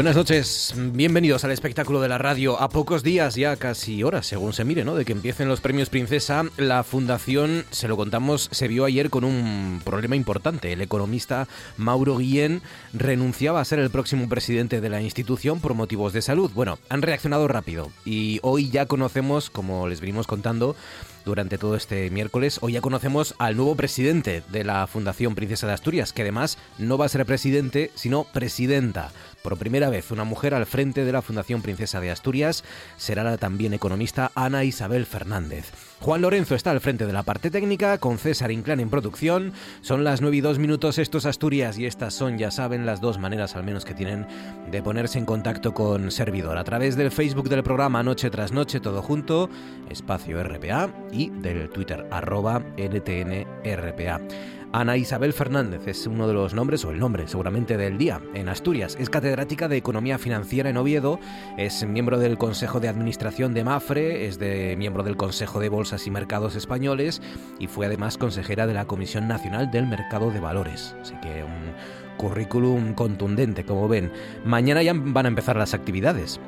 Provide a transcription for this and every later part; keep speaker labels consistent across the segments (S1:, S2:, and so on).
S1: Buenas noches, bienvenidos al espectáculo de la radio. A pocos días, ya casi horas, según se mire, ¿no? De que empiecen los premios Princesa, la fundación, se lo contamos, se vio ayer con un problema importante. El economista Mauro Guillén renunciaba a ser el próximo presidente de la institución por motivos de salud. Bueno, han reaccionado rápido y hoy ya conocemos, como les venimos contando, durante todo este miércoles. Hoy ya conocemos al nuevo presidente de la Fundación Princesa de Asturias, que además no va a ser presidente, sino presidenta. Por primera vez, una mujer al frente de la Fundación Princesa de Asturias será la también economista Ana Isabel Fernández. Juan Lorenzo está al frente de la parte técnica, con César Inclán en producción. Son las 9 y 2 minutos, estos Asturias, y estas son, ya saben, las dos maneras al menos que tienen de ponerse en contacto con Servidor. A través del Facebook del programa Noche tras Noche, todo junto, espacio RPA, y del Twitter arroba NTNRPA. Ana Isabel Fernández es uno de los nombres, o el nombre seguramente del día, en Asturias. Es catedrática de Economía Financiera en Oviedo, es miembro del Consejo de Administración de Mafre, es de, miembro del Consejo de Bolsas y Mercados Españoles y fue además consejera de la Comisión Nacional del Mercado de Valores. Así que un currículum contundente, como ven. Mañana ya van a empezar las actividades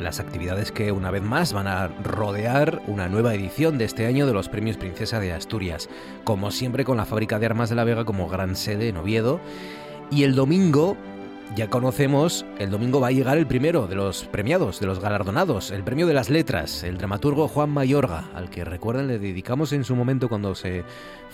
S1: las actividades que una vez más van a rodear una nueva edición de este año de los Premios Princesa de Asturias, como siempre con la Fábrica de Armas de la Vega como gran sede en Oviedo. Y el domingo ya conocemos, el domingo va a llegar el primero de los premiados, de los galardonados, el premio de las letras, el dramaturgo Juan Mayorga, al que recuerden le dedicamos en su momento cuando se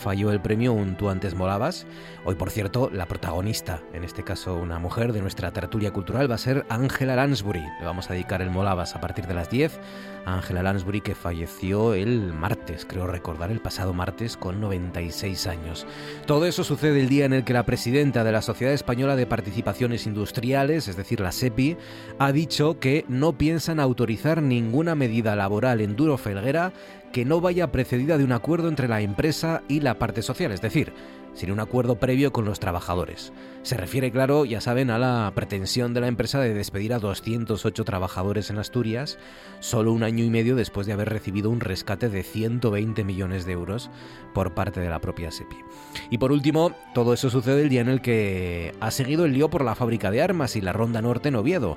S1: falló el premio un Tú antes molabas. Hoy, por cierto, la protagonista, en este caso una mujer de nuestra tertulia cultural, va a ser Ángela Lansbury. Le vamos a dedicar el molabas a partir de las 10 a Ángela Lansbury que falleció el martes, creo recordar, el pasado martes con 96 años. Todo eso sucede el día en el que la presidenta de la Sociedad Española de Participaciones Industriales, es decir, la SEPI, ha dicho que no piensan autorizar ninguna medida laboral en Duro Felguera que no vaya precedida de un acuerdo entre la empresa y la parte social, es decir, sin un acuerdo previo con los trabajadores. Se refiere, claro, ya saben, a la pretensión de la empresa de despedir a 208 trabajadores en Asturias solo un año y medio después de haber recibido un rescate de 120 millones de euros por parte de la propia SEPI. Y por último, todo eso sucede el día en el que ha seguido el lío por la fábrica de armas y la Ronda Norte en Oviedo.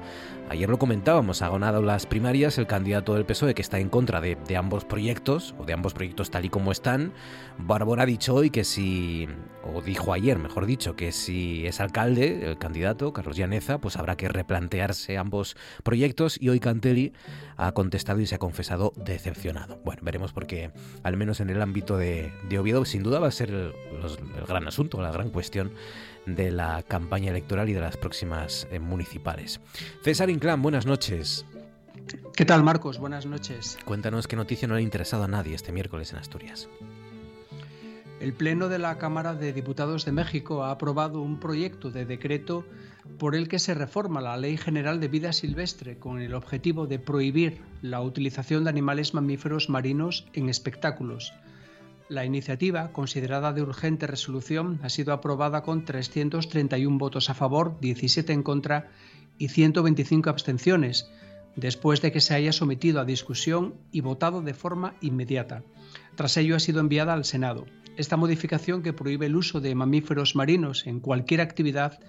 S1: Ayer lo comentábamos, ha ganado las primarias el candidato del PSOE que está en contra de, de ambos proyectos, o de ambos proyectos tal y como están. Bárbara ha dicho hoy que si, o dijo ayer, mejor dicho, que si es alcalde, el candidato, Carlos Llaneza, pues habrá que replantearse ambos proyectos y hoy Cantelli ha contestado y se ha confesado decepcionado. Bueno, veremos porque al menos en el ámbito de, Oviedo sin duda va a ser el, gran asunto, la gran cuestión de la campaña electoral y de las próximas eh, municipales. César Inclán, buenas noches.
S2: ¿Qué tal, Marcos? Buenas noches.
S1: Cuéntanos qué noticia no le ha interesado a nadie este miércoles en Asturias.
S2: El Pleno de la Cámara de Diputados de México ha aprobado un proyecto de decreto por el que se reforma la Ley General de Vida Silvestre con el objetivo de prohibir la utilización de animales mamíferos marinos en espectáculos. La iniciativa, considerada de urgente resolución, ha sido aprobada con 331 votos a favor, 17 en contra y 125 abstenciones, después de que se haya sometido a discusión y votado de forma inmediata. Tras ello ha sido enviada al Senado. Esta modificación que prohíbe el uso de mamíferos marinos en cualquier actividad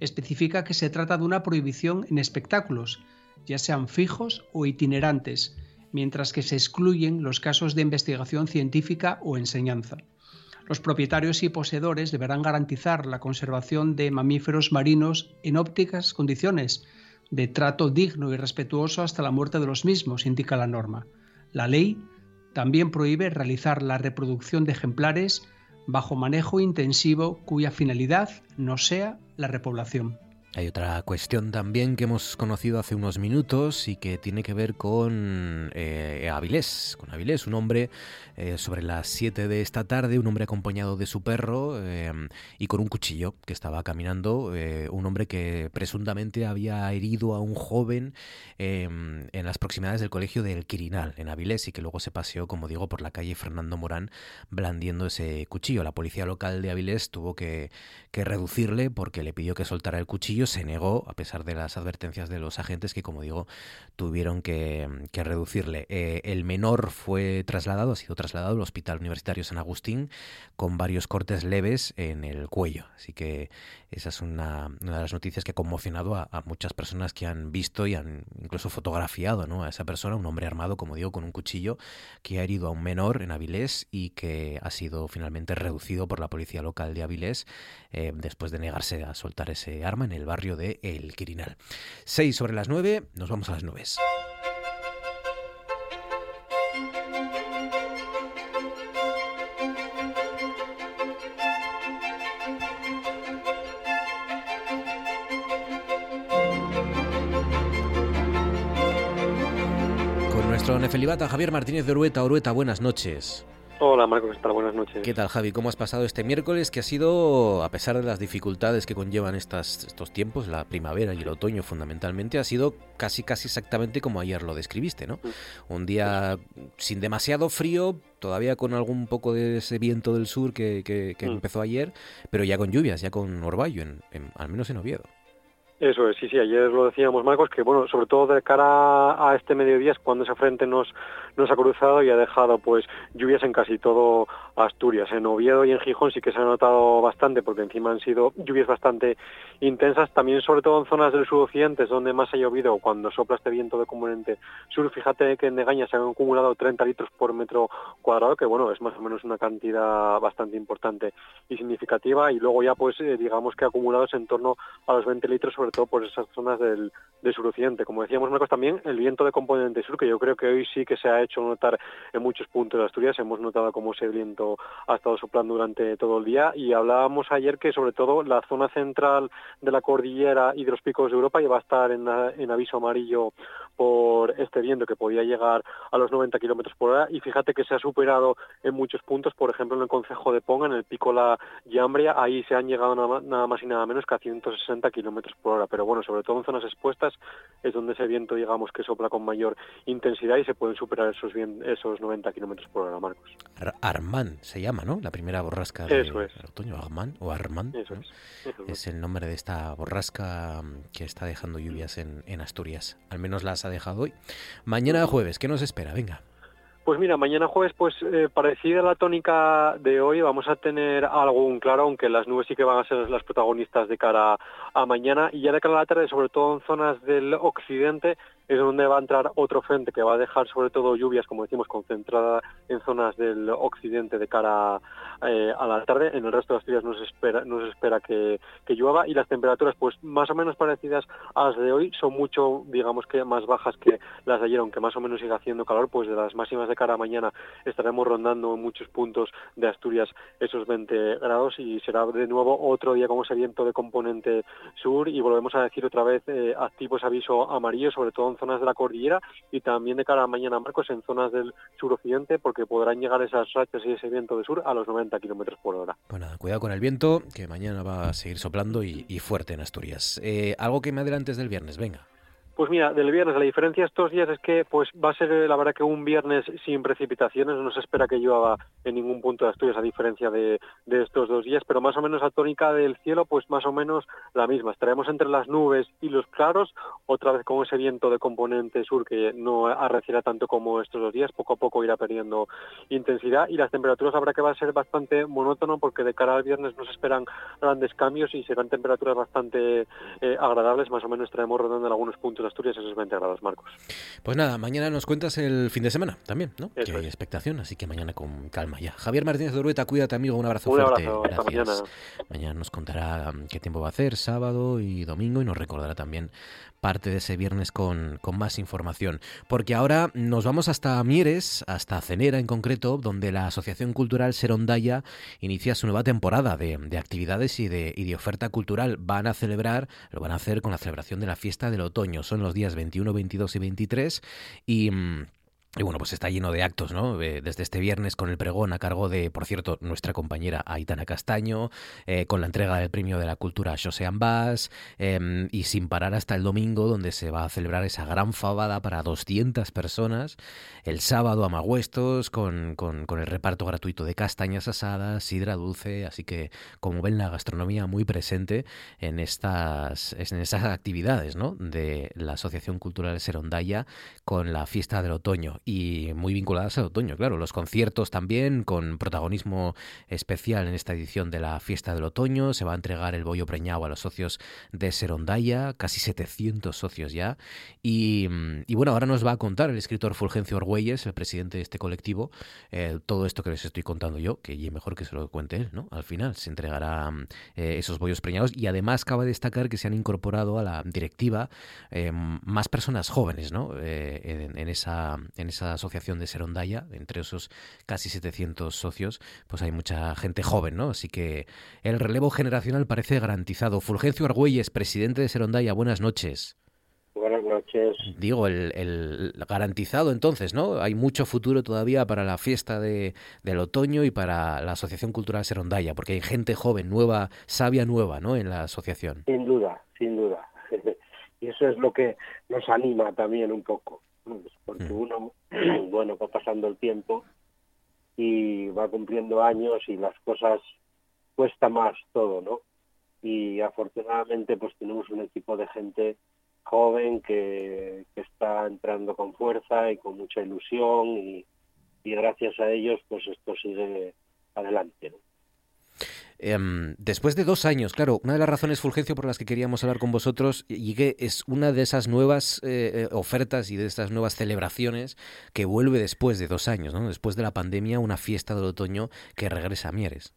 S2: especifica que se trata de una prohibición en espectáculos, ya sean fijos o itinerantes, mientras que se excluyen los casos de investigación científica o enseñanza. Los propietarios y poseedores deberán garantizar la conservación de mamíferos marinos en ópticas condiciones de trato digno y respetuoso hasta la muerte de los mismos, indica la norma. La ley también prohíbe realizar la reproducción de ejemplares bajo manejo intensivo cuya finalidad no sea la repoblación.
S1: Hay otra cuestión también que hemos conocido hace unos minutos y que tiene que ver con eh, Avilés, con Avilés, un hombre eh, sobre las 7 de esta tarde, un hombre acompañado de su perro eh, y con un cuchillo que estaba caminando, eh, un hombre que presuntamente había herido a un joven en las proximidades del colegio del Quirinal, en Avilés, y que luego se paseó, como digo, por la calle Fernando Morán blandiendo ese cuchillo. La policía local de Avilés tuvo que reducirle porque le pidió que soltara el cuchillo, se negó, a pesar de las advertencias de los agentes que, como digo, tuvieron que, que reducirle. el menor fue trasladado, ha sido trasladado al Hospital Universitario San Agustín con varios cortes leves en el cuello. Así que esa es una, de las noticias que ha conmocionado a, muchas personas que han visto y han incluso fotografiado ¿no? a esa persona, un hombre armado, como digo, con un cuchillo, que ha herido a un menor en Avilés y que ha sido finalmente reducido por la policía local de Avilés eh, después de negarse a soltar ese arma en el barrio de El Quirinal. Seis sobre las nueve, nos vamos a las nubes. nuestro Nefelibata, Javier Martínez de Orueta. Orueta, buenas noches.
S3: Hola Marcos, ¿qué tal? Buenas noches.
S1: ¿Qué tal Javi? ¿Cómo has pasado este miércoles que ha sido, a pesar de las dificultades que conllevan estas, estos tiempos, la primavera y el otoño fundamentalmente, ha sido casi casi exactamente como ayer lo describiste, ¿no? Mm. Un día sin demasiado frío, todavía con algún poco de ese viento del sur que, mm. empezó ayer, pero ya con lluvias, ya con orvallo, al menos en Oviedo.
S3: Eso es, sí, sí, ayer lo decíamos Marcos, que bueno, sobre todo de cara a este mediodía es cuando esa frente nos, nos ha cruzado y ha dejado pues lluvias en casi todo Asturias. En Oviedo y en Gijón sí que se ha notado bastante porque encima han sido lluvias bastante intensas, también sobre todo en zonas del sudoccidente donde más ha llovido cuando sopla este viento de componente sur. Fíjate que en Negaña se han acumulado 30 litros por metro cuadrado, que bueno, es más o menos una cantidad bastante importante y significativa y luego ya pues eh, digamos que acumulados en torno a los 20 litros sobre todo por esas zonas del, suroccidente. Como decíamos, Marcos, también el viento de componente sur, que yo creo que hoy sí que se ha hecho notar en muchos puntos de Asturias. Hemos notado cómo ese viento ha estado soplando durante todo el día y hablábamos ayer que sobre todo la zona central de la cordillera y de los picos de Europa va a estar en, en aviso amarillo por este viento que podía llegar a los 90 kilómetros por hora y fíjate que se ha superado en muchos puntos, por ejemplo en el concejo de Ponga, en el pico La Llambria, ahí se han llegado nada más y nada menos que a 160 kilómetros por hora, pero bueno, sobre todo en zonas expuestas es donde ese viento, digamos, que sopla con mayor intensidad y se pueden superar esos, esos 90 kilómetros por hora, Marcos.
S1: Armán se llama, ¿no? La primera borrasca de
S3: Eso es.
S1: otoño, Armán o Armán.
S3: Eso es.
S1: es. el nombre de esta borrasca mm, que está dejando lluvias en, en Asturias. Al menos las ha dejado hoy. Mañana jueves, ¿qué nos espera? Venga.
S3: Pues mira, mañana jueves, pues eh, parecida a la tónica de hoy, vamos a tener algún claro, aunque las nubes sí que van a ser las protagonistas de cara a mañana. Y ya de cara a la tarde, sobre todo en zonas del occidente, es donde va a entrar otro frente que va a dejar sobre todo lluvias, como decimos, concentrada en zonas del occidente de cara eh, a la tarde. En el resto de las Asturias no espera, no espera que, que, llueva y las temperaturas, pues más o menos parecidas a las de hoy, son mucho, digamos que más bajas que las de ayer, aunque más o menos siga haciendo calor, pues de las máximas de cara a mañana estaremos rondando en muchos puntos de Asturias esos 20 grados y será de nuevo otro día con ese viento de componente sur y volvemos a decir otra vez eh, activos aviso amarillo, sobre todo en zonas de la cordillera y también de cara a mañana, Marcos, en zonas del suroccidente, porque podrán llegar esas rachas y ese viento de sur a los 90 kilómetros por hora.
S1: Bueno, cuidado con el viento, que mañana va a seguir soplando y, fuerte en Asturias. Eh, algo que me adelantes del viernes, venga.
S3: Pues mira, del viernes, la diferencia estos días es que pues va a ser eh, la verdad que un viernes sin precipitaciones, no se espera que llueva en ningún punto de Asturias a diferencia de, estos dos días, pero más o menos la tónica del cielo pues más o menos la misma. Estaremos entre las nubes y los claros, otra vez con ese viento de componente sur que no arreciera tanto como estos dos días, poco a poco irá perdiendo intensidad y las temperaturas habrá que va a ser bastante monótono porque de cara al viernes no se esperan grandes cambios y serán temperaturas bastante eh, agradables, más o menos estaremos rodando en algunos puntos Asturias esos 20 grados, Marcos.
S1: Pues nada, mañana nos cuentas el fin de semana también, ¿no? que hay expectación, así que mañana con calma ya. Javier Martínez de Urueta, cuídate amigo, un abrazo fuerte.
S3: Abrazo, mañana.
S1: Mañana nos contará qué tiempo va a hacer, sábado y domingo, y nos recordará también parte de ese viernes con, con, más información. Porque ahora nos vamos hasta Mieres, hasta Cenera en concreto, donde la Asociación Cultural Serondaya inicia su nueva temporada de, de actividades y de, y de, oferta cultural. Van a celebrar, lo van a hacer con la celebración de la fiesta del otoño. Son los días 21, 22 y 23. Y. Mm, y bueno, pues está lleno de actos, ¿no? Eh, desde este viernes con el pregón a cargo de, por cierto, nuestra compañera Aitana Castaño, eh, con la entrega del premio de la cultura José Ambas, em, y sin parar hasta el domingo, donde se va a celebrar esa gran fabada para 200 personas. El sábado a Magüestos, con, con, con el reparto gratuito de castañas asadas, sidra dulce. Así que, como ven, la gastronomía muy presente en estas, en esas actividades, ¿no? De la Asociación Cultural Serondaya con la fiesta del otoño y muy vinculadas al otoño, claro. Los conciertos también, con protagonismo especial en esta edición de la Fiesta del Otoño. Se va a entregar el bollo preñado a los socios de Serondaya, casi 700 socios ya. Y, bueno, ahora nos va a contar el escritor Fulgencio Orgüelles, el presidente de este colectivo, eh, todo esto que les estoy contando yo, que mejor que se lo cuente él, ¿no? Al final se entregará eh, esos bollos preñados y además cabe destacar que se han incorporado a la directiva eh, más personas jóvenes, ¿no? en, en, esa, en esa asociación de Serondaya, entre esos casi 700 socios, pues hay mucha gente joven, ¿no? Así que el relevo generacional parece garantizado. Fulgencio Argüelles, presidente de Serondaya, buenas noches.
S4: Buenas noches.
S1: Digo, el, garantizado entonces, ¿no? Hay mucho futuro todavía para la fiesta de, del otoño y para la Asociación Cultural Serondaya, porque hay gente joven, nueva, sabia nueva, ¿no? En la asociación.
S4: Sin duda, sin duda. y eso es lo que nos anima también un poco porque mm. uno, bueno, va pasando el tiempo y va cumpliendo años y las cosas cuesta más todo, ¿no? Y afortunadamente pues tenemos un equipo de gente joven que, que está entrando con fuerza y con mucha ilusión y, y gracias a ellos pues esto sigue adelante, ¿no?
S1: Em, después de dos años, claro, una de las razones, Fulgencio, por las que queríamos hablar con vosotros, y que es una de esas nuevas eh, eh, ofertas y de estas nuevas celebraciones que vuelve después de dos años. Después de la pandemia, una fiesta del otoño que regresa a Mieres.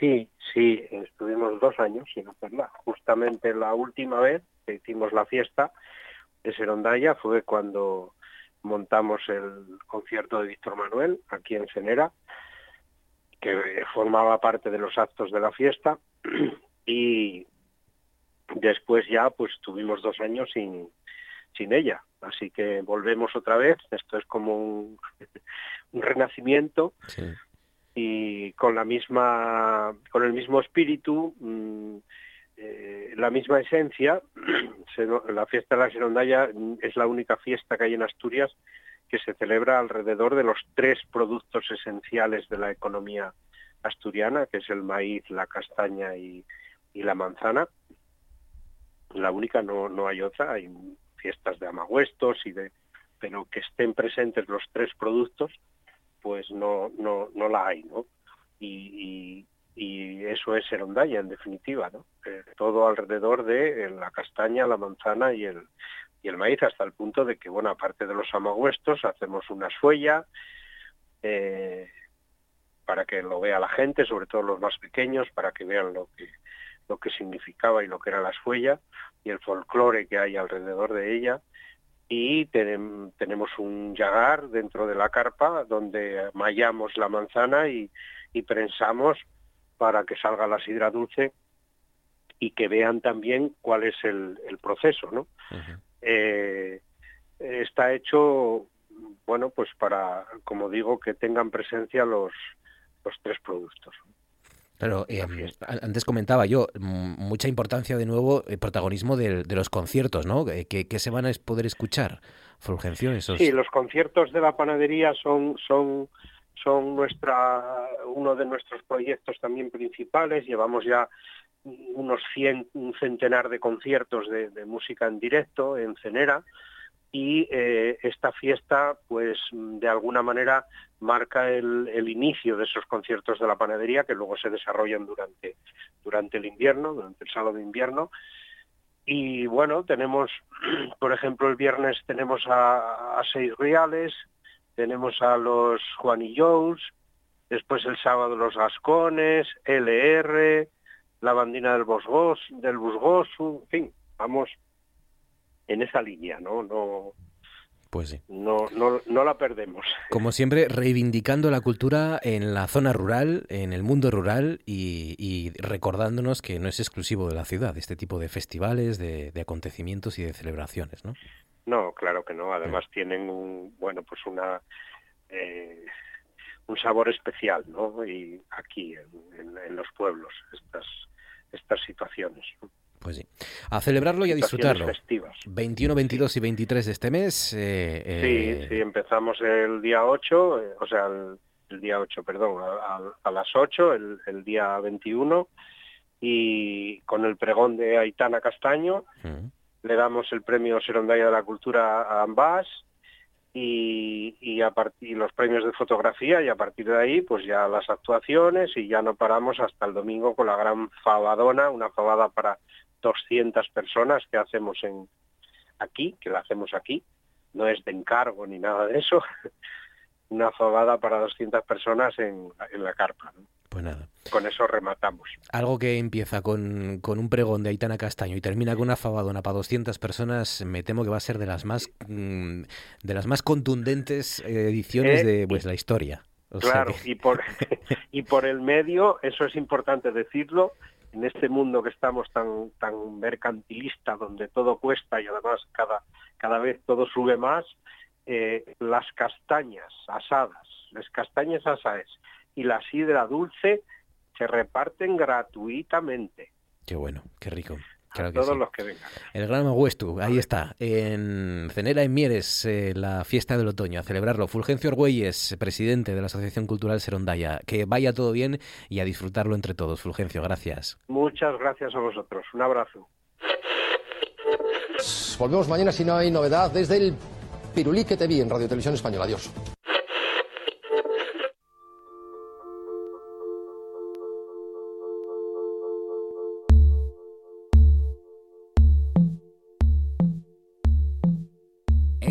S4: Sí, sí, estuvimos dos años sin hacerla. Justamente la última vez que hicimos la fiesta de Serondaya fue cuando montamos el concierto de Víctor Manuel aquí en Senera que formaba parte de los actos de la fiesta y después ya pues tuvimos dos años sin, sin ella. Así que volvemos otra vez, esto es como un, renacimiento. Y con la misma, con el mismo espíritu, mm, eh, la misma esencia, la fiesta de la Serondaya es la única fiesta que hay en Asturias que se celebra alrededor de los tres productos esenciales de la economía asturiana, que es el maíz, la castaña y, la manzana. La única, no, no hay otra, hay fiestas de amagüestos y de pero que estén presentes los tres productos, pues no, no, no la hay, ¿no? Y, eso es Serondaya, en definitiva, ¿no? Eh, todo alrededor de la castaña, la manzana y el, y el maíz hasta el punto de que, bueno, aparte de los amagüestos, hacemos una suella eh, para que lo vea la gente, sobre todo los más pequeños, para que vean lo que lo que significaba y lo que era la suella y el folclore que hay alrededor de ella. Y tenemos un yagar dentro de la carpa donde mallamos la manzana y, prensamos para que salga la sidra dulce y que vean también cuál es el, proceso, ¿no? Eh, está hecho, bueno, pues para, como digo, que tengan presencia los, los tres productos.
S1: Claro, eh, antes comentaba yo, mucha importancia de nuevo el protagonismo de, los conciertos, ¿no? Eh, ¿Qué, se van a poder escuchar, Fulgencio? Esos...
S4: Sí, los conciertos de la panadería son, son, son nuestra, uno de nuestros proyectos también principales. Llevamos ya unos cien, un centenar de conciertos de, música en directo en Cenera y eh, esta fiesta pues de alguna manera marca el, inicio de esos conciertos de la panadería que luego se desarrollan durante, durante el invierno, durante el sábado de invierno. Y bueno, tenemos, por ejemplo, el viernes tenemos a, Seis Reales, tenemos a los Juanillos, después el sábado los Gascones, LR, la bandina del Bosgos, del Busgosu, en fin, vamos en esa línea, ¿no? No,
S1: pues sí.
S4: No, no, no la perdemos.
S1: Como siempre, reivindicando la cultura en la zona rural, en el mundo rural y, recordándonos que no es exclusivo de la ciudad, este tipo de festivales, de, acontecimientos y de celebraciones, ¿no?
S4: No, claro que no. Además tienen un, bueno, pues una... Eh, un sabor especial, ¿no? Y aquí en, en los pueblos estas estas situaciones.
S1: Pues sí. A celebrarlo y a disfrutarlo. 21, 22 y 23 de este mes.
S4: Eh, sí, eh, sí, empezamos el día 8, eh, o sea, el, día 8, perdón, a, las 8, el, día 21, y con el pregón de Aitana Castaño, le damos el premio Serondaya de la Cultura a Ambas, y, y, a los premios de fotografía y a partir de ahí pues ya las actuaciones y ya no paramos hasta el domingo con la gran fabadona, una fabada para 200 personas que hacemos en aquí, que la hacemos aquí, no es de encargo ni nada de eso, una fabada para 200 personas en, en la carpa.
S1: Pues nada.
S4: Con eso rematamos.
S1: Algo que empieza con, con, un pregón de Aitana Castaño y termina con una fabadona para 200 personas, me temo que va a ser de las más mm, de las más contundentes ediciones eh, de pues, la historia.
S4: claro, y por y por el medio, eso es importante decirlo, en este mundo que estamos tan tan mercantilista donde todo cuesta y además cada cada vez todo sube más eh, las castañas asadas las castañas asadas y la sidra dulce se reparten gratuitamente
S1: qué bueno qué rico
S4: Claro todos los que vengan.
S1: El Gran Maguestu, ahí está, en Cenera en Mieres, eh, la fiesta del otoño, a celebrarlo. Fulgencio Orgüelles, presidente de la Asociación Cultural Serondaya. Que vaya todo bien y a disfrutarlo entre todos. Fulgencio, gracias.
S4: Muchas gracias a vosotros. Un abrazo.
S5: Volvemos mañana si no hay novedad desde el Pirulí que te vi en Radio Televisión Española. Adiós.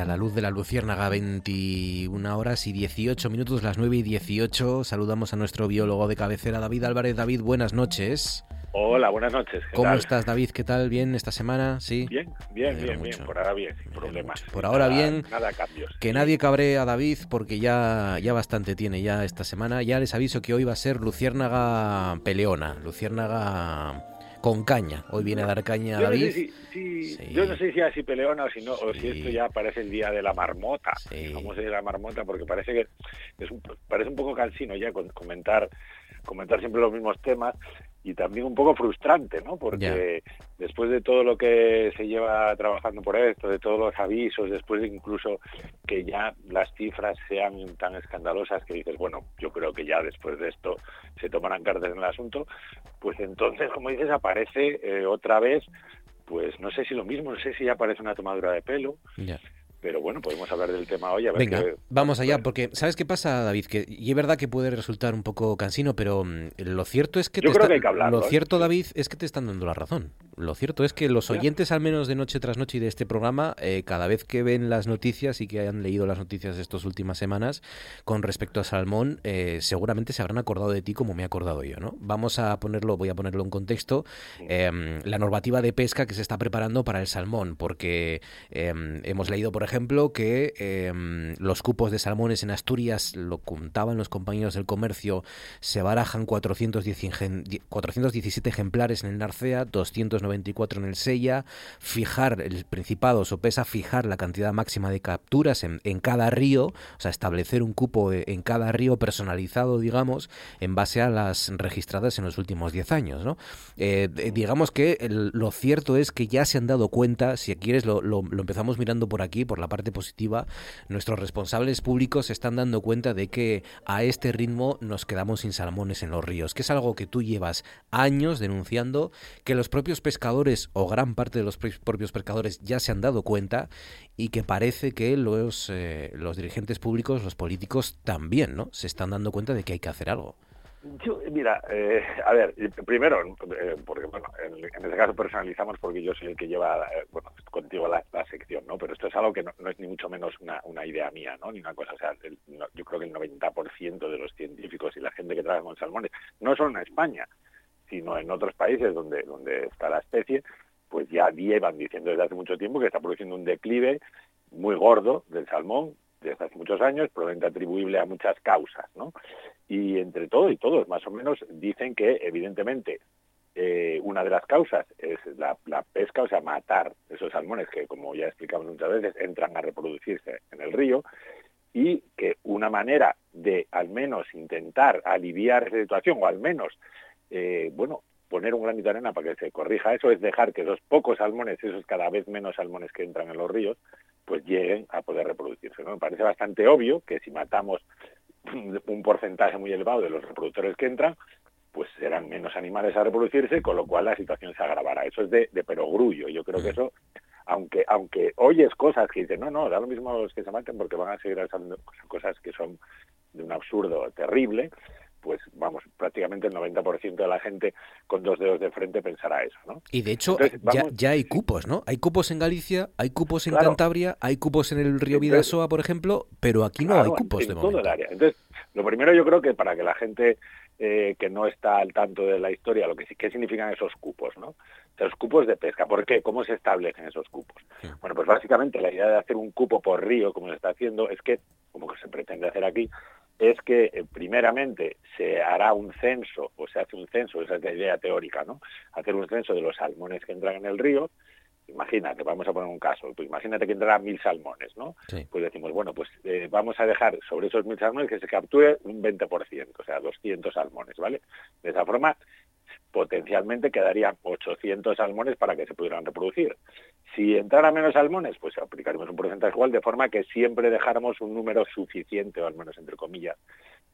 S1: A encender ya la luz de la luciérnaga, 21 horas y 18 minutos, las 9 y 18. Saludamos a nuestro biólogo de cabecera, David Álvarez. David, buenas noches.
S6: Hola, buenas noches.
S1: ¿Cómo estás, David? ¿Qué tal? ¿Bien esta semana? ¿Sí?
S6: Bien, bien, bien, bien. Por ahora bien, sin problemas.
S1: Por ahora bien.
S6: Nada cambios.
S1: Que nadie cabree a David porque ya, ya bastante tiene ya esta semana. Ya les aviso que hoy va a ser luciérnaga peleona, luciérnaga con caña. Hoy viene a dar caña a David.
S6: Yo no sé si así peleona o si no, o si esto ya parece el día de la marmota. Vamos a ir a la marmota porque parece que es un, parece un poco cansino ya comentar comentar siempre los mismos temas y también un poco frustrante, ¿no? Porque después de todo lo que se lleva trabajando por esto, de todos los avisos, después de incluso que ya las cifras sean tan escandalosas que dices, bueno, yo creo que ya después de esto se tomarán cartas en el asunto, pues entonces, como dices, aparece eh, otra vez, pues no sé si lo mismo, no sé si ya aparece una tomadura de pelo. Pero bueno, podemos hablar del tema hoy. A ver
S1: Venga, vamos allá, porque ¿sabes qué pasa, David? Que, y es verdad que puede resultar un poco cansino, pero mm, lo cierto es que...
S6: Yo creo que hay que hablarlo,
S1: Lo
S6: ¿eh?
S1: cierto, David, es que te están dando la razón. Lo cierto es que los oyentes, al menos de noche tras noche y de este programa, eh, cada vez que ven las noticias y que hayan leído las noticias de estas últimas semanas con respecto a salmón, eh, seguramente se habrán acordado de ti como me he acordado yo, ¿no? Vamos a ponerlo, voy a ponerlo en contexto, em, la normativa de pesca que se está preparando para el salmón, porque em, hemos leído, por ejemplo, que em, los cupos de salmones en Asturias, lo contaban los compañeros del comercio, se barajan 417 ejemplares en el Narcea, 294 en el Sella, fijar el Principado sopesa fijar la cantidad máxima de capturas en, cada río, o sea, establecer un cupo en cada río personalizado, digamos, en base a las registradas en los últimos 10 años, ¿no? Eh, digamos que lo cierto es que ya se han dado cuenta, si quieres lo, lo, empezamos mirando por aquí, por la parte positiva, nuestros responsables públicos se están dando cuenta de que a este ritmo nos quedamos sin salmones en los ríos, que es algo que tú llevas años denunciando, que los propios pescadores o gran parte de los propios pescadores ya se han dado cuenta y que parece que los, eh, los dirigentes públicos, los políticos también, ¿no? Se están dando cuenta de que hay que hacer algo.
S6: Yo, mira, eh, a ver, primero, eh, porque bueno, en, este caso personalizamos porque yo soy el que lleva, bueno, contigo la, sección, ¿no? Pero esto es algo que no, es ni mucho menos una, una, idea mía, ¿no? Ni una cosa, o sea, yo creo que el 90% de los científicos y la gente que trabaja con salmones, no solo en España, sino en otros países donde, donde está la especie, pues ya llevan diciendo desde hace mucho tiempo que está produciendo un declive muy gordo del salmón desde hace muchos años, probablemente atribuible a muchas causas, ¿no? Y entre todo y todos, más o menos, dicen que evidentemente eh, una de las causas es la, pesca, o sea, matar esos salmones que, como ya explicamos muchas veces, entran a reproducirse en el río, y que una manera de al menos intentar aliviar esa situación, o al menos, eh, bueno, poner un granito de arena para que se corrija eso es dejar que esos pocos salmones, esos cada vez menos salmones que entran en los ríos, pues lleguen a poder reproducirse. ¿no? Me parece bastante obvio que si matamos un porcentaje muy elevado de los reproductores que entran, pues serán menos animales a reproducirse, con lo cual la situación se agravará. Eso es de, de perogrullo. Yo creo que eso, aunque aunque oyes cosas que dicen, no, no, da lo mismo a los que se maten porque van a seguir haciendo cosas que son de un absurdo terrible, pues vamos, prácticamente el 90% de la gente con dos dedos de frente pensará eso, ¿no?
S1: Y de hecho, ya, hay cupos, ¿no? Hay cupos en Galicia, hay cupos en Cantabria, hay cupos en el río Vidasoa, por ejemplo, pero aquí no hay cupos de momento.
S6: todo el área. Entonces, lo primero yo creo que para que la gente eh, que no está al tanto de la historia, lo que sí, qué significan esos cupos, ¿no? Los cupos de pesca, ¿por qué? ¿Cómo se establecen esos cupos? Bueno, pues básicamente la idea de hacer un cupo por río, como se está haciendo, es que, como que se pretende hacer aquí, es que eh, primeramente se hará un censo, o se hace un censo, esa es la idea teórica, ¿no? Hacer un censo de los salmones que entran en el río. Imagínate, vamos a poner un caso, pues imagínate que entrarán mil salmones, ¿no? Pues decimos, bueno, pues eh, vamos a dejar sobre esos mil salmones que se capture un 20%, o sea, 200 salmones, ¿vale? De esa forma potencialmente quedarían 800 salmones para que se pudieran reproducir. Si entrara menos salmones, pues aplicaremos un porcentaje igual, de forma que siempre dejáramos un número suficiente, o al menos entre comillas,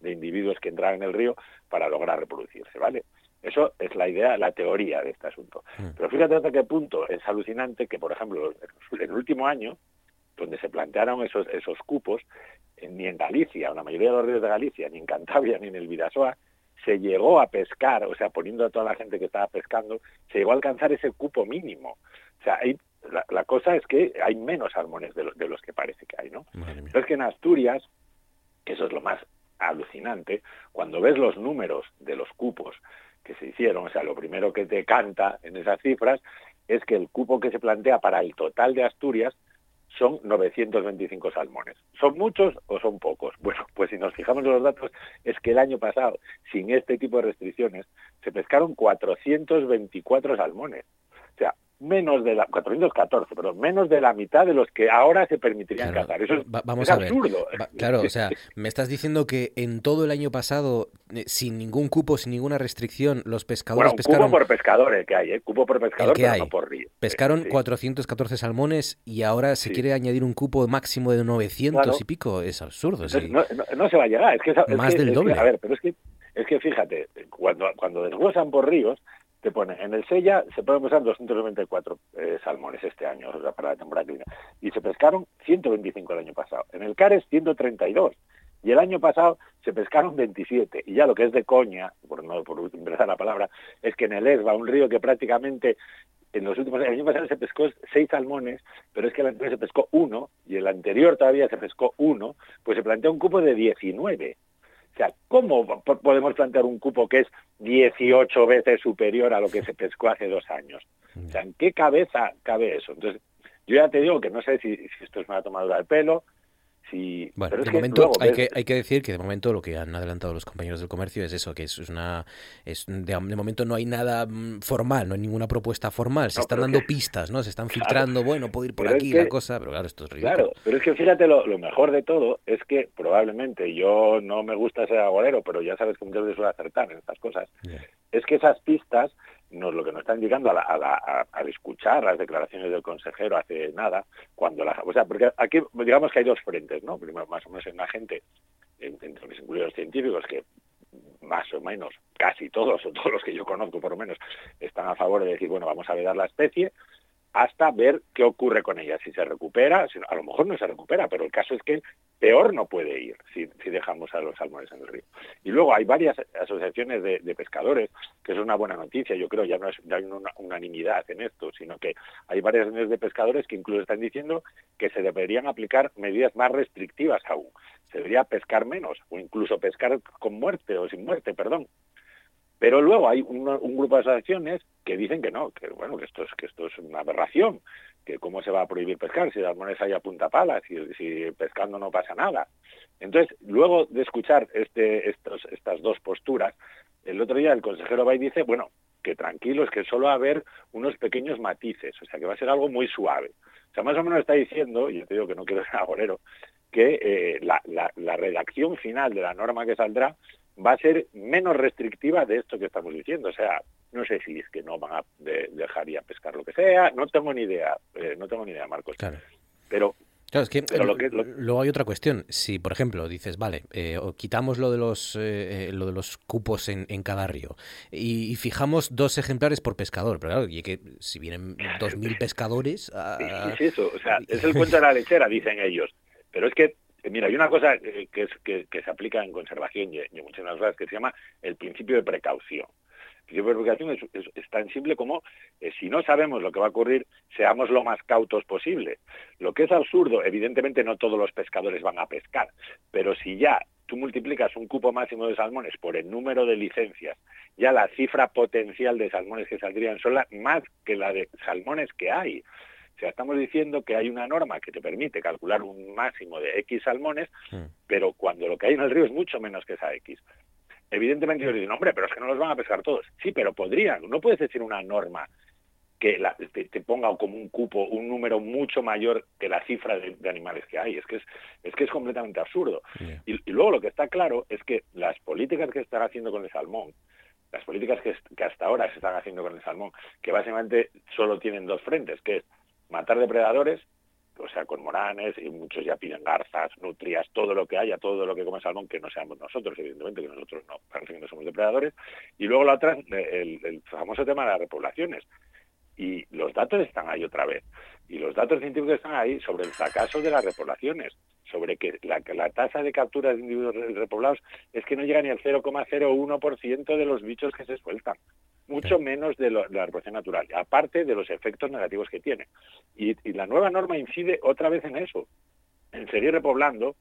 S6: de individuos que entraran en el río para lograr reproducirse, ¿vale? Eso es la idea, la teoría de este asunto. Mm. Pero fíjate hasta qué punto es alucinante que, por ejemplo, en el último año, donde se plantearon esos, esos cupos, ni en Galicia, o la mayoría de los ríos de Galicia, ni en Cantabria, ni en el Vidasoa, se llegó a pescar, o sea, poniendo a toda la gente que estaba pescando, se llegó a alcanzar ese cupo mínimo. O sea, hay, la, cosa es que hay menos salmones de los, de los que parece que hay, ¿no? Pero es que en Asturias, eso es lo más alucinante, cuando ves los números de los cupos que se hicieron, o sea, lo primero que te canta en esas cifras es que el cupo que se plantea para el total de Asturias son 925 salmones. ¿Son muchos o son pocos? Bueno, pues si nos fijamos en los datos, es que el año pasado, sin este tipo de restricciones, se pescaron 424 salmones. O sea, menos de la 414, pero menos de la mitad de los que ahora se permitirían cazar. Eso es, vamos a ver. absurdo.
S1: claro, o sea, me estás diciendo que en todo el año pasado, eh, sin ningún cupo, sin ninguna restricción, los pescadores bueno, pescaron.
S6: Cupo por pescador el que hay, ¿eh? Cupo por pescador, pero hay. no por río.
S1: Pescaron 414 salmones y ahora se quiere añadir un cupo máximo de 900 y pico. Es absurdo.
S6: No, se va a llegar. Es que,
S1: Más del doble.
S6: a ver, pero es que, es que fíjate, cuando, cuando desglosan por ríos, te pone, en el Sella se pueden pescar 294 eh, salmones este año, o sea, para la temporada clínica, y se pescaron 125 el año pasado. En el Cares 132. Y el año pasado se pescaron 27. Y ya lo que es de coña, por no por empezar la palabra, es que en el Esba, un río que prácticamente en los últimos años, el año pasado se pescó seis salmones, pero es que el anterior se pescó uno y el anterior todavía se pescó uno, pues se plantea un cupo de 19. O sea, ¿cómo podemos plantear un cupo que es 18 veces superior a lo que se pescó hace dos años? O sea, ¿en qué cabeza cabe eso? Entonces, yo ya te digo que no sé si, si esto es una tomadura de pelo,
S1: bueno, de momento hay, que, hay que decir que de momento lo que han adelantado los compañeros del comercio es eso, que es una... Es, de, momento no hay nada mm, formal, no hay ninguna propuesta formal, se están dando pistas, ¿no? Se están filtrando, bueno, puedo ir por aquí la cosa, pero claro, esto es ridículo.
S6: Claro, pero es que fíjate, lo, mejor de todo es que probablemente yo no me gusta ser agorero, pero ya sabes que muchas veces suele acertar en estas cosas, es que esas pistas nos lo que nos está indicando al escuchar las declaraciones del consejero hace nada, cuando la, o sea, porque aquí digamos que hay dos frentes, ¿no? Primero, más o menos hay una gente, entre mis incluidos científicos, que más o menos casi todos, o todos los que yo conozco por lo menos, están a favor de decir, bueno, vamos a vedar la especie, hasta ver qué ocurre con ella, si se recupera, si, a lo mejor no se recupera, pero el caso es que peor no puede ir si, dejamos a los salmones en el río. Y luego hay varias asociaciones de, pescadores, que es una buena noticia, yo creo, ya no, es, hay una unanimidad en esto, sino que hay varias asociaciones de pescadores que incluso están diciendo que se deberían aplicar medidas más restrictivas aún. Se debería pescar menos, o incluso pescar con muerte o sin muerte, perdón. Pero luego hay un, grupo de asociaciones que dicen que no, que bueno, que esto es que esto es una aberración, que cómo se va a prohibir pescar si las monedas hay a punta pala, si, si pescando no pasa nada. Entonces, luego de escuchar este, estos, estas dos posturas, el otro día el consejero Bay dice, bueno, que tranquilos, que solo va a haber unos pequeños matices, o sea, que va a ser algo muy suave. O sea, más o menos está diciendo, y yo te digo que no quiero ser agorero, que eh, la, la, la redacción final de la norma que saldrá va a ser menos restrictiva de esto que estamos diciendo. O sea, no sé si es que no van a dejar ya pescar lo que sea, no tengo ni idea, eh, no tengo ni idea, Marcos. Claro. Pero
S1: Claro, es que, luego hay otra cuestión. Si, por ejemplo, dices, vale, eh, quitamos lo de los eh, lo de los cupos en, cada río y, fijamos dos ejemplares por pescador, pero claro, y que si vienen dos mil pescadores...
S6: es eso, o sea, es el cuento de la lechera, dicen ellos. Pero es que eh, mira, hay una cosa eh, que, es, que, se aplica en conservación y, en muchas cosas que se llama el principio de precaución. El principio de precaución es, tan simple como eh, si no sabemos lo que va a ocurrir, seamos lo más cautos posible. Lo que es absurdo, evidentemente no todos los pescadores van a pescar, pero si ya tú multiplicas un cupo máximo de salmones por el número de licencias, ya la cifra potencial de salmones que saldrían son más que la de salmones que hay. O sea, estamos diciendo que hay una norma que te permite calcular un máximo de X salmones, mm. pero cuando lo que hay en el río es mucho menos que esa X. Evidentemente ellos dicen, hombre, pero es que no los van a pescar todos. Sí, pero podrían. No puedes decir una norma que te, ponga como un cupo un número mucho mayor que la cifra de, animales que hay. Es que es, es que es completamente absurdo. Y, y, luego lo que está claro es que las políticas que están haciendo con el salmón, las políticas que, que hasta ahora se están haciendo con el salmón, que básicamente solo tienen dos frentes, que es matar depredadores, o sea, con moranes, y muchos ya piden garzas, nutrias, todo lo que haya, todo lo que come salmón, que no seamos nosotros, evidentemente, que nosotros no, parece que no somos depredadores. Y luego la otra, el, el famoso tema de las repoblaciones. Y los datos están ahí otra vez. Y los datos científicos están ahí sobre el fracaso de las repoblaciones, sobre que la, la tasa de captura de individuos repoblados es que no llega ni al 0,01% de los bichos que se sueltan mucho menos de, la reproducción natural, aparte de los efectos negativos que tiene. Y, la nueva norma incide otra vez en eso, en seguir repoblando,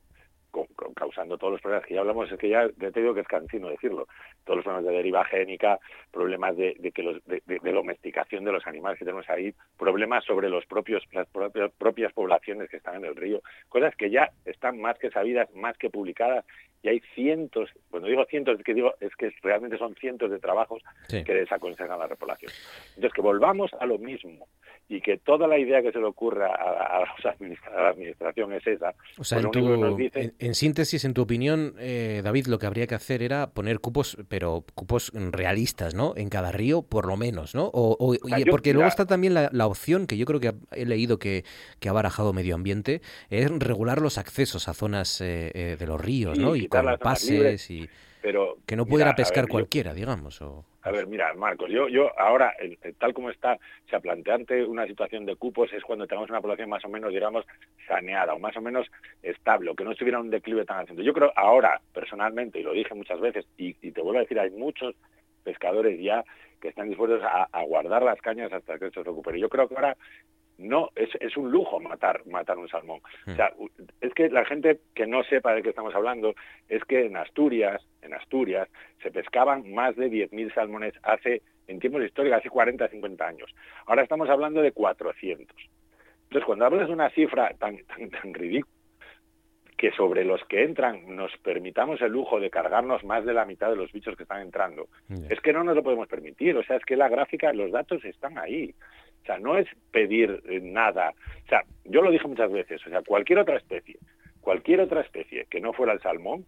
S6: causando todos los problemas que ya hablamos, es que ya, te digo que es cansino decirlo, todos los problemas de deriva génica, problemas de, que los, de, domesticación de los animales que tenemos ahí, problemas sobre los propios, las propias, propias poblaciones que están en el río, cosas que ya están más que sabidas, más que publicadas y hay cientos, cuando digo cientos, es que digo, es que realmente son cientos de trabajos que desaconsejan la repoblación. Entonces, que volvamos a lo mismo y que toda la idea que se le ocurra a, la administración es esa.
S1: O sea, pues en, síntesis, en tu opinión, eh, David, lo que habría que hacer era poner cupos, pero cupos realistas, ¿no? En cada río, por lo menos, ¿no? O, porque luego está también la, opción, que yo creo que he leído que, que ha barajado Medio Ambiente, es regular los accesos a zonas eh, eh, de los ríos, ¿no? Y pases y pero que no pudiera pescar cualquiera, digamos. O...
S6: A ver, mira, Marcos, yo, yo ahora, tal como está, se planteante una situación de cupos es cuando tenemos una población más o menos, digamos, saneada o más o menos estable, o que no estuviera un declive tan alto. Yo creo ahora, personalmente, y lo dije muchas veces, y, y te vuelvo a decir, hay muchos pescadores ya que están dispuestos a, guardar las cañas hasta que esto se recupere. Yo creo que ahora no es, es un lujo matar matar un salmón. O sea, hmm. es que la gente que no sepa de qué estamos hablando es que en Asturias, en Asturias se pescaban más de 10.000 salmones hace en tiempos históricos, hace 40, 50 años. Ahora estamos hablando de 400. Entonces, cuando hablas de una cifra tan tan tan ridícula que sobre los que entran nos permitamos el lujo de cargarnos más de la mitad de los bichos que están entrando, es que no nos lo podemos permitir. O sea, es que la gráfica, los datos están ahí. O sea, no es pedir eh, nada. O sea, yo lo dije muchas veces, o sea, cualquier otra especie, cualquier otra especie que no fuera el salmón,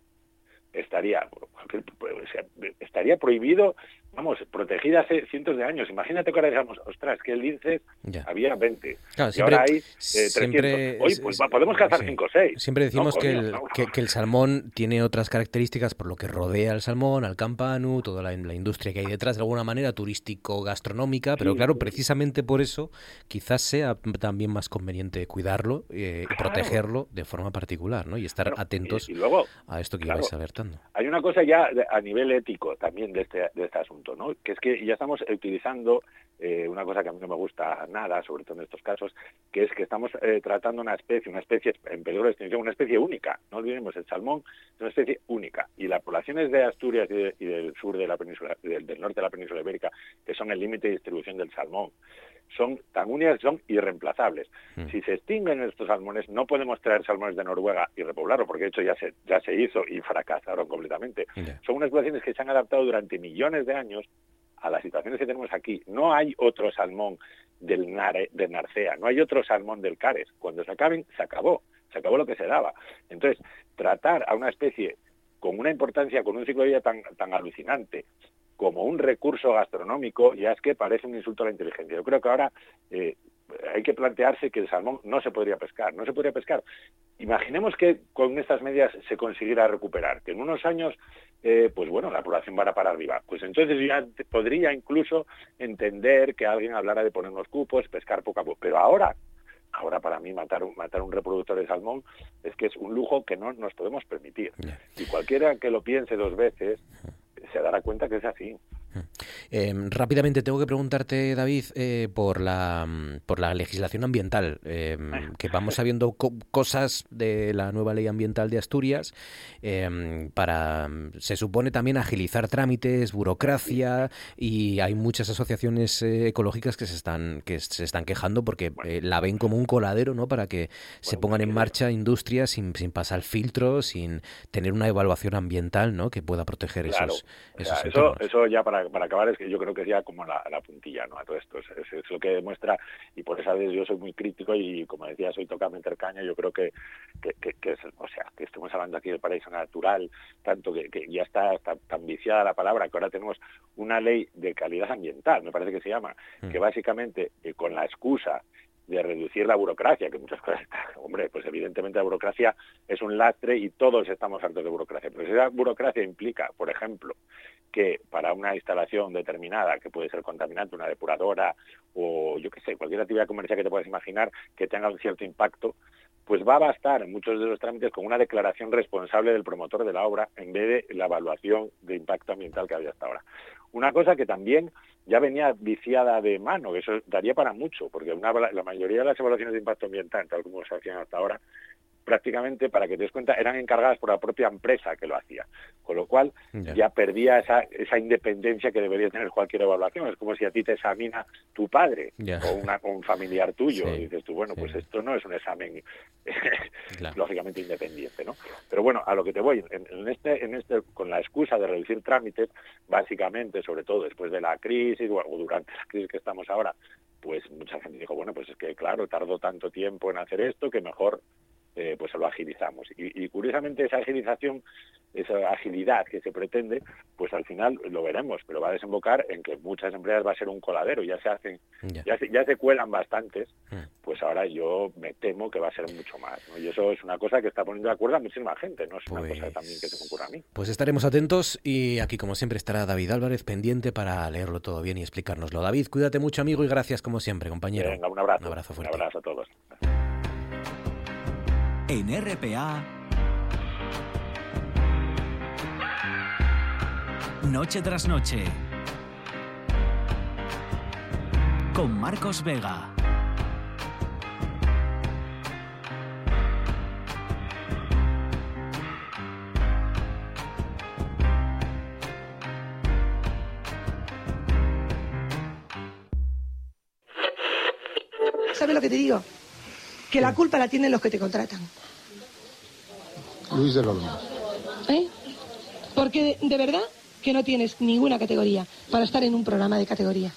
S6: estaría, estaría prohibido vamos, protegida hace cientos de años. Imagínate que ahora digamos, ostras, que el lince había 20 y ahora hay eh, 300. Hoy pues podemos cazar 5 o 6.
S1: Siempre decimos que, el, que, el, salmón tiene otras características por lo que rodea al salmón, al campanu, toda la, industria que hay detrás, de alguna manera turístico-gastronómica, pero claro, precisamente por eso quizás sea también más conveniente cuidarlo eh, y protegerlo de forma particular, ¿no? Y estar atentos a esto que claro, ibais alertando.
S6: Hay una cosa ya a nivel ético también de este, de este asunto que es que ya estamos utilizando eh, una cosa que a mí no me gusta nada, sobre todo en estos casos, que es que estamos eh, tratando una especie, una especie en peligro de extinción, una especie única. No olvidemos, el salmón es una especie única. Y las poblaciones de Asturias y, del sur de la península, del, norte de la península ibérica, que son el límite de distribución del salmón, son tan únicas son irreemplazables. Mm. Si se extinguen estos salmones, no podemos traer salmones de Noruega y repoblarlo, porque de hecho ya se, ya se hizo y fracasaron completamente. Son unas poblaciones que se han adaptado durante millones de años a las situaciones que tenemos aquí. No hay otro salmón del, Nare, del Narcea, no hay otro salmón del Cares. Cuando se acaben, se acabó. Se acabó lo que se daba. Entonces, tratar a una especie con una importancia, con un ciclo de vida tan, tan alucinante, como un recurso gastronómico, ya es que parece un insulto a la inteligencia. Yo creo que ahora eh, hay que plantearse que el salmón no se podría pescar, no se podría pescar. Imaginemos que con estas medidas se consiguiera recuperar, que en unos años, eh, pues bueno, la población va para arriba. Pues entonces ya podría incluso entender que alguien hablara de poner unos cupos, pescar poco a poco. Pero ahora, ahora para mí matar un, matar un reproductor de salmón es que es un lujo que no nos podemos permitir. Y cualquiera que lo piense dos veces se dará cuenta que es así.
S1: Em, rápidamente tengo que preguntarte, David, eh, por, la, por la legislación ambiental, em, que vamos sabiendo cosas de la nueva ley ambiental de Asturias em, para, se supone también agilizar trámites, burocracia y hay muchas asociaciones eh, ecológicas que se están que se están quejando porque eh, la ven como un coladero, ¿no? Para que se pongan en marcha industrias sin, sin pasar filtros, sin tener una evaluación ambiental, ¿no? Que pueda proteger esos, esos
S6: eso, eso ya para para, acabar es que yo creo que ya como la, puntilla ¿no? a todo esto. Es, lo que demuestra, y por esa vez yo soy muy crítico y como decía, soy toca meter caña, yo creo que, que, es, o sea, que estamos hablando aquí del paraíso natural, tanto que, ya está, tan viciada la palabra, que ahora tenemos una ley de calidad ambiental, me parece que se llama, mm. que básicamente eh, con la excusa de reducir la burocracia, que muchas cosas, hombre, pues evidentemente la burocracia es un lastre y todos estamos hartos de burocracia, pero si esa burocracia implica, por ejemplo, que para una instalación determinada, que puede ser contaminante, una depuradora o yo qué sé, cualquier actividad comercial que te puedas imaginar que tenga un cierto impacto, pues va a bastar en muchos de los trámites con una declaración responsable del promotor de la obra en vez de la evaluación de impacto ambiental que había hasta ahora. Una cosa que también ya venía viciada de mano, eso daría para mucho, porque una, la mayoría de las evaluaciones de impacto ambiental, tal como se hacían hasta ahora, prácticamente, para que te des cuenta, eran encargadas por la propia empresa que lo hacía. Con lo cual ya perdía esa, esa independencia que debería tener cualquier evaluación. Es como si a ti te examina tu padre o, una, un familiar tuyo. Y dices tú, bueno, pues esto no es un examen lógicamente independiente, ¿no? Pero bueno, a lo que te voy, en, este, en este, con la excusa de reducir trámites, básicamente, sobre todo después de la crisis o durante la crisis que estamos ahora, pues mucha gente dijo, bueno, pues es que claro, tardó tanto tiempo en hacer esto que mejor eh, pues lo agilizamos. Y, curiosamente esa agilización, esa agilidad que se pretende, pues al final lo veremos, pero va a desembocar en que muchas empresas va a ser un coladero, ya se hacen, ya, se, ya se cuelan bastantes, mm. pues ahora yo me temo que va a ser mucho más. Y eso es una cosa que está poniendo de acuerdo a muchísima gente, no es una cosa también que se me ocurra a mí.
S1: Pues estaremos atentos y aquí como siempre estará David Álvarez pendiente para leerlo todo bien y explicárnoslo. David, cuídate mucho amigo y gracias como siempre, compañero.
S6: Venga, un abrazo.
S1: Un abrazo fuerte.
S6: Un abrazo a todos.
S7: En RPA, noche tras noche, con Marcos Vega.
S8: ¿Sabes lo que te digo? Que la culpa la tienen los que te contratan.
S9: Luis del Olmo.
S8: ¿Eh? Porque de, de verdad que no tienes ninguna categoría para estar en un programa de categoría.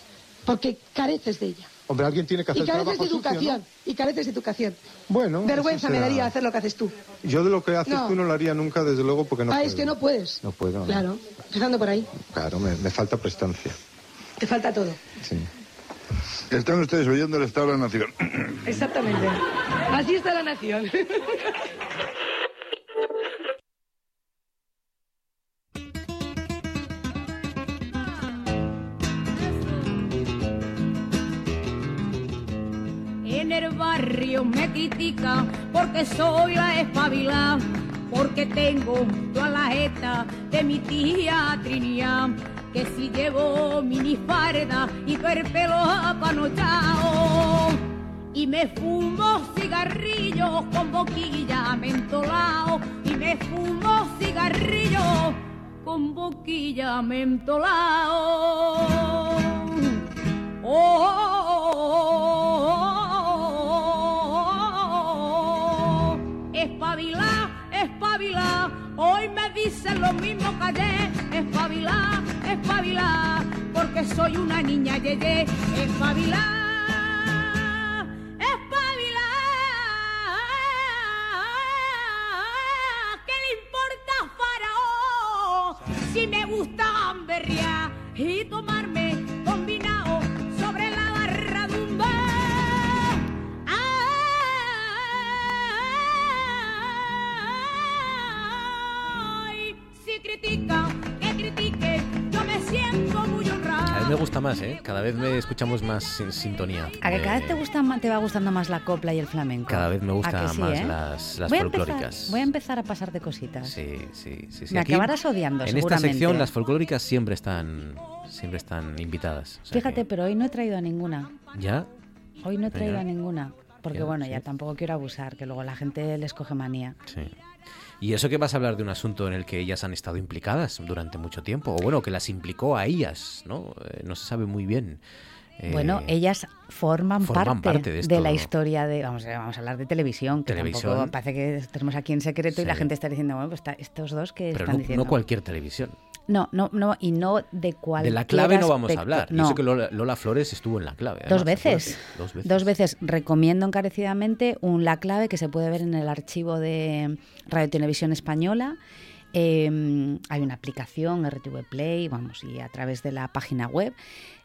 S8: Porque careces de ella.
S9: Hombre, alguien tiene que hacer
S8: Y careces
S9: trabajo
S8: de
S9: sucio,
S8: educación.
S9: ¿no?
S8: Y careces de educación.
S9: Bueno,
S8: Vergüenza me daría hacer lo que haces tú.
S9: Yo de lo que haces
S8: No.
S9: tú no lo haría nunca, desde luego, porque no
S8: ah,
S9: puedo.
S8: es que no puedes.
S9: No puedo. no.
S8: Claro, empezando por ahí.
S9: Claro, me, me falta prestancia.
S8: Te falta todo.
S9: Sí.
S10: Están ustedes oyendo el Estado de la Nación.
S8: Exactamente. Así está la nación.
S11: En el barrio me critican porque soy la espabilada, porque tengo toda la jeta de mi tía Trinidad, que si llevo minifarda y todo el pelo apanochao, y me fumo cigarrillos con boquilla mentolao, y me fumo cigarrillos con boquilla mentolao. Oh, espabila, espabila, hoy me dicen lo mismo que ayer, espabila, espabila, porque soy una niña yeye, espabila, espabila, ¿qué le importa Faraón? Si me gusta gamberrear y tomarme me
S1: gusta más, ¿eh? Cada vez me escuchamos más sin sintonía.
S12: A que cada vez
S1: Eh,
S12: te, gusta, te va gustando más la copla y el flamenco.
S1: Cada vez me
S12: ¿A
S1: gustan
S12: sí,
S1: más
S12: eh?
S1: las, las
S12: voy a empezar-
S1: folclóricas.
S12: voy a empezar a pasarte cositas.
S1: Sí, sí, sí. sí.
S12: Me
S1: Aquí,
S12: acabarás odiando,
S1: En
S12: seguramente.
S1: esta sección las folclóricas siempre están, siempre están invitadas. O sea
S12: Fíjate, pero hoy no he traído a ninguna.
S1: ¿Ya?
S12: Hoy no he traído a ninguna. Porque
S1: Ya,
S12: bueno,
S1: sí.
S12: ya tampoco quiero abusar, que luego la gente les coge manía.
S1: Sí. ¿Y eso que vas a hablar de un asunto en el que ellas han estado implicadas durante mucho tiempo? O bueno, que las implicó a ellas, ¿no? Eh, no se sabe muy bien. Eh,
S12: Bueno, ellas forman,
S1: forman
S12: parte,
S1: parte de
S12: de,
S1: esto,
S12: la
S1: ¿no?
S12: historia de, vamos, a- vamos a hablar de televisión, que
S1: Televisión.
S12: tampoco parece que tenemos aquí en secreto y la gente está diciendo, bueno, pues está- estos dos que
S1: Pero
S12: están
S1: no,
S12: diciendo.
S1: no cualquier televisión.
S12: No, no, no, y no de cualquier
S1: De la clave no vamos a hablar.
S12: No.
S1: Yo sé que Lola, Lola Flores estuvo en la clave.
S12: Dos veces.
S1: Dos veces.
S12: Dos veces. Recomiendo encarecidamente un La Clave que se puede ver en el archivo de Radio Televisión Española. Eh, hay una aplicación RTV Play, vamos, y a través de la página web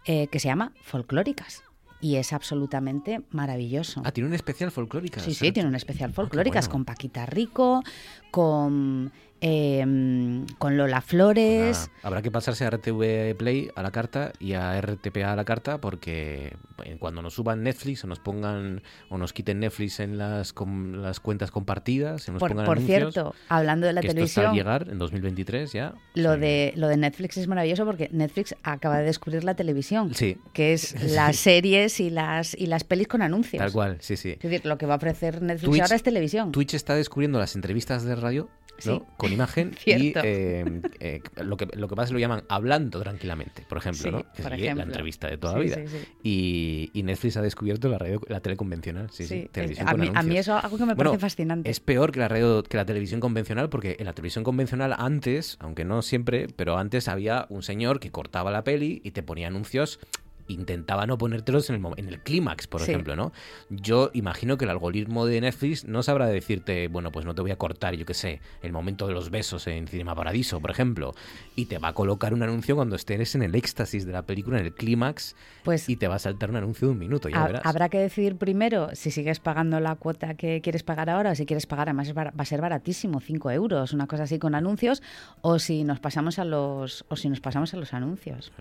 S12: eh, que se llama Folclóricas. Y es absolutamente maravilloso.
S1: Ah, tiene un especial folclórica.
S12: Sí, sí, tiene un especial folclóricas
S1: bueno.
S12: con Paquita Rico, con, eh, con Lola Flores.
S1: Nada, habrá que pasarse a RTV Play a la carta y a RTPA a la carta porque eh, cuando nos suban Netflix o nos pongan o nos quiten Netflix en las, com- las cuentas compartidas, nos
S12: Por,
S1: pongan
S12: por
S1: anuncios,
S12: cierto, hablando de la
S1: que esto está
S12: televisión,
S1: llegar en 2023 ya.
S12: Lo de, lo de Netflix es maravilloso porque Netflix acaba de descubrir la televisión,
S1: Sí.
S12: que es las series y las, y las pelis con anuncios.
S1: Tal cual, sí, sí.
S12: Es decir, lo que va a ofrecer Netflix
S1: Twitch-
S12: ahora es televisión.
S1: Twitch está descubriendo las entrevistas de radio ¿no?
S12: Sí.
S1: con imagen y eh, eh, lo que lo que pasa es que lo llaman hablando tranquilamente, por ejemplo,
S12: Sí,
S1: ¿no? Que
S12: por
S1: sigue
S12: ejemplo.
S1: la entrevista de toda
S12: Sí,
S1: la vida.
S12: sí.
S1: Y, y Netflix ha descubierto la radio, la tele convencional, sí, sí, televisión
S12: a
S1: con
S12: mí- a mí eso es algo que me
S1: Bueno,
S12: parece fascinante.
S1: Es peor que la radio, que la televisión convencional, porque en la televisión convencional antes, aunque no siempre, pero antes había un señor que cortaba la peli y te ponía anuncios intentaba no ponértelos en el, en el clímax, por
S12: Sí.
S1: ejemplo, ¿no? Yo imagino que el algoritmo de Netflix no sabrá decirte, bueno, pues no te voy a cortar, yo qué sé, el momento de los besos en Cinema Paradiso, por ejemplo, y te va a colocar un anuncio cuando estés en el éxtasis de la película, en el clímax,
S12: Pues
S1: y te va a saltar un anuncio de un minuto, ya
S12: Ha-
S1: verás.
S12: Habrá que decidir primero si sigues pagando la cuota que quieres pagar ahora o si quieres pagar, además va a ser baratísimo, 5 euros, una cosa así con anuncios, o si nos pasamos a los, o si nos pasamos a los anuncios.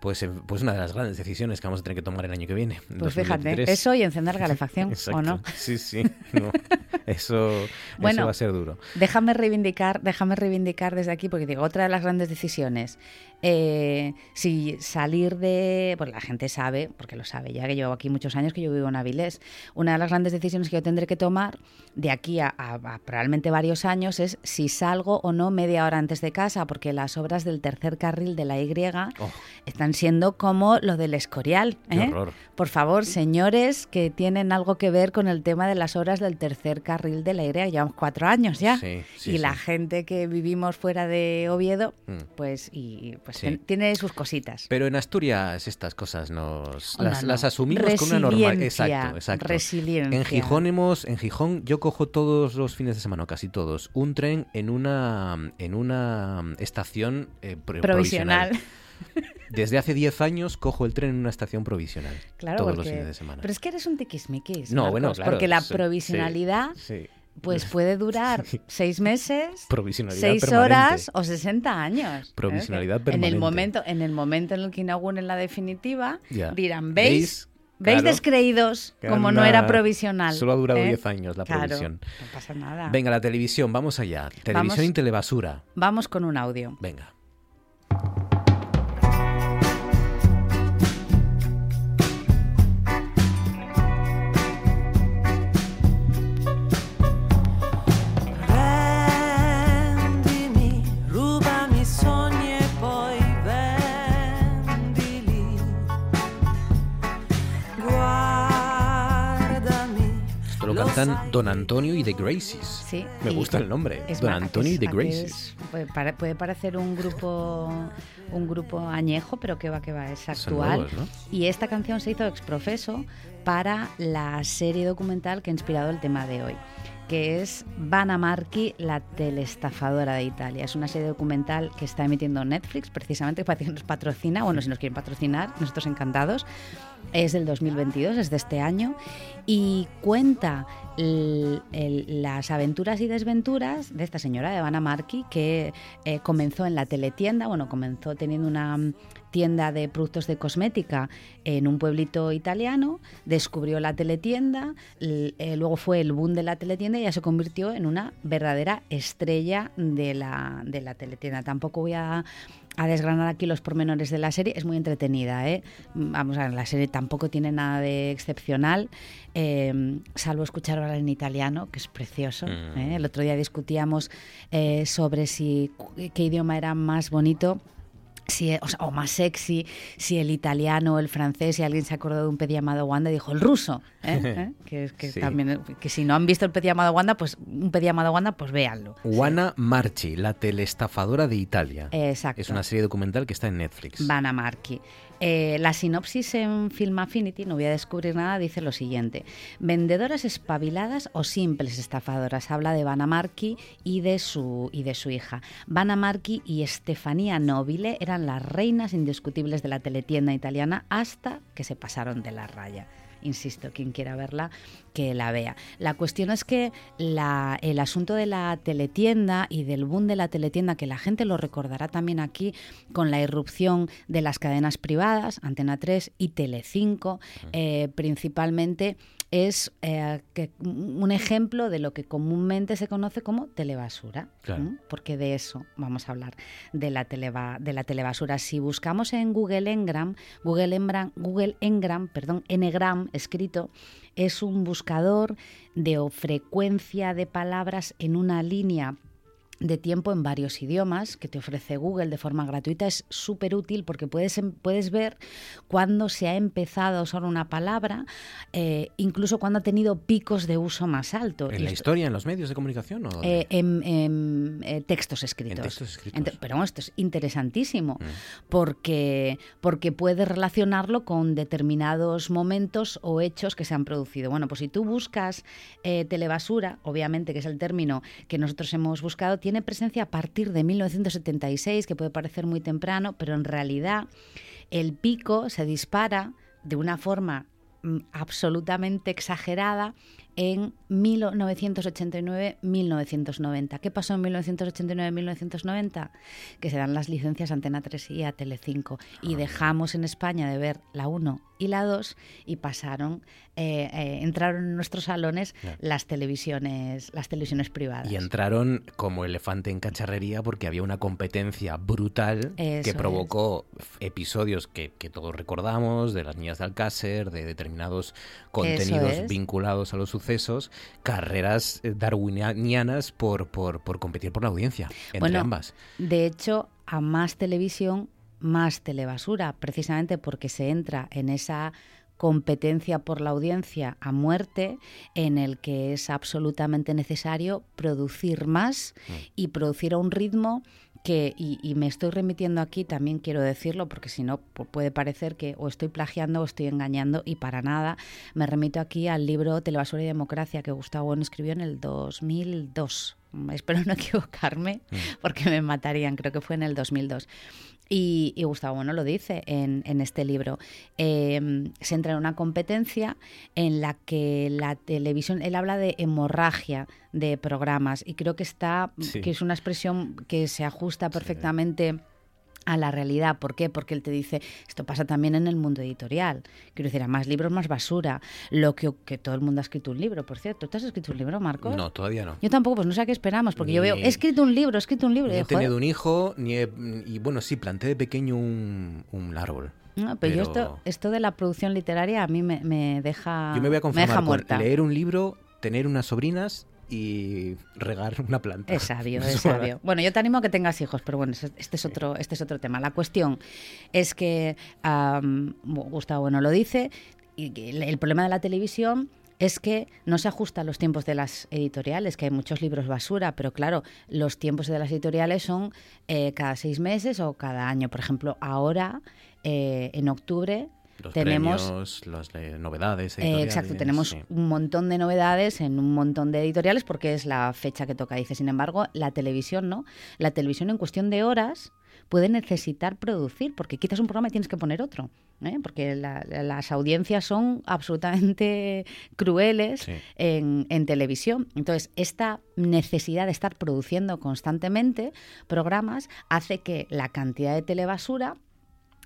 S1: Pues, eh, pues una de las grandes decisiones que vamos a tener que tomar el año que viene. en
S12: Pues fíjate,
S1: 2023.
S12: eso y encender calefacción, ¿o no?
S1: Sí, sí. no. Eso,
S12: Bueno,
S1: eso va a ser duro.
S12: Déjame reivindicar, déjame reivindicar desde aquí, porque digo, otra de las grandes decisiones, eh, si salir de, pues la gente sabe, porque lo sabe, ya que llevo aquí muchos años que yo vivo en Avilés, una de las grandes decisiones que yo tendré que tomar de aquí a, a- a probablemente varios años es si salgo o no media hora antes de casa, porque las obras del tercer carril de la Y
S1: Oh.
S12: están siendo como lo del Escorial. ¿eh? Por favor, señores que tienen algo que ver con el tema de las obras del tercer carril de la Y, llevamos cuatro años ya.
S1: Sí, sí,
S12: y la gente que vivimos fuera de Oviedo,
S1: Mm.
S12: pues, y, pues tiene sus cositas.
S1: Pero en Asturias estas cosas nos
S12: No,
S1: las,
S12: no.
S1: las asumimos con una normal.
S12: Resiliencia,
S1: Exacto, exacto.
S12: resiliencia.
S1: En Gijón hemos, en Gijón yo cojo todos los fines de semana, o casi todos, un tren en una en una estación eh, pro-
S12: Provisional.
S1: Desde hace 10 años cojo el tren en una estación provisional.
S12: Claro,
S1: todos
S12: porque-
S1: los fines de semana.
S12: Pero es que eres un tiquismiquis.
S1: No,
S12: Marcos,
S1: bueno, claro,
S12: Porque la provisionalidad,
S1: sí, sí.
S12: pues puede durar seis meses, seis
S1: permanente.
S12: horas o 60 años. ¿eh?
S1: Provisionalidad permanente.
S12: En el momento, en el momento en el que inauguren la definitiva, dirán, ¿veis?
S1: ¿Veis?
S12: ¿Veis
S1: Claro.
S12: descreídos como no era provisional?
S1: Solo ha durado
S12: ¿eh?
S1: 10 años la
S12: Claro,
S1: provisión.
S12: no pasa nada.
S1: Venga, la televisión, vamos allá. Televisión
S12: Vamos.
S1: y telebasura.
S12: Vamos con un audio.
S1: Venga. Cantan Don Antonio y The Gracies.
S12: Sí,
S1: Me gusta el nombre.
S12: es
S1: Don Antonio y The
S12: es-
S1: Gracies.
S12: puede, pare- puede parecer un grupo un grupo añejo, pero que va que va, es actual.
S1: nuevos, ¿no?
S12: Y esta canción se hizo exprofeso para la serie documental que ha inspirado el tema de hoy, que es Vanna Marchi, la telestafadora de Italia. Es una serie documental que está emitiendo Netflix, precisamente para que nos patrocina. Bueno, si nos quieren patrocinar, nosotros encantados. Es del 2022, es de este año, y cuenta las aventuras y desventuras de esta señora de Vanna Marchi, que eh, comenzó en la teletienda, bueno, comenzó teniendo una tienda de productos de cosmética en un pueblito italiano, descubrió la teletienda, eh, luego fue el boom de la teletienda y ya se convirtió en una verdadera estrella de la, de la teletienda. Tampoco voy a, a desgranar aquí los pormenores de la serie, es muy entretenida, ¿eh? Vamos a ver, la serie tampoco tiene nada de excepcional, eh, salvo escuchar hablar en italiano, que es precioso.
S13: Mm.
S12: ¿eh? El otro día discutíamos eh, sobre si qué idioma era más bonito si, o, sea, o más sexy, si el italiano o el francés, si alguien se acordó de un pez llamado Wanda, dijo el ruso. ¿eh? ¿Eh? Que, que
S1: Sí.
S12: también, que si no han visto el pez llamado Wanda, pues un pez llamado Wanda, pues véanlo.
S1: Juana Marchi, la telestafadora de Italia.
S12: Exacto.
S1: Es una serie documental que está en Netflix.
S12: Vanna Marchi. Eh, la sinopsis en Film Affinity, no voy a descubrir nada, dice lo siguiente. Vendedoras espabiladas o simples estafadoras. Habla de Vanna Marchi y de su, y de su hija. Vanna Marchi y Estefanía Nobile eran las reinas indiscutibles de la teletienda italiana hasta que se pasaron de la raya. Insisto, quien quiera verla, que la vea. La cuestión es que la- el asunto de la teletienda y del boom de la teletienda, que la gente lo recordará también aquí con la irrupción de las cadenas privadas, Antena 3 y Telecinco, eh, principalmente es eh, que- un ejemplo de lo que comúnmente se conoce como telebasura. Porque de eso vamos a hablar, de la, teleba- de la telebasura. Si buscamos en Google Engram, Google Engram, Google Engram, perdón, Enegram escrito, es un buscador de o frecuencia de palabras en una línea de tiempo en varios idiomas que te ofrece Google de forma gratuita es súper útil porque puedes, em- puedes ver cuándo se ha empezado a usar una palabra, eh, incluso cuando ha tenido picos de uso más alto.
S1: ¿En
S12: Y
S1: la
S12: esto-
S1: historia, en los medios de comunicación? O dónde?
S12: eh, en, en, eh, textos escritos.
S1: En textos escritos.
S12: Pero bueno, esto es interesantísimo
S1: Mm.
S12: porque, porque puedes relacionarlo con determinados momentos o hechos que se han producido. Bueno, pues si tú buscas eh, telebasura, obviamente que es el término que nosotros hemos buscado, tiene presencia a partir de 1976, que puede parecer muy temprano, pero en realidad el pico se dispara de una forma mm, absolutamente exagerada en 1989-1990. ¿Qué pasó en 1989-1990? Que se dan las licencias a Antena 3 y a Telecinco y dejamos en España de ver la 1 y la 2 y pasaron, eh, eh, entraron en nuestros salones las televisiones, las televisiones privadas.
S1: Y entraron como elefante en cacharrería porque había una competencia brutal
S12: Eso
S1: que provocó episodios que, que todos recordamos, de las niñas de Alcácer, de determinados contenidos
S12: es.
S1: vinculados a los sucesos, carreras eh, darwinianas por, por, por competir por la audiencia, entre
S12: Bueno,
S1: ambas.
S12: De hecho, a más televisión, más telebasura, precisamente porque se entra en esa competencia por la audiencia a muerte en el que es absolutamente necesario producir más y producir a un ritmo que, y, y me estoy remitiendo aquí, también quiero decirlo, porque si no pu- puede parecer que o estoy plagiando o estoy engañando y para nada, me remito aquí al libro Telebasura y Democracia que Gustavo Bueno escribió en el 2002. Espero no equivocarme porque me matarían, creo que fue en el 2002. Y, y Gustavo Bueno lo dice en, en este libro. Eh, se entra en una competencia en la que la televisión, él habla de hemorragia de programas y creo que está,
S13: Sí.
S12: que es una expresión que se ajusta perfectamente a la realidad. ¿Por qué? Porque él te dice, esto pasa también en el mundo editorial. Quiero decir, a más libros, más basura. Lo que, que todo el mundo ha escrito un libro, por cierto. ¿Tú has escrito un libro, Marcos?
S1: No, todavía no.
S12: Yo tampoco, pues no sé a qué esperamos, porque yo veo, he escrito un libro, he escrito un libro.
S1: Ni he tenido un hijo, ni he- y bueno, sí, planté de pequeño un, un árbol.
S12: no, pero, yo esto, esto de la producción literaria a mí me, me deja,
S1: Yo me voy a
S12: deja
S1: conformar con leer un libro, tener unas sobrinas y regar una planta.
S12: Es sabio, es sabio. Bueno, yo te animo a que tengas hijos, pero bueno, ese- este es otro, este es otro tema. La cuestión es que Gustavo Bueno lo dice, y el problema de la televisión es que no se ajusta a los tiempos de las editoriales, que hay muchos libros basura, pero claro, los tiempos de las editoriales son eh, cada seis meses o cada año. Por ejemplo, ahora, eh, en octubre,
S1: Los
S12: tenemos
S1: premios, las eh, novedades.
S12: eh, exacto, tenemos
S1: sí.
S12: un montón de novedades en un montón de editoriales porque es la fecha que toca. Dice, sin embargo, la televisión no. La televisión en cuestión de horas puede necesitar producir porque quitas un programa y tienes que poner otro. ¿eh? Porque la- la- las audiencias son absolutamente crueles
S13: Sí.
S12: en, en televisión. Entonces, esta necesidad de estar produciendo constantemente programas hace que la cantidad de telebasura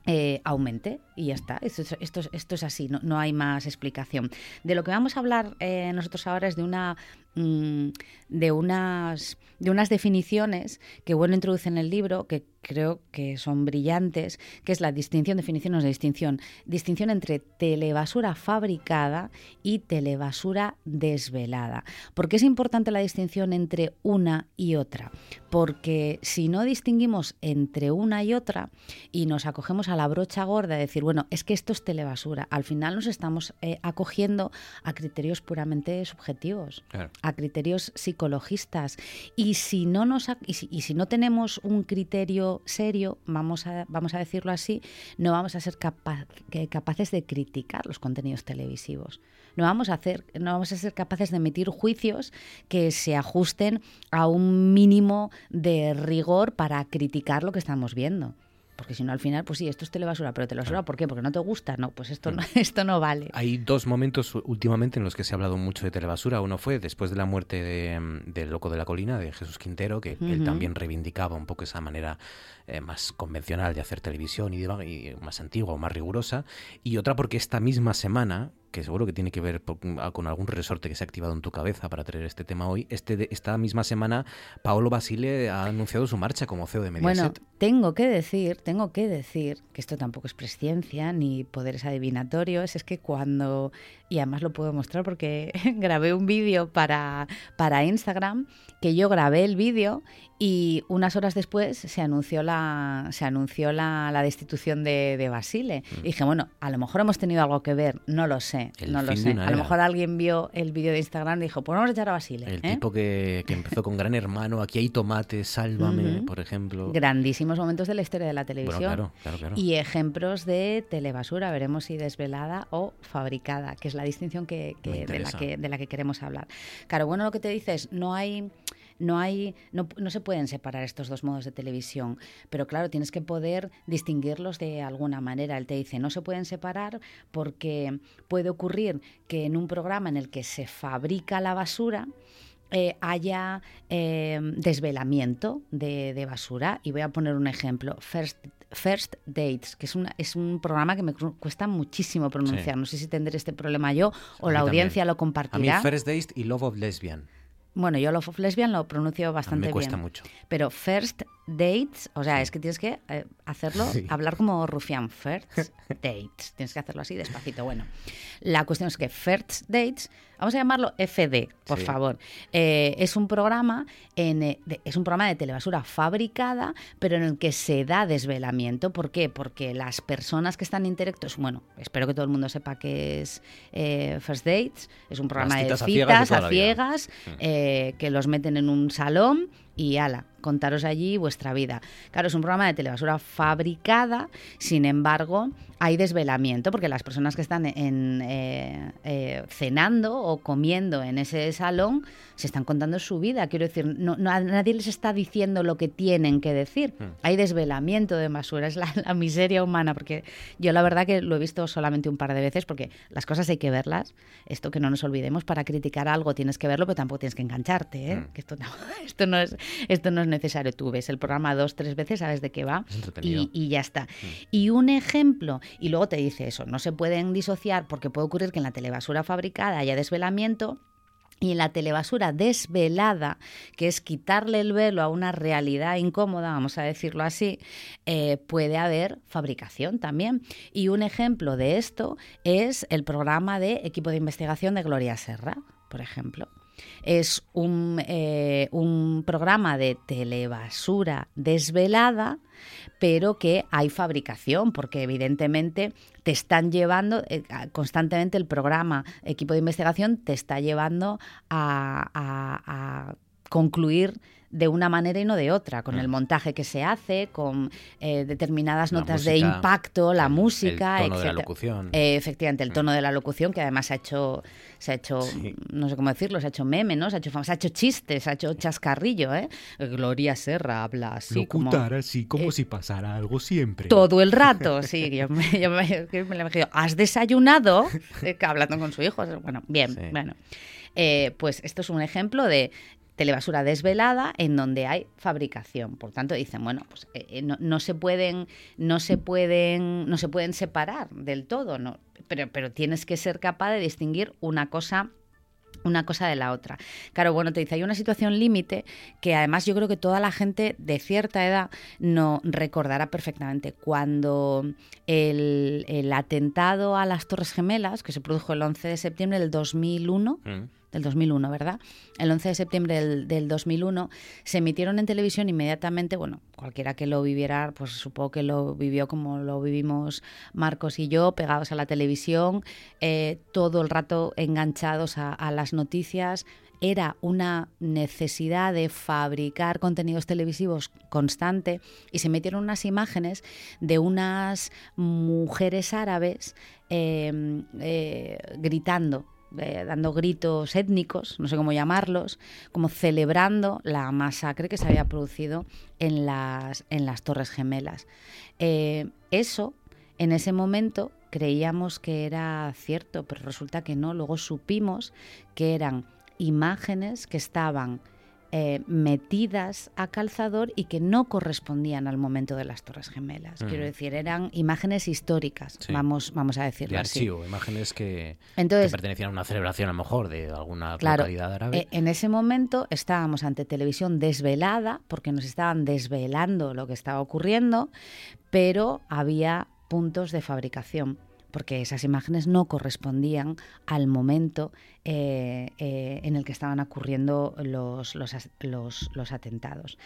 S12: eh, aumente y ya está. Esto es, esto es- esto es así, no, no hay más explicación. De lo que vamos a hablar eh, nosotros ahora es de una mm, de unas de unas definiciones que bueno introduce en el libro que creo que son brillantes, que es la distinción, definición no es distinción, distinción entre telebasura fabricada y telebasura desvelada. ¿Por qué es importante la distinción entre una y otra? Porque si no distinguimos entre una y otra y nos acogemos a la brocha gorda de decir, bueno, es que esto es telebasura, al final nos estamos eh, acogiendo a criterios puramente subjetivos
S1: Claro.
S12: a criterios psicologistas y si no nos y si, y si no tenemos un criterio serio vamos a vamos a decirlo así no vamos a ser capaces de criticar los contenidos televisivos. No vamos a hacer no vamos a ser capaces de emitir juicios que se ajusten a un mínimo de rigor para criticar lo que estamos viendo porque si no al final pues sí esto es telebasura pero telebasura ¿por qué? porque no te gusta no pues esto no, esto no vale
S1: Hay dos momentos últimamente en los que se ha hablado mucho de telebasura. Uno fue después de la muerte de, mm, del Loco de la Colina, de Jesús Quintero, que él también reivindicaba un poco esa manera eh, más convencional de hacer televisión y, y más antigua o más rigurosa. Y otra porque esta misma semana, que seguro que tiene que ver po- con algún resorte que se ha activado en tu cabeza para traer este tema hoy, este esta misma semana Paolo Basile ha anunciado su marcha como CEO de Mediaset.
S12: Bueno, tengo que decir, tengo que decir que esto tampoco es presciencia ni poderes adivinatorios, es que cuando, y además lo puedo mostrar porque grabé un vídeo para, para Instagram, que yo grabé el vídeo y unas horas después se anunció la, se anunció la, la destitución de, de Basile. Y dije, bueno, a lo mejor hemos tenido algo que ver, no lo sé,
S1: El
S12: no lo sé. A lo mejor alguien vio el vídeo de Instagram y dijo, pues vamos a echar a Basile.
S1: El
S12: ¿eh?
S1: tipo que, que empezó con Gran Hermano, aquí hay tomate, sálvame, por ejemplo.
S12: Grandísimos momentos de la historia de la
S1: Bueno,
S12: televisión.
S1: claro, claro, claro.
S12: Y ejemplos de telebasura, veremos si desvelada o fabricada, que es la distinción que, de, la que, de la que queremos hablar. Claro, bueno, lo que te dices, no hay... no hay, no, no se pueden separar estos dos modos de televisión, pero claro, tienes que poder distinguirlos de alguna manera. Él te dice, no se pueden separar porque puede ocurrir que en un programa en el que se fabrica la basura, eh, haya eh, desvelamiento de, de basura. Y voy a poner un ejemplo. First, First Dates, que es, una, es un programa que me cu- cuesta muchísimo pronunciar.
S1: Sí.
S12: No sé si tendré este problema yo o la audiencia
S1: también.
S12: lo
S1: A mí
S12: compartirá.
S1: First Date y Love of Lesbian.
S12: Bueno, yo Love of Lesbian lo pronuncio bastante
S1: cuesta
S12: bien.
S1: mucho.
S12: Pero First Dates, o sea, es que tienes que eh, hacerlo,
S1: Sí.
S12: hablar como rufián. First Dates. Tienes que hacerlo así despacito. Bueno, la cuestión es que First Dates, vamos a llamarlo FD, por
S13: Sí.
S12: favor. Eh, es un programa en, eh, de- es un programa de telebasura fabricada, pero en el que se da desvelamiento. ¿Por qué? Porque las personas que están intelectos, bueno, espero que todo el mundo sepa que es eh, First Dates, es un programa de
S1: citas a ciegas
S12: a ciegas, eh, que los meten en un salón y ala, contaros allí vuestra vida. Claro, es un programa de telebasura fabricada, sin embargo, hay desvelamiento porque las personas que están en, eh, eh, cenando o comiendo en ese salón se están contando su vida. Quiero decir, no, nadie les está diciendo lo que tienen que decir. Hay desvelamiento de basura, es la, la miseria humana, porque yo la verdad que lo he visto solamente un par de veces, porque las cosas hay que verlas. Esto que no nos olvidemos, para criticar algo tienes que verlo, pero tampoco tienes que engancharte. ¿eh? Que esto, no, esto, no es, esto no es necesario. Tú ves el programa dos, tres veces, sabes de qué va y, y ya está. Y un ejemplo, y luego te dice eso, no se pueden disociar porque puede ocurrir que en la telebasura fabricada haya desvelamiento. Y en la telebasura desvelada, que es quitarle el velo a una realidad incómoda, vamos a decirlo así, eh, puede haber fabricación también. Y un ejemplo de esto es el programa de equipo de investigación de Gloria Serra, por ejemplo. Es un, eh, un programa de telebasura desvelada, pero que hay fabricación, porque evidentemente te están llevando, eh, constantemente el programa equipo de investigación te está llevando a concluir de una manera y no de otra, con el montaje que se hace, con eh, determinadas
S1: La
S12: notas de impacto, la música,
S1: el tono de la locución.
S12: Eh, efectivamente, el tono de la locución, que además se ha hecho, se ha hecho no sé cómo decirlo, se ha hecho meme, ¿no? Se ha hecho, se ha hecho chistes, se ha hecho chascarrillo, ¿eh? Gloria Serra habla así como...
S14: Locutar así como
S12: eh,
S14: si pasara algo siempre.
S12: Todo el rato, sí. Yo me, yo me- que me lo imagino, ¿Has desayunado? Hablando con su hijo. Bueno, bien, bueno. Eh, pues esto es un ejemplo de telebasura desvelada en donde hay fabricación. Por tanto, dicen, bueno, pues eh, eh, no, no se pueden, no se pueden, no se pueden separar del todo, ¿no? Pero, pero tienes que ser capaz de distinguir una cosa una cosa de la otra. Claro, bueno, te dice, hay una situación límite que además yo creo que toda la gente de cierta edad no recordará perfectamente. Cuando el, el atentado a las Torres Gemelas, que se produjo el 11 de septiembre del 2001, del 2001, ¿verdad? El 11 de septiembre del, del 2001 se emitieron en televisión inmediatamente, bueno, cualquiera que lo viviera, pues supongo que lo vivió como lo vivimos Marcos y yo, pegados a la televisión, eh, todo el rato enganchados a, las noticias. Era una necesidad de fabricar contenidos televisivos constante y se metieron unas imágenes de unas mujeres árabes eh, eh, gritando eh, dando gritos étnicos, no sé cómo llamarlos, como celebrando la masacre que se había producido en las, en las Torres Gemelas. Eh, eso, en ese momento, creíamos que era cierto, pero resulta que no. Luego supimos que eran imágenes que estaban eh, metidas a calzador y que no correspondían al momento de las Torres Gemelas.
S1: Mm.
S12: Quiero decir, eran imágenes históricas,
S1: Sí.
S12: vamos, vamos a decirlo
S1: de
S12: así.
S1: archivo, imágenes que,
S12: Entonces-
S1: que pertenecían a una celebración a lo mejor de alguna
S12: Claro,
S1: localidad árabe.
S12: eh, en ese momento estábamos ante televisión desvelada, porque nos estaban desvelando lo que estaba ocurriendo, pero había puntos de fabricación, porque esas imágenes no correspondían al momento eh, eh, en el que estaban ocurriendo los, los, los- los atentados.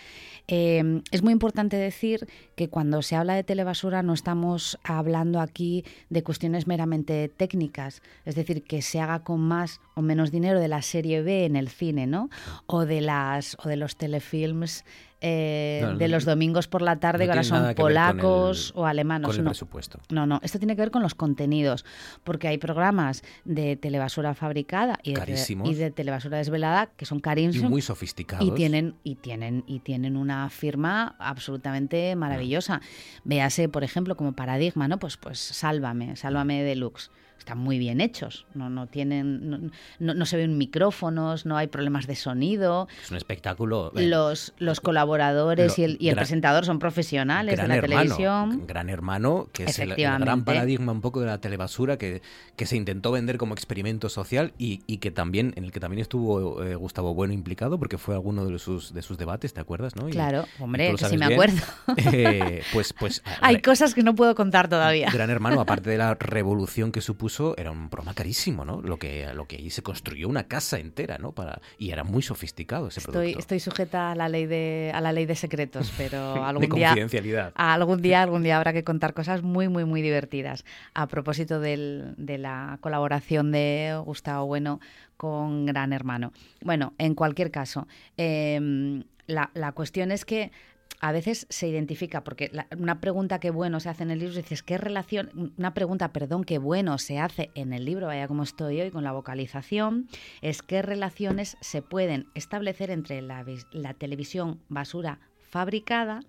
S12: Eh, es muy importante decir que cuando se habla de telebasura no estamos hablando aquí de cuestiones meramente técnicas, es decir, que se haga con más o menos dinero de la serie B en el cine, ¿no? O de las o de los telefilms eh,
S1: No, no,
S12: de los domingos por la tarde,
S1: no
S12: que ahora son polacos
S1: el-
S12: o alemanos.
S1: con el
S12: no.
S1: presupuesto.
S12: No, no, esto tiene que ver con los contenidos, porque hay programas de telebasura fabricada y de, y de telebasura desvelada que son carísimos
S1: Y muy sofisticados.
S12: y tienen y tienen y tienen una firma absolutamente maravillosa. Véase, por ejemplo, como paradigma, ¿no? Pues pues Sálvame, Sálvame Deluxe. Están muy bien hechos, no, no tienen, no, no- no se ven micrófonos, no hay problemas de sonido,
S1: Es un espectáculo. eh,
S12: los, los colaboradores
S1: lo-
S12: y el, y el presentador son profesionales de la
S1: hermano,
S12: televisión.
S1: Gran hermano, que es el, gran paradigma un poco de la telebasura que, que se intentó vender como experimento social y, y que también, en el que también estuvo eh, Gustavo Bueno implicado, porque fue alguno de sus, de sus debates, ¿te acuerdas? ¿no? Y-
S12: Claro, hombre, que sí
S1: sabes
S12: me
S1: bien.
S12: acuerdo.
S1: Eh, pues, pues
S12: Hay cosas que no puedo contar todavía.
S1: Gran Hermano, aparte de la revolución que supuso, era un programa carísimo, ¿no? Lo que, lo que ahí se construyó una casa entera, ¿no? Para, y era muy sofisticado ese
S12: Estoy,
S1: producto.
S12: estoy sujeta a la ley de a la ley de secretos, pero algún
S1: De
S12: día
S1: confidencialidad.
S12: algún día algún día habrá que contar cosas muy muy muy divertidas. A propósito del- de la colaboración de Gustavo Bueno con Gran Hermano. Bueno, en cualquier caso, em, la, la cuestión es que a veces se identifica, porque una pregunta que bueno se hace en el libro, dices, ¿qué relación? Una pregunta, perdón, que bueno se hace en el libro, vaya como estoy hoy con la vocalización, es qué relaciones se pueden establecer entre la televisión basura fabricada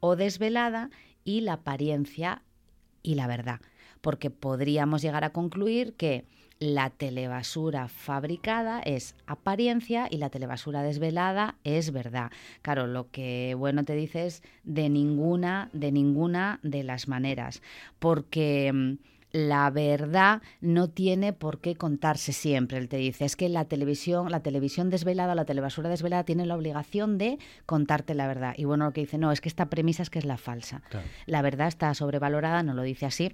S12: o desvelada y la apariencia y la verdad. Porque podríamos llegar a concluir que la telebasura fabricada es apariencia y la telebasura desvelada es verdad. Claro, lo que bueno te dice es de ninguna, de ninguna de las maneras. Porque mm, la verdad no tiene por qué contarse siempre. Él te dice, es que la televisión, la televisión desvelada, la telebasura desvelada tiene la obligación de contarte la verdad. Y bueno, lo que dice, no, es que esta premisa es que es la falsa.
S1: Claro.
S12: La verdad está sobrevalorada, no lo dice así,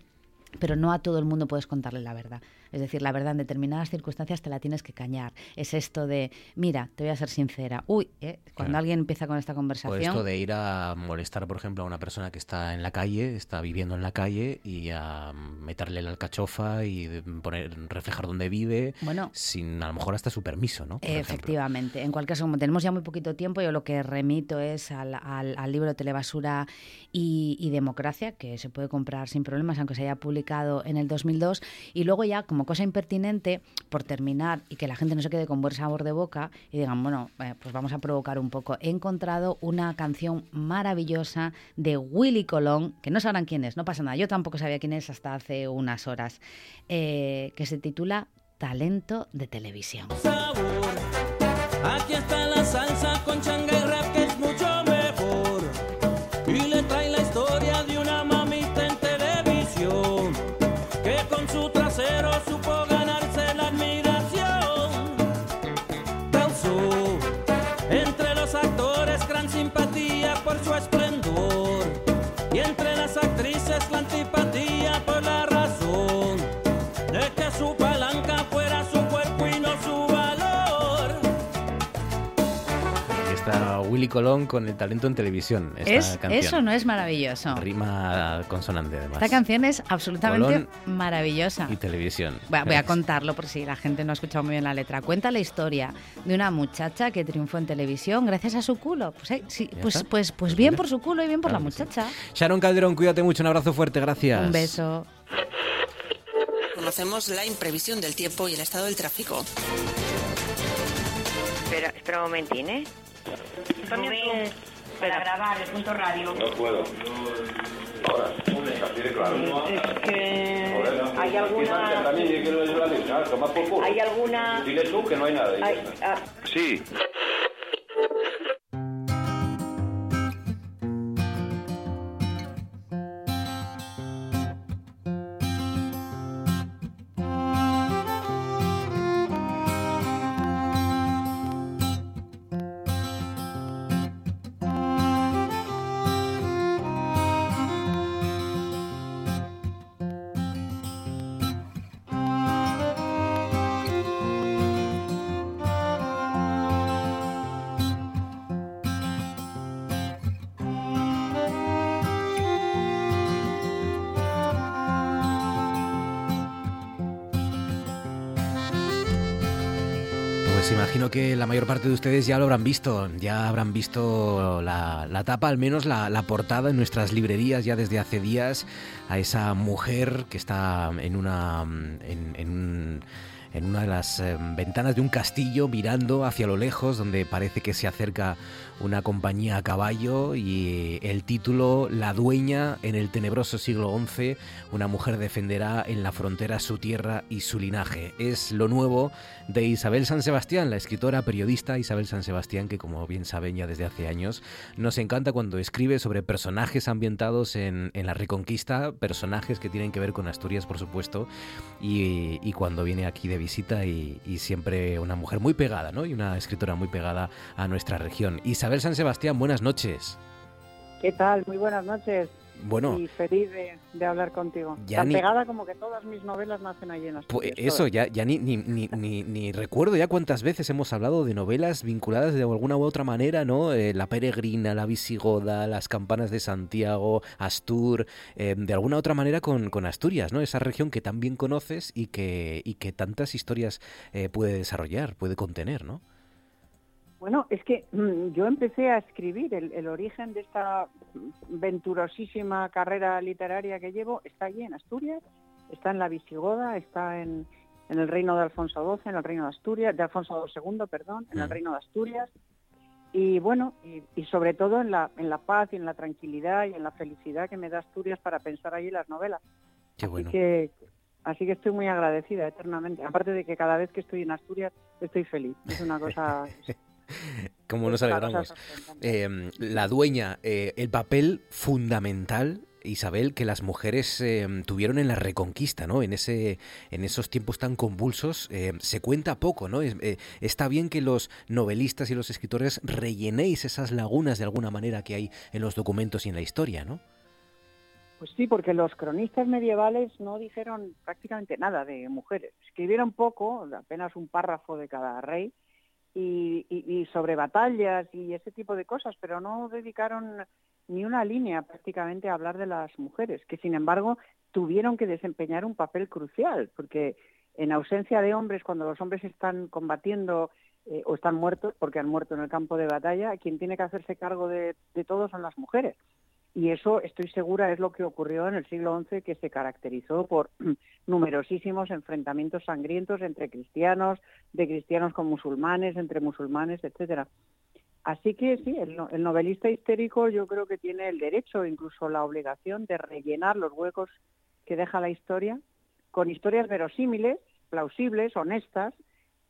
S12: pero no a todo el mundo puedes contarle la verdad. Es decir, la verdad en determinadas circunstancias te la tienes que cañar. Es esto de, mira, te voy a ser sincera. Uy, ¿eh? cuando
S1: Claro.
S12: alguien empieza con esta
S1: O
S12: conversación...
S1: esto de ir a molestar, por ejemplo, a una persona que está en la calle, está viviendo en la calle, y a meterle la alcachofa y poner, reflejar dónde vive,
S12: Bueno.
S1: sin a lo mejor hasta su permiso, ¿no? Por ejemplo.
S12: Efectivamente. En cualquier caso, como tenemos ya muy poquito tiempo, yo lo que remito es al, al- al libro Telebasura y, y Democracia, que se puede comprar sin problemas, aunque se haya publicado en el 2002. Y luego ya, como cosa impertinente, por terminar y que la gente no se quede con buen sabor de boca y digan, bueno, eh, pues vamos a provocar un poco. He encontrado una canción maravillosa de Willy Colón, que no sabrán quién es, no pasa nada. Yo tampoco sabía quién es hasta hace unas horas, eh, que se titula Talento de Televisión.
S13: Aquí está la salsa con actrices la antipatía
S1: Willy Colón con el talento en televisión. Esta
S12: Es,
S1: canción.
S12: eso no es maravilloso.
S1: Rima consonante, además.
S12: Esta canción es absolutamente
S1: Colón
S12: maravillosa.
S1: Y televisión.
S12: Voy a, voy a contarlo por si la gente no ha escuchado muy bien la letra. Cuenta la historia de una muchacha que triunfó en televisión gracias a su culo. Pues, eh, sí, pues,
S1: está.
S12: pues, pues bien por su culo y bien por la muchacha.
S1: Sharon Calderón, cuídate mucho, un abrazo fuerte, gracias.
S12: Un beso.
S14: Conocemos la imprevisión del tiempo y el estado del tráfico.
S15: Espera, espera un momentín, ¿eh?
S14: Rubén, para grabar el punto radio.
S10: No puedo. Ahora, así de claro.
S15: Es que hay
S10: Y
S15: alguna...
S10: también yo quiero decir la misma, toma por culo.
S15: Hay alguna...
S10: Dile tú que no hay nada.
S15: ah,
S10: Sí.
S1: La mayor parte de ustedes ya lo habrán visto, ya habrán visto la, la tapa, al menos la, portada en nuestras librerías ya desde hace días, a esa mujer que está en una... en, en un en una de las eh, ventanas de un castillo mirando hacia lo lejos donde parece que se acerca una compañía a caballo y el título La dueña en el tenebroso siglo XI, una mujer defenderá en la frontera su tierra y su linaje. Es lo nuevo de Isabel San Sebastián, la escritora periodista Isabel San Sebastián, que como bien saben ya desde hace años, nos encanta cuando escribe sobre personajes ambientados en, en la Reconquista, personajes que tienen que ver con Asturias, por supuesto, y, y cuando viene aquí de visita y, y, siempre una mujer muy pegada, ¿no? Y una escritora muy pegada a nuestra región. Isabel San Sebastián, buenas noches.
S16: ¿Qué tal? Muy buenas noches.
S1: Bueno,
S16: y feliz de, de hablar contigo.
S1: Ya
S16: Tan
S1: ni-
S16: pegada como que todas mis novelas nacen allí en
S1: Pues eso, ya, ya ni, ni, ni, ni, ni recuerdo ya cuántas veces hemos hablado de novelas vinculadas de alguna u otra manera, ¿no? Eh, la Peregrina, La Visigoda, Las Campanas de Santiago, Astur, eh, de alguna u otra manera con, con Asturias, ¿no? Esa región que tan bien conoces y que, y que tantas historias eh, puede desarrollar, puede contener, ¿no?
S16: Bueno, es que mm, yo empecé a escribir el, el origen de esta venturosísima carrera literaria que llevo. Está allí en Asturias, está en la Visigoda, está en, en el reino de Alfonso XII, en el reino de Asturias, de Alfonso II, perdón, en el
S17: Mm.
S16: reino de Asturias. Y bueno, y, y sobre todo en la, en la paz y en la tranquilidad y en la felicidad que me da Asturias para pensar allí las novelas.
S1: Qué bueno.
S16: Así que, así que estoy muy agradecida eternamente. Aparte de que cada vez que estoy en Asturias estoy feliz. Es una cosa...
S1: Como nos
S16: Es una
S1: alegramos. Eh, la dueña, eh, el papel fundamental, Isabel, que las mujeres eh, tuvieron en la Reconquista, ¿no? En ese, en esos tiempos tan convulsos, eh, se cuenta poco, ¿no? Es- eh, está bien que los novelistas y los escritores rellenéis esas lagunas de alguna manera que hay en los documentos y en la historia, ¿no?
S16: Pues sí, porque los cronistas medievales no dijeron prácticamente nada de mujeres. Escribieron poco, apenas un párrafo de cada rey, y, y- y sobre batallas y ese tipo de cosas, pero no dedicaron ni una línea prácticamente a hablar de las mujeres, que sin embargo tuvieron que desempeñar un papel crucial, porque en ausencia de hombres, cuando los hombres están combatiendo eh, o están muertos, porque han muerto en el campo de batalla, quien tiene que hacerse cargo de, de todo son las mujeres. Y eso, estoy segura, es lo que ocurrió en el siglo XI, que se caracterizó por numerosísimos enfrentamientos sangrientos entre cristianos, de cristianos con musulmanes, entre musulmanes, etcétera. Así que sí, el, el novelista histérico yo creo que tiene el derecho, incluso la obligación, de rellenar los huecos que deja la historia con historias verosímiles, plausibles, honestas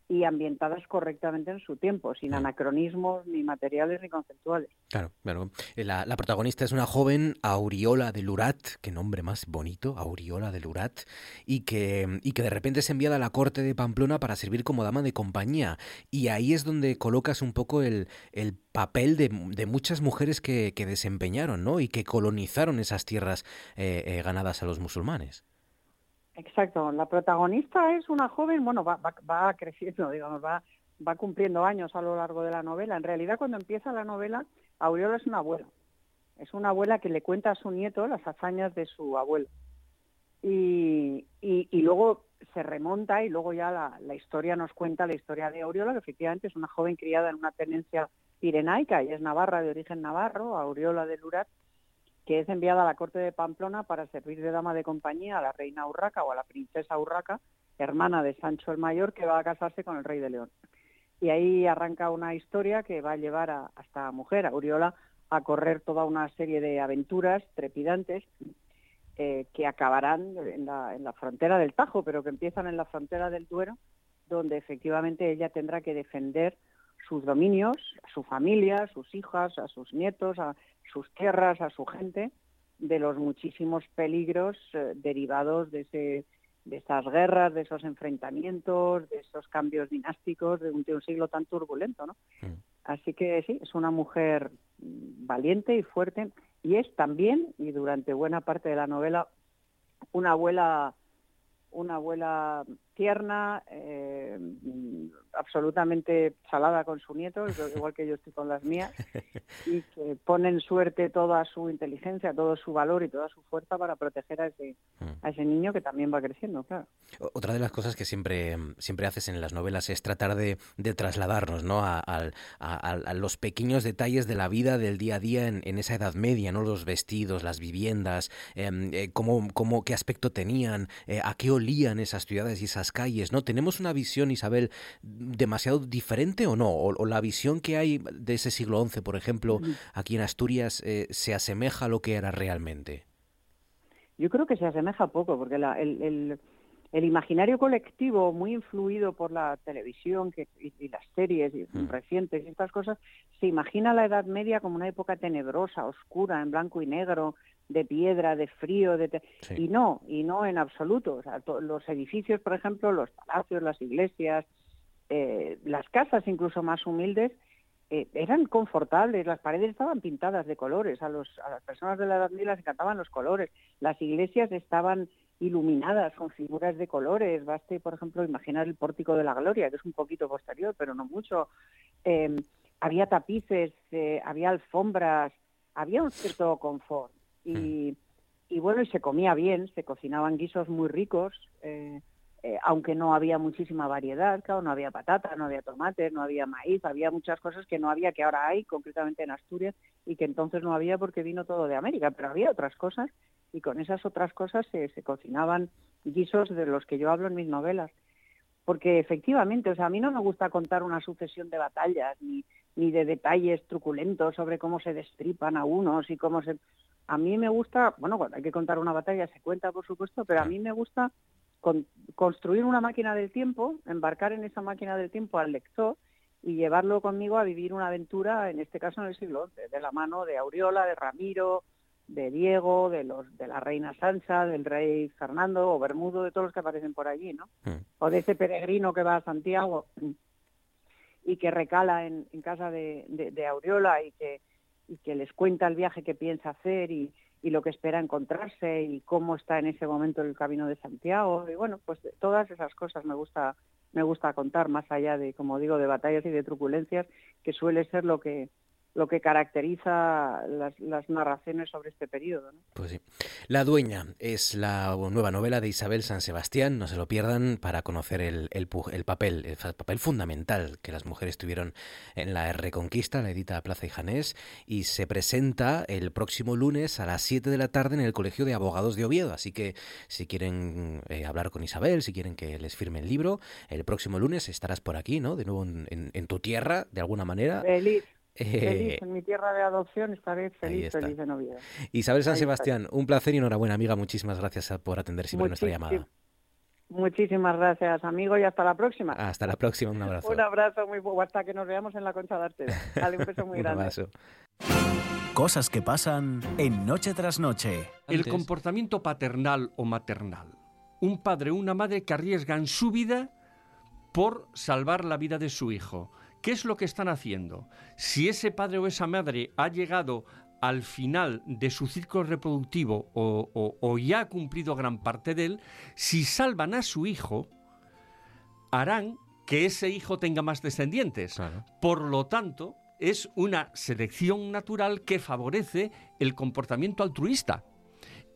S16: y ambientadas correctamente en su tiempo, sin anacronismos ni materiales ni conceptuales.
S1: Claro, claro. Eh, La, la protagonista es una joven Auriola de Lurat, qué nombre más bonito, Auriola de Lurat, y que, y que de repente es enviada a la corte de Pamplona para servir como dama de compañía. Y ahí es donde colocas un poco el, el papel de, de muchas mujeres que, que desempeñaron, ¿no? Y que colonizaron esas tierras eh, eh, ganadas a los musulmanes.
S16: Exacto, la protagonista es una joven, bueno, va, va, va creciendo, digamos, va, va cumpliendo años a lo largo de la novela. En realidad, cuando empieza la novela, Auriola es una abuela. Es una abuela que le cuenta a su nieto las hazañas de su abuelo. Y, y, y luego se remonta y luego ya la, historia nos cuenta la historia de Auriola, que efectivamente es una joven criada en una tenencia pirenaica, ella es navarra, de origen navarro, Auriola de Lurat, que es enviada a la corte de Pamplona para servir de dama de compañía a la reina Urraca o a la princesa Urraca, hermana de Sancho el Mayor, que va a casarse con el rey de León. Y ahí arranca una historia que va a llevar a, esta mujer, a Uriola, a correr toda una serie de aventuras trepidantes eh, que acabarán en la frontera del Tajo, pero que empiezan en la frontera del Duero, donde efectivamente ella tendrá que defender sus dominios, a su familia, a sus hijas, a sus nietos, a sus tierras, a su gente, de los muchísimos peligros eh, derivados de, ese, de esas guerras, de esos enfrentamientos, de esos cambios dinásticos de un, de un siglo tan turbulento, ¿no? Así que sí, es una mujer mm, valiente y fuerte y es también, y durante buena parte de la novela, una abuela, una abuela tierna, eh, mm, absolutamente salada con su nieto, igual que yo estoy con las mías, y que pone en suerte toda su inteligencia, todo su valor y toda su fuerza para proteger a ese, a ese niño que también va creciendo, claro.
S1: Otra de las cosas que siempre, siempre haces en las novelas es tratar de, de trasladarnos ¿no? a, los pequeños detalles de la vida del día a día en, en esa Edad Media, ¿no? los vestidos, las viviendas, em, eh, cómo, cómo- qué aspecto tenían, eh, a qué olían esas ciudades y esas calles. ¿no? ¿Tenemos una visión, Isabel, demasiado diferente o no? ¿O, o la visión que hay de ese siglo XI, por ejemplo, aquí en Asturias, eh, se asemeja a lo que era realmente?
S16: Yo creo que se asemeja poco, porque la- el, el- el imaginario colectivo, muy influido por la televisión que, y, y las series y recientes y estas cosas, se imagina la Edad Media como una época tenebrosa, oscura, en blanco y negro, de piedra, de frío, de te- y no, y no en absoluto. O sea, los edificios, por ejemplo, los palacios, las iglesias, eh, las casas incluso más humildes, eh, eran confortables, las paredes estaban pintadas de colores, a, los, a las personas de la Edad Media les encantaban los colores, las iglesias estaban iluminadas con figuras de colores, baste, por ejemplo, imaginar el pórtico de la Gloria, que es un poquito posterior, pero no mucho, Eh, había tapices, eh, había alfombras, había un cierto confort, y, y bueno, y se comía bien, se cocinaban guisos muy ricos, eh, eh, aunque no había muchísima variedad, claro, no había patata, no había tomates, no había maíz, había muchas cosas que no había, que ahora hay, concretamente en Asturias, y que entonces no había porque vino todo de América, pero había otras cosas, y con esas otras cosas se, se cocinaban guisos de los que yo hablo en mis novelas. Porque efectivamente, o sea, a mí no me gusta contar una sucesión de batallas, ni, ni de detalles truculentos sobre cómo se destripan a unos y cómo se... A mí me gusta, bueno, hay que contar una batalla se cuenta, por supuesto, pero a mí me gusta con- construir una máquina del tiempo, embarcar en esa máquina del tiempo al lector y llevarlo conmigo a vivir una aventura, en este caso en el siglo XI, de la mano de Aureola, de Ramiro, de Diego, de los de la reina Sancha, del rey Fernando o Bermudo, de todos los que aparecen por allí, ¿no? O de ese peregrino que va a Santiago y que recala en, en casa de, de- de Aureola y que, y que les cuenta el viaje que piensa hacer y, y lo que espera encontrarse y cómo está en ese momento el camino de Santiago. Y bueno, pues todas esas cosas me gusta, me gusta contar, más allá de, como digo, de batallas y de truculencias, que suele ser lo que lo que caracteriza las, las narraciones sobre este periodo. ¿no?
S1: Pues sí. La dueña es la nueva novela de Isabel San Sebastián. No se lo pierdan para conocer el, el el papel, el papel fundamental que las mujeres tuvieron en la Reconquista, la edita Plaza y Janés, y se presenta el próximo lunes a las 7 de la tarde en el Colegio de Abogados de Oviedo. Así que si quieren eh, hablar con Isabel, si quieren que les firme el libro, el próximo lunes estarás por aquí, ¿no? De nuevo en, en- en tu tierra, de alguna manera.
S16: Feliz, feliz en mi tierra de adopción, estaré feliz, feliz en Oviedo.
S1: Isabel San
S16: Ahí está.
S1: Sebastián, un placer y enhorabuena, amiga. Muchísimas gracias a- por atender siempre nuestra llamada.
S16: Muchísimas gracias, amigo, y hasta la próxima.
S1: Hasta la próxima, un abrazo.
S16: Un abrazo muy fuerte, hasta que nos veamos en la Concha de Artes. Dale un beso muy
S1: Un
S16: grande.
S1: abrazo.
S7: Cosas que pasan en Noche tras Noche.
S17: El comportamiento paternal o maternal. Un padre o una madre que arriesgan su vida por salvar la vida de su hijo. ¿Qué es lo que están haciendo? Si ese padre o esa madre ha llegado al final de su ciclo reproductivo o, o- o ya ha cumplido gran parte de él, si salvan a su hijo, harán que ese hijo tenga más descendientes. Por lo tanto, es una selección natural que favorece el comportamiento altruista.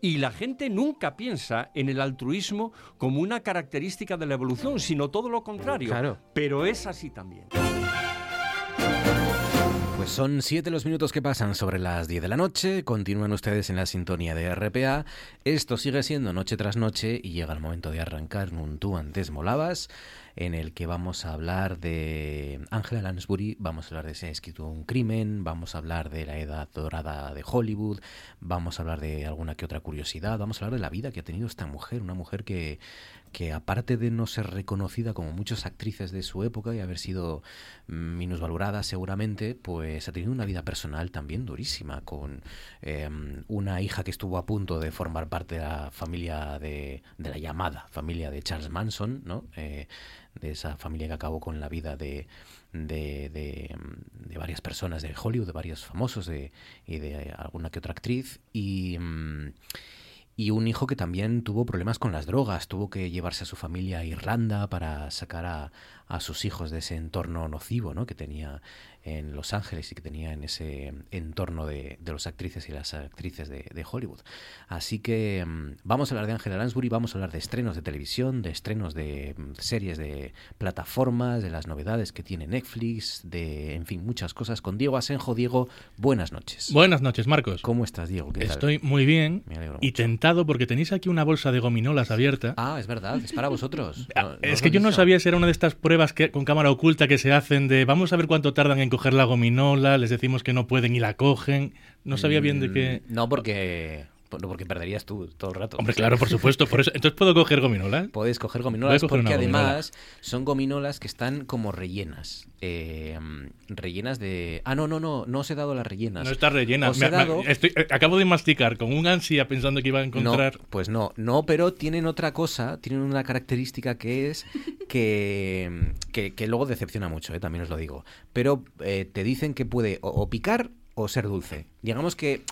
S17: Y la gente nunca piensa en el altruismo como una característica de la evolución, sino todo lo contrario.
S1: Claro.
S17: Pero es así también.
S1: Pues son siete los minutos que pasan sobre las 10 de la noche. Continúan ustedes en la sintonía de RPA. Esto sigue siendo noche tras noche y llega el momento de arrancar un tú antes molabas en el que vamos a hablar de Angela Lansbury, vamos a hablar de si ha escrito un crimen, vamos a hablar de la edad dorada de Hollywood, vamos a hablar de alguna que otra curiosidad, vamos a hablar de la vida que ha tenido esta mujer, una mujer que, que aparte de no ser reconocida como muchas actrices de su época y haber sido mm, minusvalorada seguramente, pues ha tenido una vida personal también durísima, con eh, una hija que estuvo a punto de formar parte de la familia de, de la llamada familia de Charles Manson, ¿no? Eh, de esa familia que acabó con la vida de, de, de, de varias personas de Hollywood, de varios famosos de, y de alguna que otra actriz. Y, mm, y un hijo que también tuvo problemas con las drogas, tuvo que llevarse a su familia a Irlanda para sacar a, a sus hijos de ese entorno nocivo ¿no? que tenía en Los Ángeles y que tenía en ese entorno de, de los actrices y las actrices de, de Hollywood. Así que mm, vamos a hablar de Angela Lansbury, vamos a hablar de estrenos de televisión, de estrenos de mm, series de plataformas, de las novedades que tiene Netflix, de, en fin, muchas cosas con Diego Asenjo. Diego, buenas noches.
S18: Buenas noches, Marcos.
S1: ¿Cómo estás, Diego? ¿Qué tal?
S18: Estoy muy bien
S1: Me
S18: y
S1: mucho.
S18: tentado porque tenéis aquí una bolsa de gominolas abierta.
S1: Ah, es verdad, es para vosotros. No-
S18: es que yo no sabía si era una de estas pruebas que, con cámara oculta que se hacen de vamos a ver cuánto tardan en coger la gominola, les decimos que no pueden y la cogen. No sabía bien de qué.
S1: Mm, No, porque, no, porque perderías tú todo el rato.
S18: Hombre, claro, por supuesto. Por eso. Entonces puedo coger gominolas.
S1: Puedes coger gominolas
S18: coger
S1: porque
S18: gominola.
S1: además son gominolas que están como rellenas. Eh, rellenas de... Ah, no, no, no, no os he dado las rellenas.
S18: No está rellena.
S1: Os
S18: Me-
S1: dado...
S18: estoy- eh, acabo de masticar con un ansia pensando que iba a encontrar.
S1: No, pues no, no, pero tienen otra cosa, tienen una característica que es que, que, que luego decepciona mucho, eh, también os lo digo. Pero eh, te dicen que puede o, o picar o ser dulce. Digamos que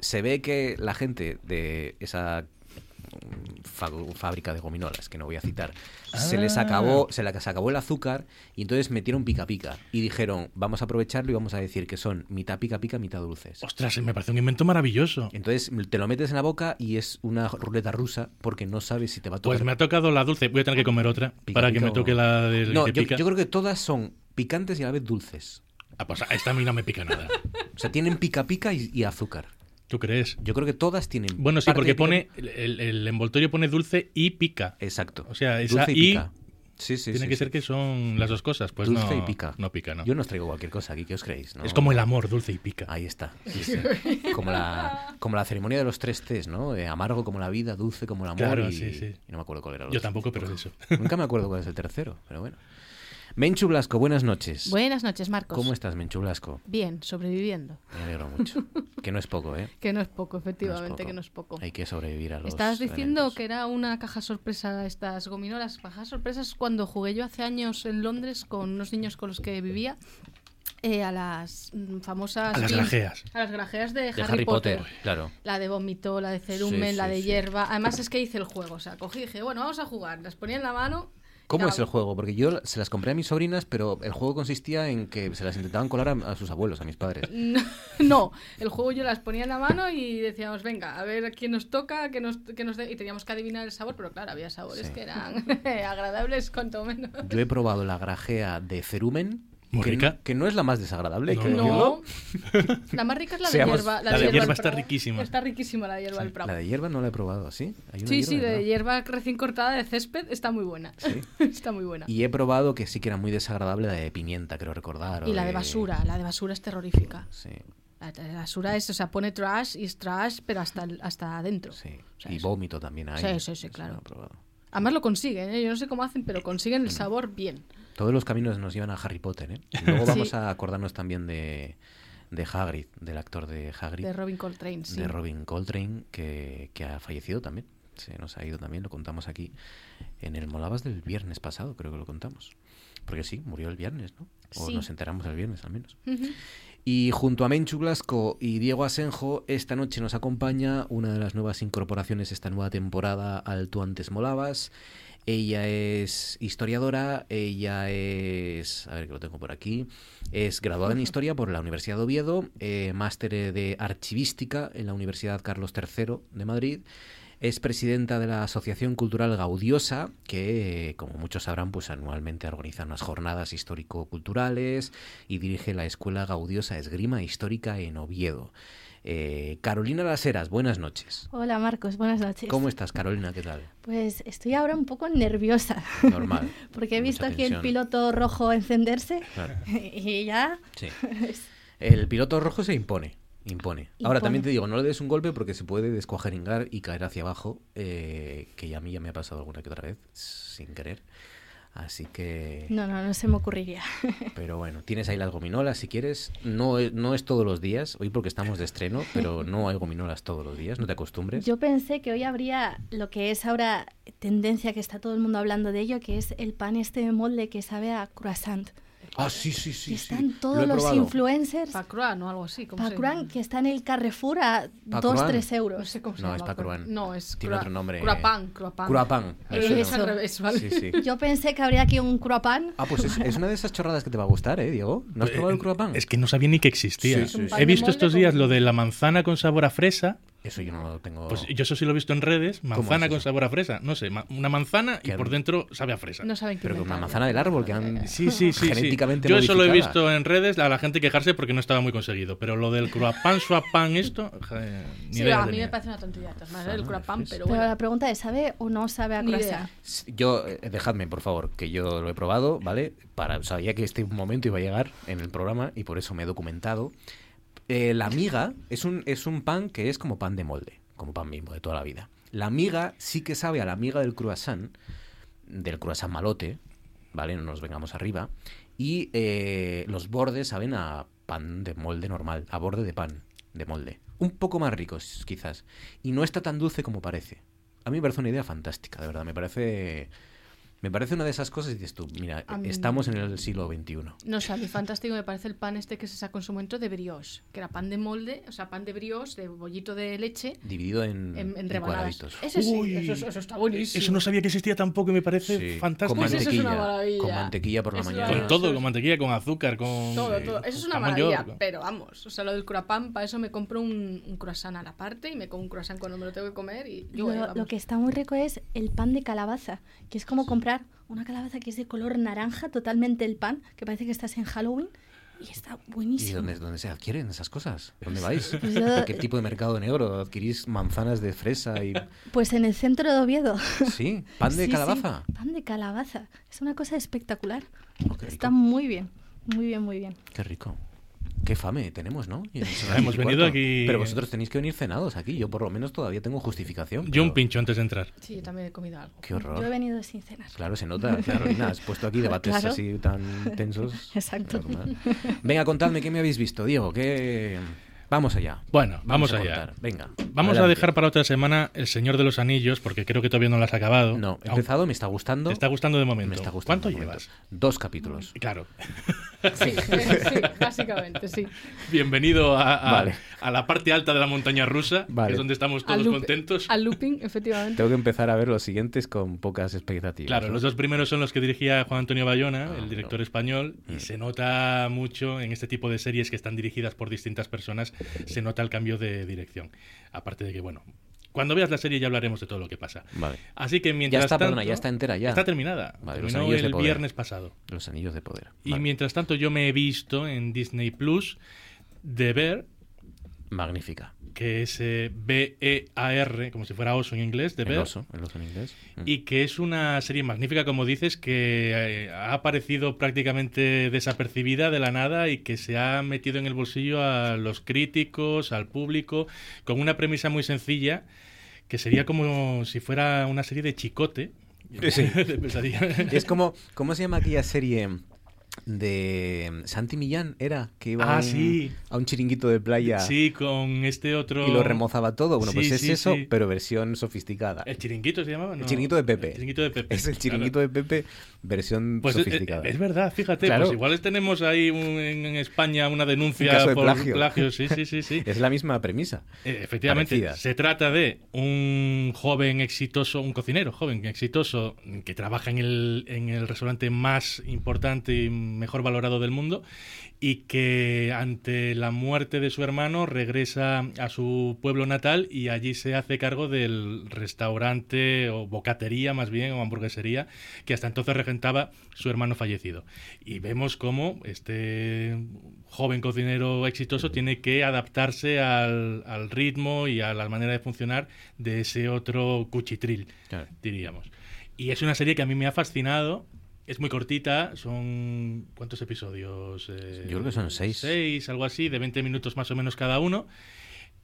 S1: se ve que la gente de esa mm, fábrica de gominolas, que no voy a citar, se les
S18: Ah.
S1: acabó, se les acabó el azúcar y entonces metieron pica pica y dijeron, vamos a aprovecharlo y vamos a decir que son mitad pica pica, mitad dulces.
S18: Ostras, me parece un invento maravilloso.
S1: Entonces te lo metes en la boca y es una ruleta rusa porque no sabes si te va a tocar.
S18: Pues me ha tocado la dulce. Voy a tener que comer otra para que me
S1: o-
S18: toque la del
S1: No, yo,
S18: pica.
S1: yo creo que todas son picantes y a la vez dulces.
S18: Ah, pues esta a mí no me pica nada.
S1: O sea, tienen pica pica y, y azúcar.
S18: ¿Tú crees?
S1: Yo creo que todas tienen.
S18: Bueno, sí, porque pone el, el- el envoltorio pone dulce y pica.
S1: Exacto.
S18: O sea, esa
S1: Dulce y
S18: y,
S1: pica. Sí, sí,
S18: tiene
S1: sí,
S18: que
S1: sí.
S18: ser que son las dos cosas. Pues
S1: dulce
S18: no,
S1: y pica.
S18: No pica, ¿no?
S1: Yo no os traigo cualquier cosa aquí, ¿qué os creéis? No.
S18: Es como el amor, dulce y pica.
S1: Ahí está. sí. Como, la, como la ceremonia de los tres Cs, ¿no? De amargo como la vida, dulce como el amor.
S18: Claro,
S1: y,
S18: sí, sí.
S1: y no me acuerdo cuál era. el
S18: Yo
S1: otro.
S18: tampoco, pero eso.
S1: Nunca me acuerdo cuál es el tercero, pero bueno. Menchu Blasco, buenas noches.
S19: Buenas noches, Marcos.
S1: ¿Cómo estás, Menchu Blasco?
S19: Bien, sobreviviendo.
S1: Me alegro mucho. Que no es poco, ¿eh?
S19: Que no es poco, efectivamente,
S1: poco.
S19: que no es poco.
S1: Hay que sobrevivir a los.
S19: Estabas diciendo
S1: eventos.
S19: que era una caja sorpresa estas gominolas. Caja sorpresas cuando jugué yo hace años en Londres con unos niños con los que vivía. eh, a las famosas...
S18: A las grajeas.
S19: A las grajeas de,
S1: De
S19: Harry, Potter.
S1: claro.
S19: La de vómito, la de cerumen,
S1: Sí,
S19: la
S1: sí,
S19: de
S1: sí.
S19: hierba. Además es que hice el juego. O sea, cogí y dije, bueno, vamos a jugar. Las ponía en la mano.
S1: ¿Cómo
S19: Claro.
S1: es el juego? Porque yo se las compré a mis sobrinas, pero el juego consistía en que se las intentaban colar a, a sus abuelos, a mis padres.
S19: No, no, el juego yo las ponía en la mano y decíamos, venga, a ver quién nos toca, que nos, que nos dé- y teníamos que adivinar el sabor, pero claro, había sabores
S1: Sí.
S19: que eran agradables cuanto menos.
S1: Yo he probado la grajea de cerumen,
S18: Muy
S1: que,
S18: rica.
S1: no, que no es la más desagradable, hay que
S19: No. La más rica es la de
S1: Seamos-
S19: hierba.
S18: La de
S19: hierba
S18: hierba está riquísima.
S19: Está riquísima la de hierba del Prado.
S1: La de hierba no la he probado, ¿sí? Hay una
S19: Sí,
S1: hierba
S19: sí, de
S1: verdad.
S19: hierba recién cortada de césped está muy buena.
S1: Sí.
S19: está muy buena.
S1: Y he probado que sí que era muy desagradable la de pimienta, creo recordar.
S19: Y la de basura, la de basura es terrorífica.
S1: Sí,
S19: La de basura es, o sea, pone trash y es trash, pero hasta, el- hasta adentro.
S1: sí.
S19: O sea,
S1: y vómito también hay.
S19: Sí, sí, sí, claro.
S1: lo.
S19: Además lo consiguen, ¿eh? yo no sé cómo hacen, pero consiguen
S1: Mm.
S19: el sabor bien.
S1: Todos los caminos nos llevan a Harry Potter, ¿eh? Y luego
S19: Sí.
S1: vamos a acordarnos también de, de Hagrid, del actor de Hagrid.
S19: De Robin Coltrane, sí.
S1: de Robin Coltrane, que, que ha fallecido también. Se nos ha ido también, lo contamos aquí en el Molabas del viernes pasado, creo que lo contamos. Porque sí, murió el viernes, ¿no? O
S19: Sí.
S1: nos enteramos el viernes al menos. Y junto a Menchu Blasco y Diego Asenjo, esta noche nos acompaña una de las nuevas incorporaciones esta nueva temporada al Tú antes molabas. Ella es historiadora, ella es, a ver que lo tengo por aquí, es graduada en historia por la Universidad de Oviedo, eh, máster de archivística en la Universidad Carlos III de Madrid. Es presidenta de la Asociación Cultural Gaudiosa, que, como muchos sabrán, pues anualmente organiza unas jornadas histórico-culturales y dirige la Escuela Gaudiosa Esgrima Histórica en Oviedo. Eh, Carolina Las Heras, buenas noches.
S20: Hola Marcos, buenas noches.
S1: ¿Cómo estás, Carolina? ¿Qué tal?
S20: Pues estoy ahora un poco nerviosa.
S1: Normal.
S20: Porque he visto aquí el piloto rojo encenderse
S1: Claro.
S20: y ya...
S1: Sí. El piloto rojo se impone. Impone. Ahora también te digo, no le des un golpe porque se puede descuajeringar y caer hacia abajo, eh, que a mí ya me ha pasado alguna que otra vez, sin querer. Así que...
S20: No, no, no se me ocurriría.
S1: Pero bueno, tienes ahí las gominolas si quieres. No es, no es todos los días, hoy porque estamos de estreno, pero no hay gominolas todos los días, no te acostumbres.
S20: Yo pensé que hoy habría lo que es ahora tendencia, que está todo el mundo hablando de ello, que es el pan este de molde que sabe a croissant.
S1: Ah, sí, sí, sí.
S20: que
S1: sí.
S20: están todos los influencers.
S19: Pacruan o algo así. ¿cómo se
S20: Pacruan, que está en el Carrefour a
S1: Pacruan.
S20: 2-3 euros.
S19: No sé cómo se
S1: No,
S19: llama.
S1: es Pacruan.
S19: No, es
S1: Tiene otro nombre.
S19: Cruapan, cruapan.
S1: Cruapan.
S19: Eh,
S1: Eso
S19: es
S1: no.
S19: al revés, ¿vale?
S1: Sí, sí.
S20: Yo pensé que habría aquí un croissant.
S1: Ah, pues es, es una de esas chorradas que te va a gustar, ¿eh, Diego? ¿No has probado el cruapan?
S18: Es que no sabía ni que existía.
S1: Sí, sí, sí.
S18: He visto estos días lo de la manzana con sabor a fresa.
S1: Eso yo no lo tengo.
S18: Pues yo eso sí lo he visto en redes,
S1: ¿Cómo
S18: manzana
S1: es
S18: con sabor a fresa. No sé, ma- una manzana y por dentro sabe a fresa.
S19: No saben qué
S1: Pero con una manzana del árbol que han
S18: Sí, sí, sí. sí.
S1: genéticamente
S18: Yo eso lo he visto en redes, a la gente quejarse porque no estaba muy conseguido. Pero lo del croissant, pan esto, ni
S19: Sí,
S18: idea
S19: a mí
S18: tenía.
S19: me parece una tontería.
S1: Ah,
S19: el cruapan, pero
S20: Pero
S19: bueno.
S20: la pregunta es, ¿sabe o no sabe a croissant?
S1: Yo, eh, dejadme, por favor, que yo lo he probado, ¿vale? Para, sabía que este momento iba a llegar en el programa y por eso me he documentado. Eh, la miga es un, es un pan que es como pan de molde, como pan mismo de toda la vida. La miga sí que sabe a la miga del croissant, del croissant malote, ¿vale? No nos vengamos arriba. Y eh, los bordes saben a pan de molde normal, a borde de pan de molde. Un poco más ricos, quizás. Y no está tan dulce como parece. A mí me parece una idea fantástica, de verdad. Me parece, me parece una de esas cosas y dices tú, mira,
S19: mí-
S1: estamos en el siglo XXI.
S19: No sé, a mí fantástico me parece el pan este que se sacó en su momento de brioche, que era pan de molde, o sea, pan de brioche, de bollito de leche,
S1: Dividido en,
S19: en, en
S1: en cuadraditos.
S19: Ese sí,
S18: Uy,
S19: eso, eso está buenísimo.
S18: Eso no sabía que existía tampoco y me parece
S1: Sí,
S18: fantástico.
S1: Con
S19: Pues eso es una
S1: mantequilla.
S19: maravilla.
S1: con mantequilla por la
S19: Eso
S1: mañana.
S18: Con
S19: es-
S18: todo, con mantequilla, con azúcar, con.
S19: Todo, todo. Eso es una maravilla,
S18: york.
S19: pero vamos, o sea, lo del croissant, para eso me compro un, un croissant a la parte y me como un croissant cuando me lo tengo que comer y yo,
S20: Lo,
S19: eh,
S20: lo que está muy rico es el pan de calabaza, que es como comprar una calabaza que es de color naranja, totalmente el pan, que parece que estás en Halloween, y está
S1: ¿Y
S20: buenísimo.
S1: dónde, dónde se adquieren esas cosas? ¿Dónde vais?
S20: Pues yo-
S1: ¿A qué tipo de mercado negro adquirís manzanas de fresa y
S20: Pues en el centro de Oviedo.
S1: sí, pan de
S20: Sí, sí,
S1: calabaza?
S20: pan de calabaza. Es una cosa espectacular.
S1: Oh,
S20: Está muy bien, muy bien, muy bien.
S1: Qué rico. Qué fame tenemos, ¿no?
S18: Hemos venido aquí-
S1: Pero vosotros tenéis que venir cenados aquí. Yo por lo menos todavía tengo justificación.
S18: Yo un pincho antes de entrar.
S19: Sí, yo también he comido algo.
S1: Qué horror.
S20: Yo he venido sin cenar.
S1: Claro, se nota, Carolina. Has puesto aquí debates
S20: Claro.
S1: así tan tensos.
S20: Exacto.
S1: Normal. Venga, contadme qué me habéis visto, Diego. ¿qué... Vamos allá.
S18: Bueno, vamos,
S1: a
S18: allá.
S1: contar. Venga.
S18: Vamos a
S1: adelante.
S18: dejar para otra semana El Señor de los Anillos, porque creo que todavía no lo has acabado.
S1: No, he empezado, me está gustando.
S18: Te está gustando de momento.
S1: Me está gustando
S18: ¿Cuánto llevas?
S1: Dos capítulos.
S18: Claro.
S19: Sí, sí, básicamente, sí.
S18: Bienvenido a, a-
S1: Vale.
S18: a la parte alta de la montaña rusa,
S1: Vale.
S18: que es donde estamos todos
S19: loop-
S18: contentos.
S19: Al looping, efectivamente.
S1: Tengo que empezar a ver los siguientes con pocas expectativas.
S18: Claro,
S1: ¿no?
S18: los dos primeros son los que dirigía Juan Antonio Bayona,
S1: Ah,
S18: el director
S1: no.
S18: español,
S1: Mm.
S18: y se nota mucho en este tipo de series que están dirigidas por distintas personas, se nota el cambio de dirección. Aparte de que, bueno, cuando veas la serie ya hablaremos de todo lo que pasa.
S1: Vale.
S18: Así que mientras
S1: Ya está,
S18: tanto,
S1: perdona, ya está entera ya.
S18: Está terminada.
S1: Vale,
S18: Terminó el viernes pasado.
S1: Los anillos de poder.
S18: Y mientras tanto yo me he visto en Disney Plus de Bear,
S1: Magnífica.
S18: que es eh, B-E-A-R, como si fuera oso en inglés, de
S1: El oso, el oso en inglés. Mm.
S18: Y que es una serie magnífica, como dices, que eh, ha aparecido prácticamente desapercibida de la nada y que se ha metido en el bolsillo a los críticos, al público, con una premisa muy sencilla, que sería como si fuera una serie de chicote.
S1: Sí.
S18: De pesadilla.
S1: Es como, ¿cómo se llama aquella serie de Santi Millán? Era que iba
S18: Ah,
S1: a, un,
S18: sí.
S1: a un chiringuito de playa
S18: Sí, con este otro...
S1: y lo remozaba todo. Bueno, pues es
S18: sí,
S1: eso, pero versión sofisticada.
S18: ¿El chiringuito se llamaba?
S1: El
S18: No.
S1: chiringuito de Pepe.
S18: El chiringuito de Pepe.
S1: Es el chiringuito de Pepe versión
S18: Pues es,
S1: sofisticada.
S18: es verdad, fíjate,
S1: Claro.
S18: pues igual tenemos ahí un- en, España una
S1: Un
S18: denuncia
S1: caso de
S18: por
S1: plagio.
S18: sí, sí, sí, sí.
S1: Es la misma premisa.
S18: Eh, Efectivamente,
S1: Parecida.
S18: se trata de un joven exitoso, un cocinero joven exitoso que trabaja en el, en el restaurante más importante y mejor valorado del mundo y que ante la muerte de su hermano regresa a su pueblo natal y allí se hace cargo del restaurante o bocatería más bien o hamburguesería que hasta entonces regentaba su hermano fallecido. Y vemos cómo este joven cocinero exitoso tiene que adaptarse al, al ritmo y a la manera de funcionar de ese otro cuchitril,
S1: Claro.
S18: diríamos. Y es una serie que a mí me ha fascinado. Es muy cortita, son... ¿Cuántos episodios? Eh,
S1: Yo creo que son seis.
S18: Seis, algo así, de 20 minutos más o menos cada uno.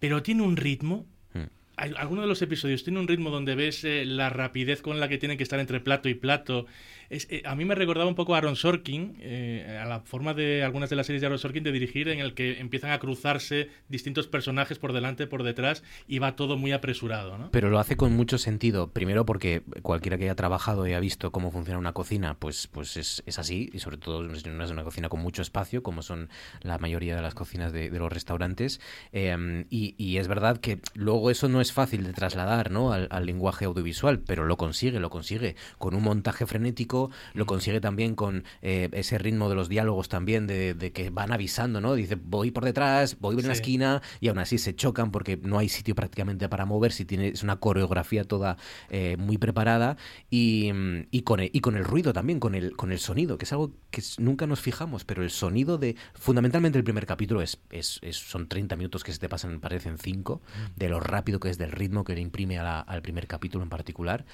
S18: Pero tiene un ritmo
S1: Mm.
S18: al- alguno de los episodios tiene un ritmo donde ves eh, la rapidez con la que tienen que estar entre plato y plato Eh, a mí me recordaba un poco a Aaron Sorkin, eh, a la forma de algunas de las series de Aaron Sorkin de dirigir, en el que empiezan a cruzarse distintos personajes por delante, por detrás, y va todo muy apresurado.
S1: Pero lo hace con mucho sentido. Primero porque cualquiera que haya trabajado y ha visto cómo funciona una cocina, pues, pues es, es así. Y sobre todo es no es una cocina con mucho espacio, como son la mayoría de las cocinas de, los restaurantes. Eh, y, es verdad que luego eso no es fácil de trasladar ¿no? al lenguaje audiovisual, pero lo consigue, lo consigue con un montaje frenético, lo consigue también con eh, ese ritmo de los diálogos también, de, de que van avisando, ¿no? Dice, voy por detrás, voy en la
S18: Sí.
S1: esquina, y aún así se chocan porque no hay sitio prácticamente para moverse, tiene, es una coreografía toda eh, muy preparada, y, mm, y, con el, y con el ruido también, con el, con el sonido, que es algo que nunca nos fijamos, pero el sonido de, fundamentalmente el primer capítulo es, es, es- son 30 minutos que se te pasan, parecen 5, de lo rápido que es, del ritmo que le imprime a la- al primer capítulo en particular,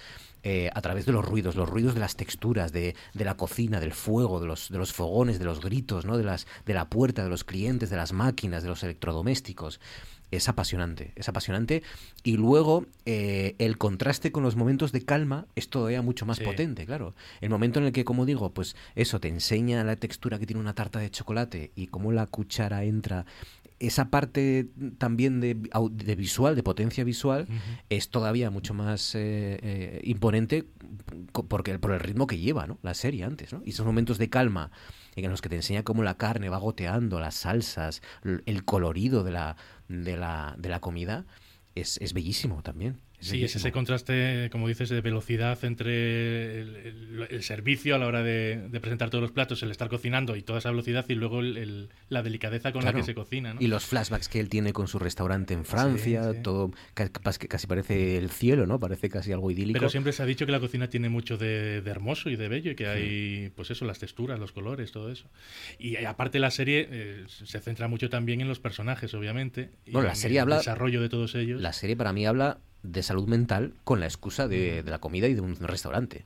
S1: eh, a través de los ruidos, los ruidos de las texturas, de, de la cocina, del fuego, de los, de los fogones, de los gritos, ¿no? de, las, de la puerta, de los clientes, de las máquinas, de los electrodomésticos. Es apasionante, es apasionante. Y luego eh, el contraste con los momentos de calma es todavía mucho más
S18: Sí.
S1: potente, claro. El momento en el que, como digo, pues eso te enseña la textura que tiene una tarta de chocolate y cómo la cuchara entra. Esa parte también de, de visual, de potencia visual, es todavía mucho más eh, eh, imponente porque, por el ritmo que lleva ¿no? la serie antes. ¿no? Y esos momentos de calma en los que te enseña cómo la carne va goteando, las salsas, el colorido de la, de la, de la comida, es, es bellísimo también. Es
S18: Sí, es ese contraste, como dices, de velocidad entre el, el- el servicio a la hora de, de presentar todos los platos, el estar cocinando y toda esa velocidad y luego el- la delicadeza con
S1: Claro.
S18: la que se cocina. ¿no?
S1: Y los flashbacks que él tiene con su restaurante en Francia, todo capaz que casi parece el cielo, ¿no? Parece casi algo idílico.
S18: Pero siempre se ha dicho que la cocina tiene mucho de, de hermoso y de bello y que hay, pues eso, las texturas, los colores, todo eso. Y aparte la serie eh, se centra mucho también en los personajes, obviamente. y
S1: la serie
S18: el
S1: habla-
S18: desarrollo de todos ellos.
S1: La serie para mí habla de salud mental con la excusa de, de la comida y de un restaurante.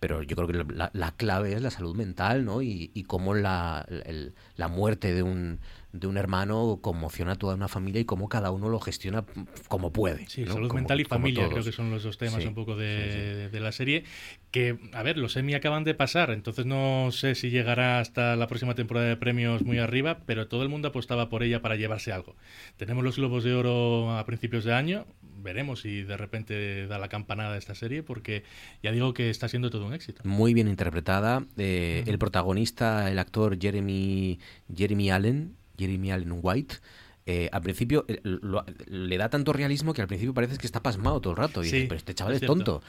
S1: Pero yo creo que la, la clave es la salud mental, ¿no? Y, y cómo la, el- la muerte de un, de un hermano conmociona a toda una familia y cómo cada uno lo gestiona como puede.
S18: Sí,
S1: ¿no?
S18: salud
S1: Como-
S18: mental y familia, creo que son los dos temas
S1: Sí,
S18: un poco
S1: sí,
S18: de, de la serie. Que, a ver, los Emmy acaban de pasar, entonces no sé si llegará hasta la próxima temporada de premios muy arriba, pero todo el mundo apostaba por ella para llevarse algo. Tenemos los Globos de Oro a principios de año, veremos si de repente da la campanada esta serie, porque ya digo que está siendo todo un éxito.
S1: Muy bien interpretada. eh, El protagonista, el actor Jeremy, Jeremy Allen, Jeremy Allen White, eh, al principio eh, lo- le da tanto realismo que al principio parece que está pasmado todo el rato. Y
S18: Sí,
S1: dices, pero este chaval
S18: es
S1: tonto.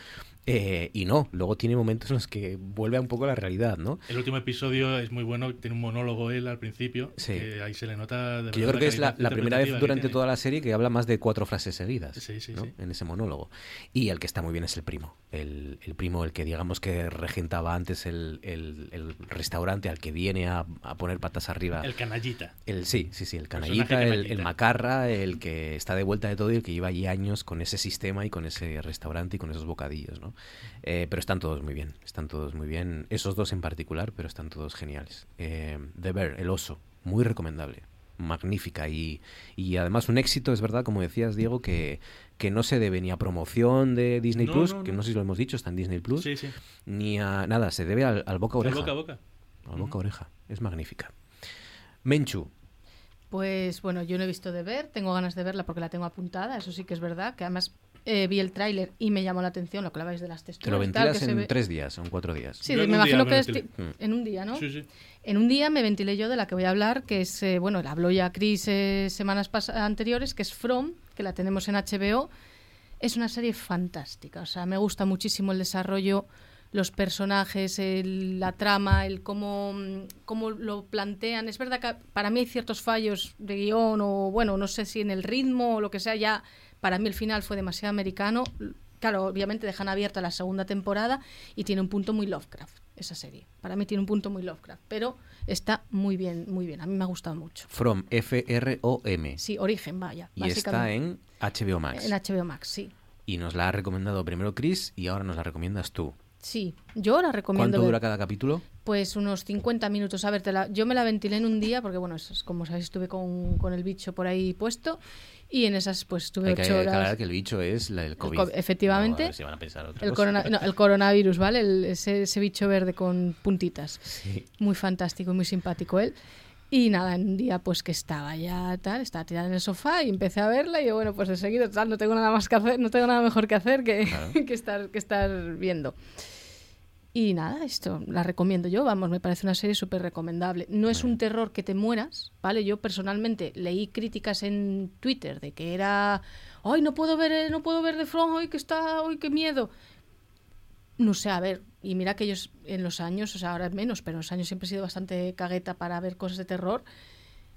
S1: Eh, y no, luego tiene momentos en los que vuelve a un poco la realidad, ¿no?
S18: El último episodio es muy bueno, tiene un monólogo él al principio,
S1: Sí.
S18: que ahí se le nota... De
S1: Que yo creo que es la, primera vez durante toda la serie que habla más de cuatro frases seguidas
S18: Sí, sí,
S1: en ese monólogo. Y el que está muy bien es el primo. El, el primo, el que digamos que regentaba antes el, el- el restaurante al que viene a, a poner patas arriba.
S18: El canallita.
S1: El, sí, sí, sí, el
S18: Personaje
S1: canallita, el,
S18: canallita.
S1: el macarra, el que está de vuelta de todo y el que lleva allí años con ese sistema y con ese restaurante y con esos bocadillos, ¿no? Eh, pero están todos muy bien, están todos muy bien, esos dos en particular, pero están todos geniales. Eh, The Bear, el oso, muy recomendable, magnífica y, y además un éxito, es verdad, como decías, Diego, que, que no se debe ni a promoción de Disney
S18: No,
S1: Plus,
S18: no,
S1: que
S18: no.
S1: sé si lo hemos dicho, está en Disney Plus,
S18: Sí, sí.
S1: ni a nada, se debe al, al boca a
S18: Al
S1: oreja.
S18: boca a boca.
S1: Al boca a oreja, es magnífica. Menchu,
S19: Pues bueno, yo no he visto de ver, tengo ganas de verla porque la tengo apuntada, eso sí que es verdad, que además eh, vi el tráiler y me llamó la atención lo que hablabais de las texturas.
S1: te lo
S19: tal,
S1: ventilas
S19: que
S1: en
S19: ve-
S1: tres días o en cuatro días.
S19: Sí,
S18: Yo
S19: me
S18: un día
S19: imagino
S18: me
S19: que es en un día, ¿no?
S18: Sí, sí.
S19: En un día me ventilé yo de la que voy a hablar, que es, eh, bueno, la habló ya Chris eh, semanas pas- anteriores, que es From, que la tenemos en HBO. Es una serie fantástica, o sea, me gusta muchísimo el desarrollo, los personajes, el- la trama, el cómo, mm, cómo lo plantean. Es verdad que para mí hay ciertos fallos de guion o, bueno, no sé si en el ritmo o lo que sea, ya para mí el final fue demasiado americano. Claro, obviamente dejan abierta la segunda temporada y tiene un punto muy Lovecraft, esa serie. Para mí tiene un punto muy Lovecraft, pero está muy bien, muy bien. A mí me ha gustado mucho.
S1: From, F-R-O-M.
S19: Sí, Origen, vaya.
S1: Y está en HBO Max.
S19: En HBO Max, sí.
S1: Y nos la ha recomendado primero Chris y ahora nos la recomiendas tú.
S19: Sí, yo la recomiendo.
S1: ¿Cuánto
S19: ver.
S1: dura cada capítulo?
S19: Pues unos 50 minutos. A ver, te la- yo me la ventilé en un día porque, bueno, eso es como sabéis, estuve con, con el bicho por ahí puesto y en esas pues estuve ocho horas.
S1: aclarar que el bicho es la del COVID.
S19: co- efectivamente.
S1: No, si van a pensar otra
S19: El,
S1: cosa.
S19: corona- no, el coronavirus, ¿vale? El- ese, ese bicho verde con puntitas.
S1: Sí.
S19: Muy fantástico y muy simpático él. Y nada, en un día pues que estaba ya tal, estaba tirada en el sofá y empecé a verla y yo, bueno, pues de seguido tal, no tengo nada más que hacer, no tengo nada mejor que hacer que, que, estar, que estar viendo. Y nada, esto la recomiendo yo, vamos, me parece una serie súper recomendable. No es un terror que te mueras, ¿vale? Yo personalmente leí críticas en Twitter de que era, ay, no puedo ver, eh, no puedo ver The From, hoy que está, hoy qué miedo. No sé, a ver, y mira que ellos en los años, o sea, ahora es menos, pero en los años siempre he sido bastante cagueta para ver cosas de terror.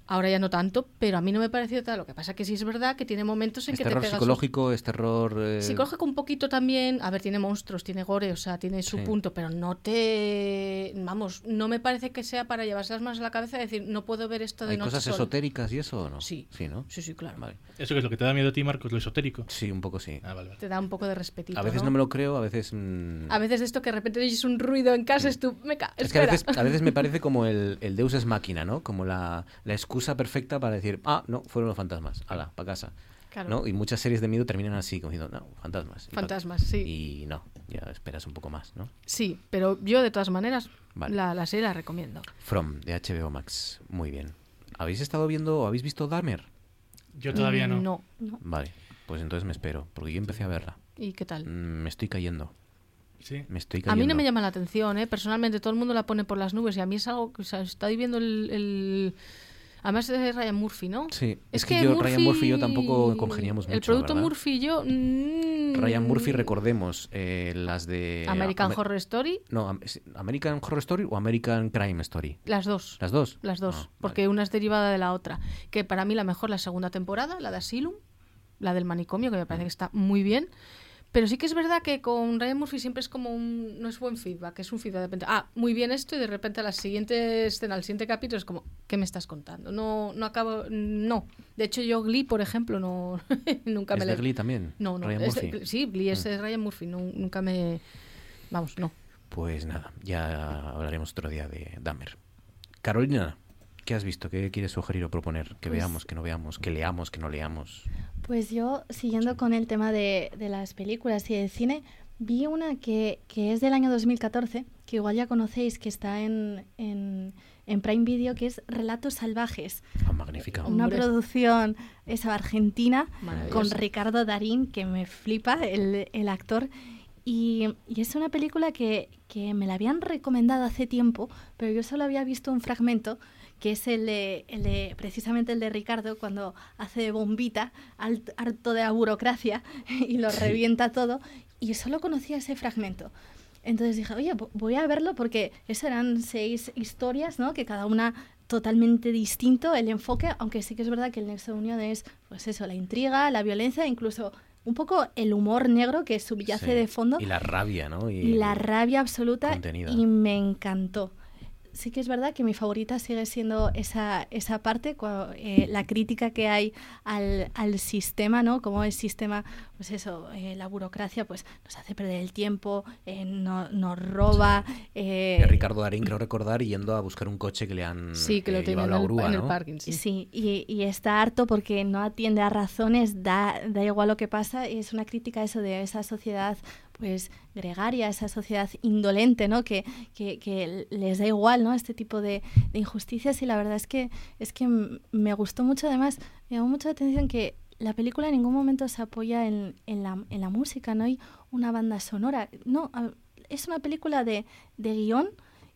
S19: Ahora ya no tanto, pero a mí no me ha parecido tal. Lo que pasa que sí es verdad que tiene momentos en
S1: ¿Es
S19: que
S1: terror
S19: te pegas...
S1: psicológico? ¿Es terror...? eh,
S19: Psicológico un poquito también, a ver, tiene monstruos, tiene gore, o sea, tiene su
S1: Sí.
S19: punto, pero no te... Vamos, no me parece que sea para llevarse las manos a la cabeza y decir, no puedo ver esto de
S1: ¿Hay
S19: noche
S1: cosas
S19: sola".
S1: esotéricas y eso o no?
S19: Sí.
S1: Sí, ¿no?
S19: Sí, sí, claro.
S1: Vale.
S18: ¿Eso que es lo que te da miedo a ti, Marcos? ¿Lo esotérico?
S1: Sí, un poco sí.
S18: Ah, vale, vale.
S19: Te da un poco de respetito,
S1: A veces no me lo creo, a veces... mm,
S19: A veces de esto que de repente oyes un ruido en casa, es tú, me ca...
S1: Es que a
S19: espera".
S1: veces, a veces me parece como el, el Deus es máquina, ¿no? Como la, la excusa perfecta para decir, ah, no, fueron los fantasmas, ala, para casa.
S19: Claro.
S1: ¿No? Y muchas series de miedo terminan así, como diciendo, no, fantasmas. y
S19: Fantasmas, sí.
S1: Y no, ya esperas un poco más, ¿no?
S19: Sí, pero yo de todas maneras
S1: Vale.
S19: la, la serie la recomiendo.
S1: From, de HBO Max. Muy bien. ¿Habéis estado viendo o habéis visto Dahmer?
S18: Yo todavía no.
S19: No, no.
S1: Vale, pues entonces me espero, porque yo empecé a verla.
S19: ¿Y qué tal?
S1: Mm, Me estoy cayendo.
S18: Sí.
S1: Me estoy
S19: A
S1: cayendo.
S19: mí no me llama la atención, ¿eh? Personalmente todo el mundo la pone por las nubes y a mí es algo que o sea, estoy viendo el... el- Además es de Ryan Murphy, ¿no?
S1: Sí, es, que, yo, Ryan Murphy y yo tampoco congeniamos mucho,
S19: El producto
S1: ¿verdad?
S19: Murphy y yo... mm,
S1: Ryan Murphy, recordemos, eh, las de...
S19: American
S1: Ame-
S19: Horror Story,
S1: No, American Horror Story o American Crime Story.
S19: las dos.
S1: ¿Las dos?
S19: Las dos,
S1: Ah,
S19: porque una es derivada de la otra. Que para mí la mejor la segunda temporada, la de Asylum, la del manicomio, que me parece que está muy bien. Pero sí que es verdad que con Ryan Murphy siempre es como un... No es buen feedback, es un feedback de repente... Ah, muy bien esto y de repente a la siguiente escena, al siguiente capítulo es como... ¿Qué me estás contando? No, no acabo... No. De hecho yo Glee, por ejemplo, no... nunca
S1: ¿Es
S19: me
S1: de
S19: le-
S1: Glee también?
S19: No, no.
S1: Ryan
S19: es de-
S1: Murphy.
S19: sí, Glee es
S1: Mm.
S19: de Ryan Murphy. no- nunca me... Vamos, no.
S1: Pues nada, ya hablaremos otro día de Dahmer. Carolina, ¿qué has visto? ¿Qué quieres sugerir o proponer? Que
S20: Pues-
S1: veamos, que no veamos, que leamos, que no leamos.
S20: Pues yo, siguiendo con el tema de, de las películas y del cine, vi una que, que es del año 2014, que igual ya conocéis, que está en, en, en Prime Video, que es Relatos Salvajes.
S1: Ah, magnífica.
S20: Una
S19: Hombre.
S20: producción esa argentina con. Ricardo Darín, que me flipa, el, el actor. Y, y es una película que, que me la habían recomendado hace tiempo, pero yo solo había visto un fragmento, que es el de, el de precisamente el de Ricardo, cuando hace bombita, harto de la burocracia, y lo revienta todo. Y solo conocía ese fragmento. Entonces dije, oye, vo- voy a verlo porque eso eran seis historias, ¿no? Que cada una totalmente distinto el enfoque, aunque sí que es verdad que el nexo de unión es, pues eso, la intriga, la violencia, incluso un poco el humor negro que subyace
S1: Sí.
S20: de fondo
S1: Y la rabia, ¿no? Y,
S20: la rabia absoluta y me encantó. Sí que es verdad que mi favorita sigue siendo esa, esa parte, cua- eh, la crítica que hay al, al sistema, ¿no? Como el sistema, pues eso, eh, la burocracia, pues nos hace perder el tiempo, eh, no- nos roba. eh,
S1: Ricardo Darín, creo recordar, yendo a buscar un coche que le han
S19: Sí, que lo
S1: eh, llevado
S19: en
S1: a
S19: el,
S1: grúa,
S19: en el
S1: ¿no?
S19: parking. Sí.
S20: Sí, y, y está harto porque no atiende a razones, da, da igual lo que pasa, y es una crítica a eso de esa sociedad pues gregaria, esa sociedad indolente, ¿no? Que, que, les da igual, ¿no? Este tipo de, injusticias y la verdad es que es que me gustó mucho, además me llamó mucho la atención que la película en ningún momento se apoya en, en, la, en la música, no hay una banda sonora, no, es una película de, de guion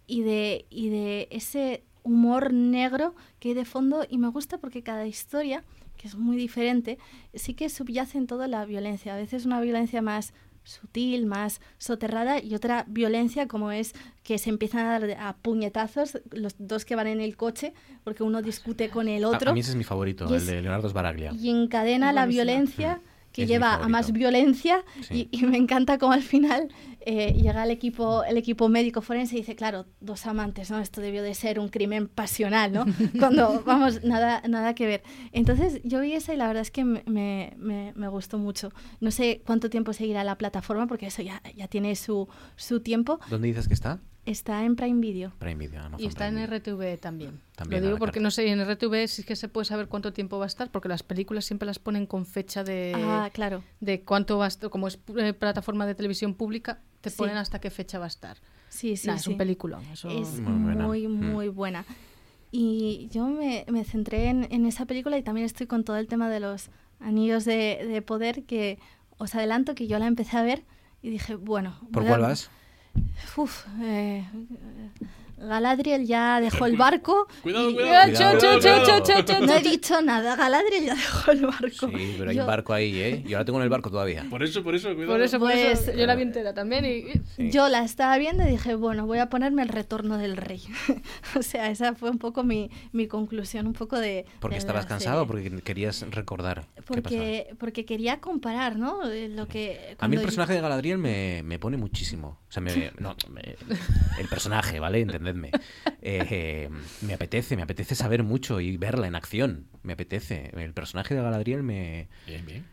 S20: y de, y de ese humor negro que hay de fondo y me gusta porque cada historia, que es muy diferente, sí que subyace en todo la violencia. A veces una violencia más sutil, más soterrada y otra violencia como es que se empiezan a dar a puñetazos los dos que van en el coche porque uno discute con el
S1: A-
S20: otro.
S1: A, mí ese es mi favorito,
S20: Y
S1: el
S20: es-
S1: de Leonardo Sbaraglia.
S20: y encadena la violencia que
S1: Es
S20: lleva a más violencia
S1: Sí.
S20: y, y me encanta como al final eh, llega el equipo el equipo médico forense y dice claro dos amantes no esto debió de ser un crimen pasional no cuando vamos nada nada que ver entonces yo vi esa y la verdad es que me, me, me- me gustó mucho. No sé cuánto tiempo seguirá la plataforma porque eso ya ya tiene su su tiempo.
S1: ¿Dónde dices que está?
S20: Está en Prime Video.
S1: Prime Video, Amazon
S19: Y está
S1: Prime
S19: en. RTV también.
S1: También
S19: Lo digo porque
S1: carta.
S19: no sé, en RTV sí que se puede saber cuánto tiempo va a estar, porque las películas siempre las ponen con fecha de,
S20: Ah, claro.
S19: de cuánto va a estar, como es eh, plataforma de televisión pública, te
S20: Sí.
S19: ponen hasta qué fecha va a estar.
S20: Sí, sí,
S19: Nah,
S20: sí.
S19: Es un peliculón. eso-
S20: Es
S1: Muy buena.
S20: muy,
S1: Mm.
S20: muy buena. Y yo me, me centré en, en esa película y también estoy con todo el tema de los anillos de, de poder que os adelanto que yo la empecé a ver y dije, bueno...
S1: ¿Por
S20: a-
S1: cuál vas?
S20: Uf, eh, Galadriel ya dejó el barco.
S18: Cuidado,
S20: y-
S18: cuidado,
S1: cuidado,
S20: cho, cho, cho,
S1: cuidado.
S20: cho, cho, cho. No he dicho nada, Galadriel ya dejó el barco.
S1: Sí, pero hay
S20: Yo-
S1: un barco ahí, ¿eh? Yo ahora tengo en el barco todavía.
S18: Por eso, por eso, cuidado.
S19: Por eso, por
S20: Pues-
S19: eso, yo la vi entera también y...
S1: Sí.
S20: Yo la estaba viendo y dije, bueno, voy a ponerme el retorno del rey. o sea, esa fue un poco mi, mi conclusión, un poco de...
S1: ¿Porque
S20: de
S1: estabas
S20: la
S1: cansado o porque querías recordar qué pasaba?
S20: Porque, porque quería comparar, ¿no? Eh, Lo que,
S1: A mí el
S20: yo-
S1: personaje de Galadriel me, me pone muchísimo. O sea, me, no, me- el personaje, ¿vale? Eh, eh, me apetece, me apetece saber mucho y verla en acción. Me apetece. El personaje de Galadriel me
S18: Bien, bien.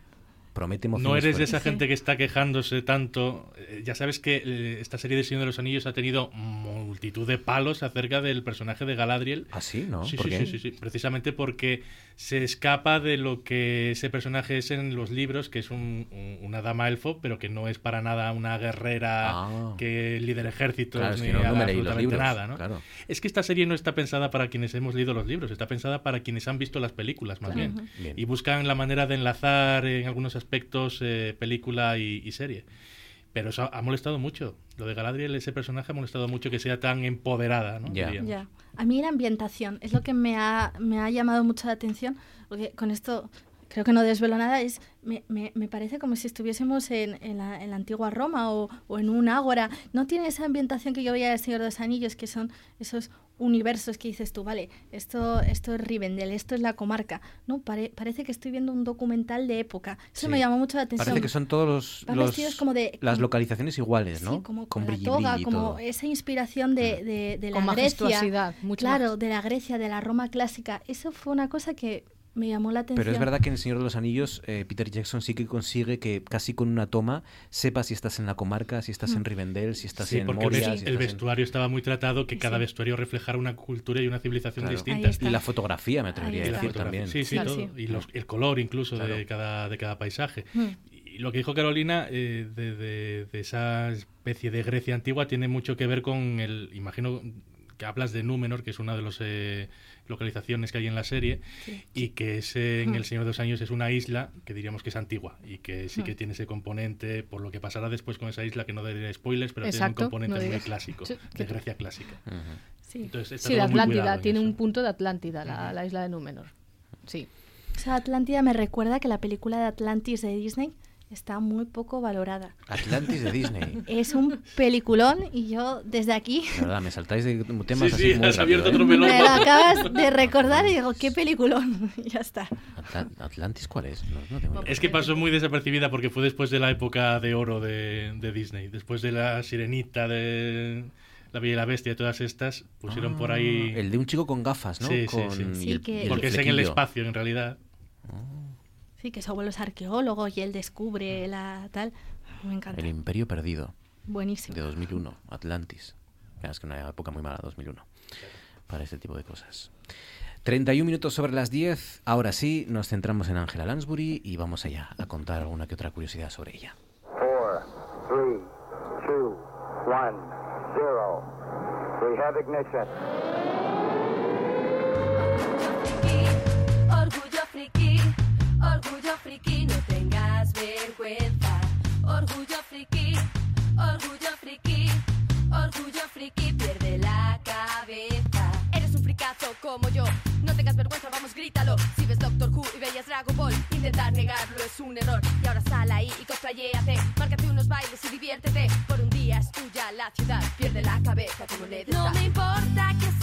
S1: Promete emociones.
S18: No eres de esa gente que está quejándose tanto. Eh, Ya sabes que eh, esta serie de Señor de los Anillos ha tenido multitud de palos acerca del personaje de Galadriel.
S1: ¿Ah, sí? ¿No?
S18: Sí,
S1: ¿Por
S18: sí,
S1: qué?
S18: sí, sí, sí. Precisamente porque se escapa de lo que ese personaje es en los libros, que es un- un- una dama elfo, pero que no es para nada una guerrera
S1: Ah.
S18: que lidera ejércitos
S1: Claro, es
S18: ni
S1: que no- no me leí los
S18: absolutamente
S1: libros,
S18: nada, ¿no?
S1: claro.
S18: Es que esta serie no está pensada para quienes hemos leído los libros, está pensada para quienes han visto las películas, más
S1: Claro.
S18: bien.
S1: Bien.
S18: Y buscan la manera de enlazar en algunos aspectos eh, película y, y serie. Pero eso ha, ha molestado mucho. Lo de Galadriel, ese personaje, ha molestado mucho que sea tan empoderada, ¿no?
S20: Ya. A mí la ambientación es lo que me ha, me ha llamado mucho la atención, porque con esto creo que no desvelo nada, es me, me, me parece como si estuviésemos en, en, la, en la antigua Roma o, o en un ágora. No tiene esa ambientación que yo veía de Señor de los Anillos, que son esos universos que dices tú, vale, esto, esto es Rivendell, esto es la comarca. No, pare- parece que estoy viendo un documental de época. Eso
S1: Sí.
S20: me llamó mucho la atención.
S1: Parece que son todos los, los-
S20: vestidos como de-
S1: las localizaciones iguales, ¿no?
S20: Sí, como
S1: con
S20: con la
S1: brilli,
S20: toga,
S1: brilli
S20: como
S1: todo.
S20: esa inspiración de, de, de
S19: Con
S20: la Grecia.
S19: majestuosidad, mucho
S20: Claro,
S19: más.
S20: de la Grecia, de la Roma clásica. Eso fue una cosa que me llamó la atención.
S1: Pero es verdad que en El Señor de los Anillos eh, Peter Jackson sí que consigue que casi con una toma sepas si estás en la comarca, si estás en
S20: Mm.
S1: Rivendell, si estás
S18: Sí,
S1: en
S18: porque
S1: Moria.
S18: el,
S1: si
S18: el
S1: en-
S18: vestuario estaba muy tratado, que cada
S20: Sí.
S18: vestuario reflejara una cultura y una civilización
S1: Claro.
S18: distintas.
S1: Y la fotografía, me atrevería a decir también.
S18: Sí, sí,
S20: Claro,
S18: todo.
S20: sí.
S18: Y los- el color incluso de, cada, de cada paisaje.
S20: Mm.
S18: Y lo que dijo Carolina eh, de, de- de esa especie de Grecia antigua tiene mucho que ver con el, imagino que hablas de Númenor, que es una de las localizaciones que hay en la serie, y que es, eh, en. El Señor de los Años es una isla que diríamos que es antigua y que sí que tiene ese componente, por lo que pasará después con esa isla, que no daré spoilers, pero
S19: Exacto,
S18: tiene un componente
S19: no
S18: muy clásico,
S19: Sí,
S18: de
S19: que-
S18: Grecia clásica.
S20: Sí.
S18: Entonces, está
S19: Sí,
S18: muy
S19: Atlántida, tiene
S18: eso.
S19: un punto de Atlántida, la, la isla de Númenor. Sí.
S20: O sea, Atlántida me recuerda que la película de Atlantis de Disney está muy poco valorada.
S1: Atlantis de Disney.
S20: Es un peliculón y yo desde aquí
S1: De verdad, me saltáis de temas
S18: Sí,
S1: así
S18: sí,
S1: muy
S18: has
S1: rápido,
S18: abierto
S1: ¿eh?
S18: otro melón.
S20: me lo acabas de recordar y digo, qué peliculón. Y ya está.
S1: Atlan- ¿Atlantis cuál es? No, no tengo
S18: Es que pasó muy desapercibida porque fue después de la época de oro de, de Disney. Después de la sirenita, de La Bella y la Bestia, todas estas pusieron por ahí.
S1: Ah, El de un chico con gafas, ¿no?
S18: Sí, sí,
S1: Con-
S18: sí.
S20: Sí,
S1: el-
S20: que-
S18: Porque es en el espacio, en realidad.
S20: Sí, que su abuelo es arqueólogo y él descubre la tal. Me encanta.
S1: El Imperio Perdido,
S20: Buenísimo.
S1: de 2001, Atlantis. Es que una época muy mala, 2001, para este tipo de cosas. 31 minutos sobre las 10. Ahora sí, nos centramos en Angela Lansbury y vamos allá a contar alguna que otra curiosidad sobre ella.
S21: Four, three, two, one, zero. We have ignition.
S22: Orgullo friki, no tengas vergüenza. Orgullo friki, orgullo friki, orgullo friki, pierde la cabeza. Eres un fricazo como yo, no tengas vergüenza, vamos, grítalo. Si ves Doctor Who y veías Dragon Ball, intentar negarlo es un error. Y ahora sal ahí y cosplayéate, márcate unos bailes y diviértete. Por un día es tuya la ciudad, pierde la cabeza como le No me importa que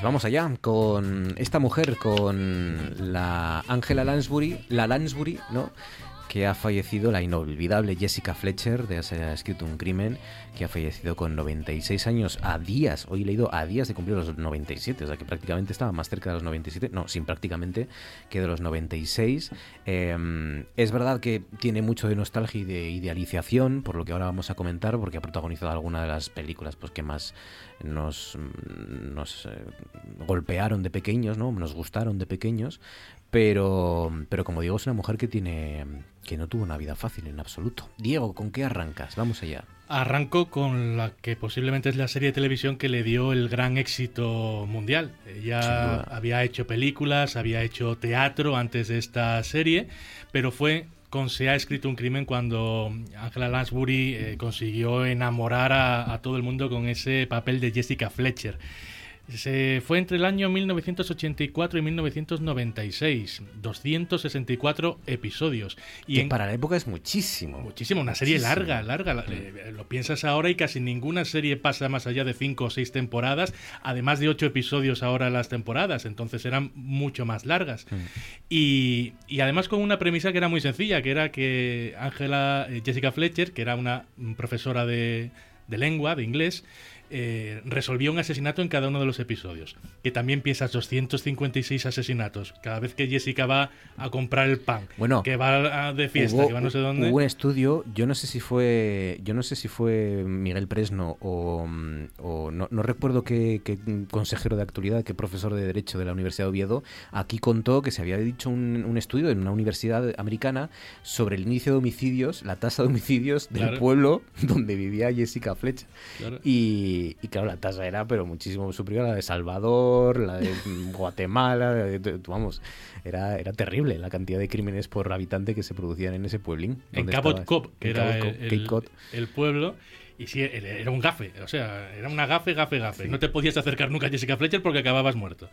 S1: Vamos allá con esta mujer, con la Angela Lansbury, la Lansbury, ¿no? Que ha fallecido la inolvidable Jessica Fletcher, de Se ha escrito un crimen, que ha fallecido con 96 años a días, hoy he leído a días de cumplir los 97, o sea que prácticamente estaba más cerca de los 97, no, sin prácticamente, que de los 96. Eh, es verdad que tiene mucho de nostalgia y de idealización, por lo que ahora vamos a comentar, porque ha protagonizado alguna de las películas pues, que más nos, nos eh, golpearon de pequeños, ¿no? nos gustaron de pequeños, pero, pero como digo, es una mujer que tiene que no tuvo una vida fácil en absoluto. Diego, ¿con qué arrancas? Vamos allá.
S18: Arranco con la que posiblemente es la serie de televisión que le dio el gran éxito mundial. Ella había hecho películas, había hecho teatro antes de esta serie, pero fue con Se ha escrito un crimen cuando Angela Lansbury eh, consiguió enamorar a, a todo el mundo con ese papel de Jessica Fletcher. Se fue entre el año 1984 y 1996, 264 episodios. Y
S1: que
S18: en,
S1: para la época es muchísimo.
S18: Muchísimo, una serie larga, larga. Eh, Lo piensas ahora y casi ninguna serie pasa más allá de cinco o seis temporadas, además de ocho episodios ahora las temporadas, entonces eran mucho más largas.
S1: Mm.
S18: Y, y además con una premisa que era muy sencilla, que era que Ángela, eh, Jessica Fletcher, que era una mm, profesora de, de lengua, de inglés, eh, resolvió un asesinato en cada uno de los episodios. Que también piensas 256 asesinatos. Cada vez que Jessica va a comprar el pan,
S1: Bueno,
S18: que va a- de fiesta,
S1: Hubo-
S18: que va no sé dónde.
S1: Hubo un estudio, yo no sé si fue, yo no sé si fue Miguel Presno o, o no, no recuerdo qué, qué consejero de actualidad, qué profesor de derecho de la Universidad de Oviedo, aquí contó que se había dicho un, un estudio en una universidad americana sobre el inicio de homicidios, la tasa de homicidios del
S18: Claro.
S1: pueblo donde vivía Jessica Fletcher.
S18: Claro.
S1: Y, y claro, la tasa era pero muchísimo superior a la de Salvador, la de Guatemala, la de- de- vamos, era, era terrible la cantidad de crímenes por habitante que se producían en ese pueblín.
S18: en Cabot Cop, que
S1: en
S18: era
S1: Cop,
S18: el, pueblo. Y sí, era era un gafe, o sea, era una gafe, gafe, gafe. No te podías acercar nunca a Jessica Fletcher porque acababas muerto.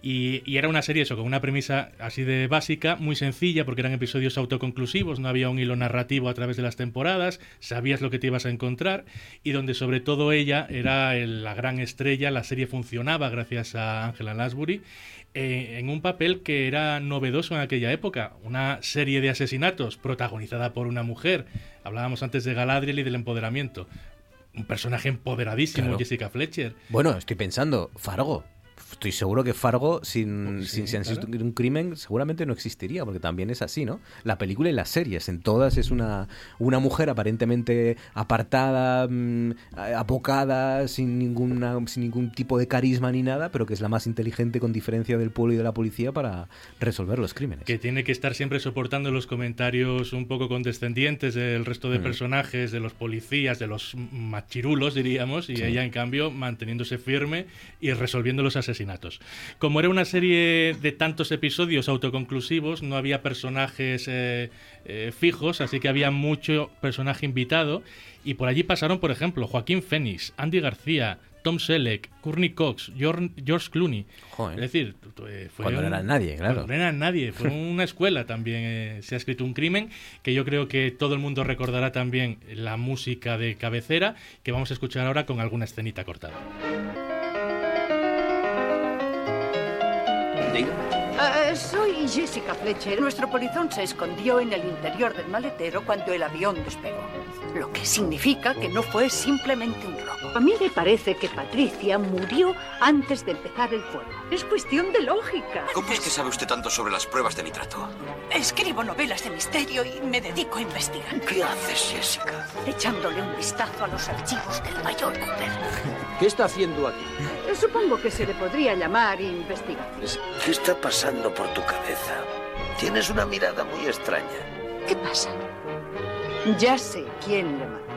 S18: Y, y era una serie eso, con una premisa así de básica, muy sencilla, porque eran episodios autoconclusivos, no había un hilo narrativo a través de las temporadas, sabías lo que te ibas a encontrar, y donde sobre todo ella era el- la gran estrella, la serie funcionaba gracias a Angela Lansbury, eh, en un papel que era novedoso en aquella época, una serie de asesinatos protagonizada por una mujer. Hablábamos antes de Galadriel y del empoderamiento. Un personaje empoderadísimo,
S1: Claro.
S18: Jessica Fletcher.
S1: Bueno, estoy pensando, Fargo. Estoy seguro que Fargo, sin,
S18: Pues sí,
S1: sin, sin
S18: claro.
S1: un crimen, seguramente no existiría, porque también es así, ¿no? La película y las series, en todas es una, una mujer aparentemente apartada, mm, apocada, sin, ninguna, sin ningún tipo de carisma ni nada, pero que es la más inteligente con diferencia del pueblo y de la policía para resolver los crímenes.
S18: que tiene que estar siempre soportando los comentarios un poco condescendientes del resto de
S1: Mm.
S18: personajes, de los policías, de los machirulos, diríamos, y
S1: Sí.
S18: ella, en cambio, manteniéndose firme y resolviendo los asesinatos. Como era una serie de tantos episodios autoconclusivos, no había personajes eh, eh, fijos, así que había mucho personaje invitado, y por allí pasaron, por ejemplo, Joaquín Phoenix, Andy García, Tom Selleck, Courtney Cox, George, Clooney.
S1: Joder.
S18: Es decir, eh, fue
S1: Cuando no era nadie, claro.
S18: cuando no era nadie, fue una escuela también. eh, se ha escrito un crimen que yo creo que todo el mundo recordará también la música de cabecera que vamos a escuchar ahora con alguna escenita cortada. 没有。
S23: Eh, soy Jessica Fletcher. Nuestro polizón se escondió en el interior del maletero cuando el avión despegó. Lo que significa que no fue simplemente un robo. A mí me parece que Patricia murió antes de empezar el fuego. Es cuestión de lógica.
S24: ¿Cómo es que sabe usted tanto sobre las pruebas de nitrato?
S23: Escribo novelas de misterio y me dedico a investigar.
S24: ¿Qué haces, Jessica?
S23: Echándole un vistazo a los archivos del mayor Cooper.
S24: ¿Qué está haciendo aquí?
S23: Supongo que se le podría llamar investigar.
S24: ¿Qué está pasando por tu cabeza? Tienes una mirada muy extraña.
S23: ¿Qué pasa? Ya sé quién le mató.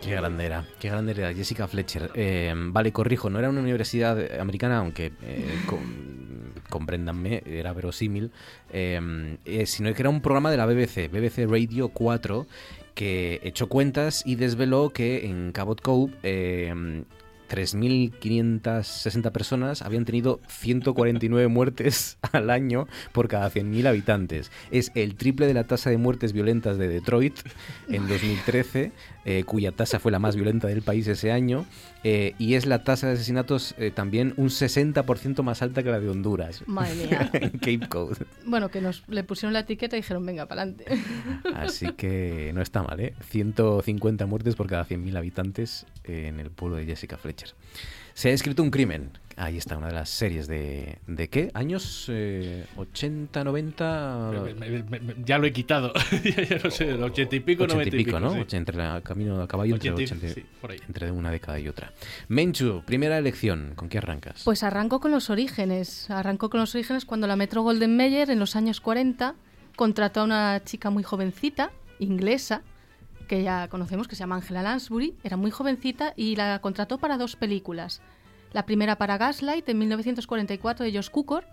S1: Qué grande era, qué grande era Jessica Fletcher. Eh, vale, corrijo, no era una universidad americana, aunque eh, com- compréndanme, era verosímil, eh, eh, sino que era un programa de la BBC, BBC Radio 4, que echó cuentas y desveló que en Cabot Cove eh, 3.560 personas habían tenido 149 muertes al año por cada 100.000 habitantes. Es el triple de la tasa de muertes violentas de Detroit en 2013, eh, cuya tasa fue la más violenta del país ese año, eh, y es la tasa de asesinatos eh, también un 60% más alta que la de Honduras.
S19: Madre mía.
S1: en Cape Cod.
S19: Bueno, que nos le pusieron la etiqueta y dijeron, venga, para adelante.
S1: Así que no está mal, ¿eh? 150 muertes por cada 100.000 habitantes en el pueblo de Jessica Fletcher. Se ha escrito un crimen. Ahí está, una de las series de... ¿De qué? ¿Años? Eh, ¿80, 90?
S18: Me- me- me- me- ya lo he quitado. ya, ya no sé, del 80 y pico,
S1: 80
S18: 90
S1: y pico, ¿no?
S18: sí.
S1: Entre la camino a caballo entre,
S18: 80 y-
S1: 80
S18: sí, por ahí.
S1: entre una década y otra. Menchu, primera elección. ¿Con qué arrancas?
S19: Pues arranco con los orígenes. Arrancó con los orígenes cuando la Metro Golden Mayer en los años 40 contrató a una chica muy jovencita, inglesa, que ya conocemos, que se llama Angela Lansbury. Era muy jovencita y la contrató para dos películas. La primera para Gaslight en 1944 de Josh Cukor,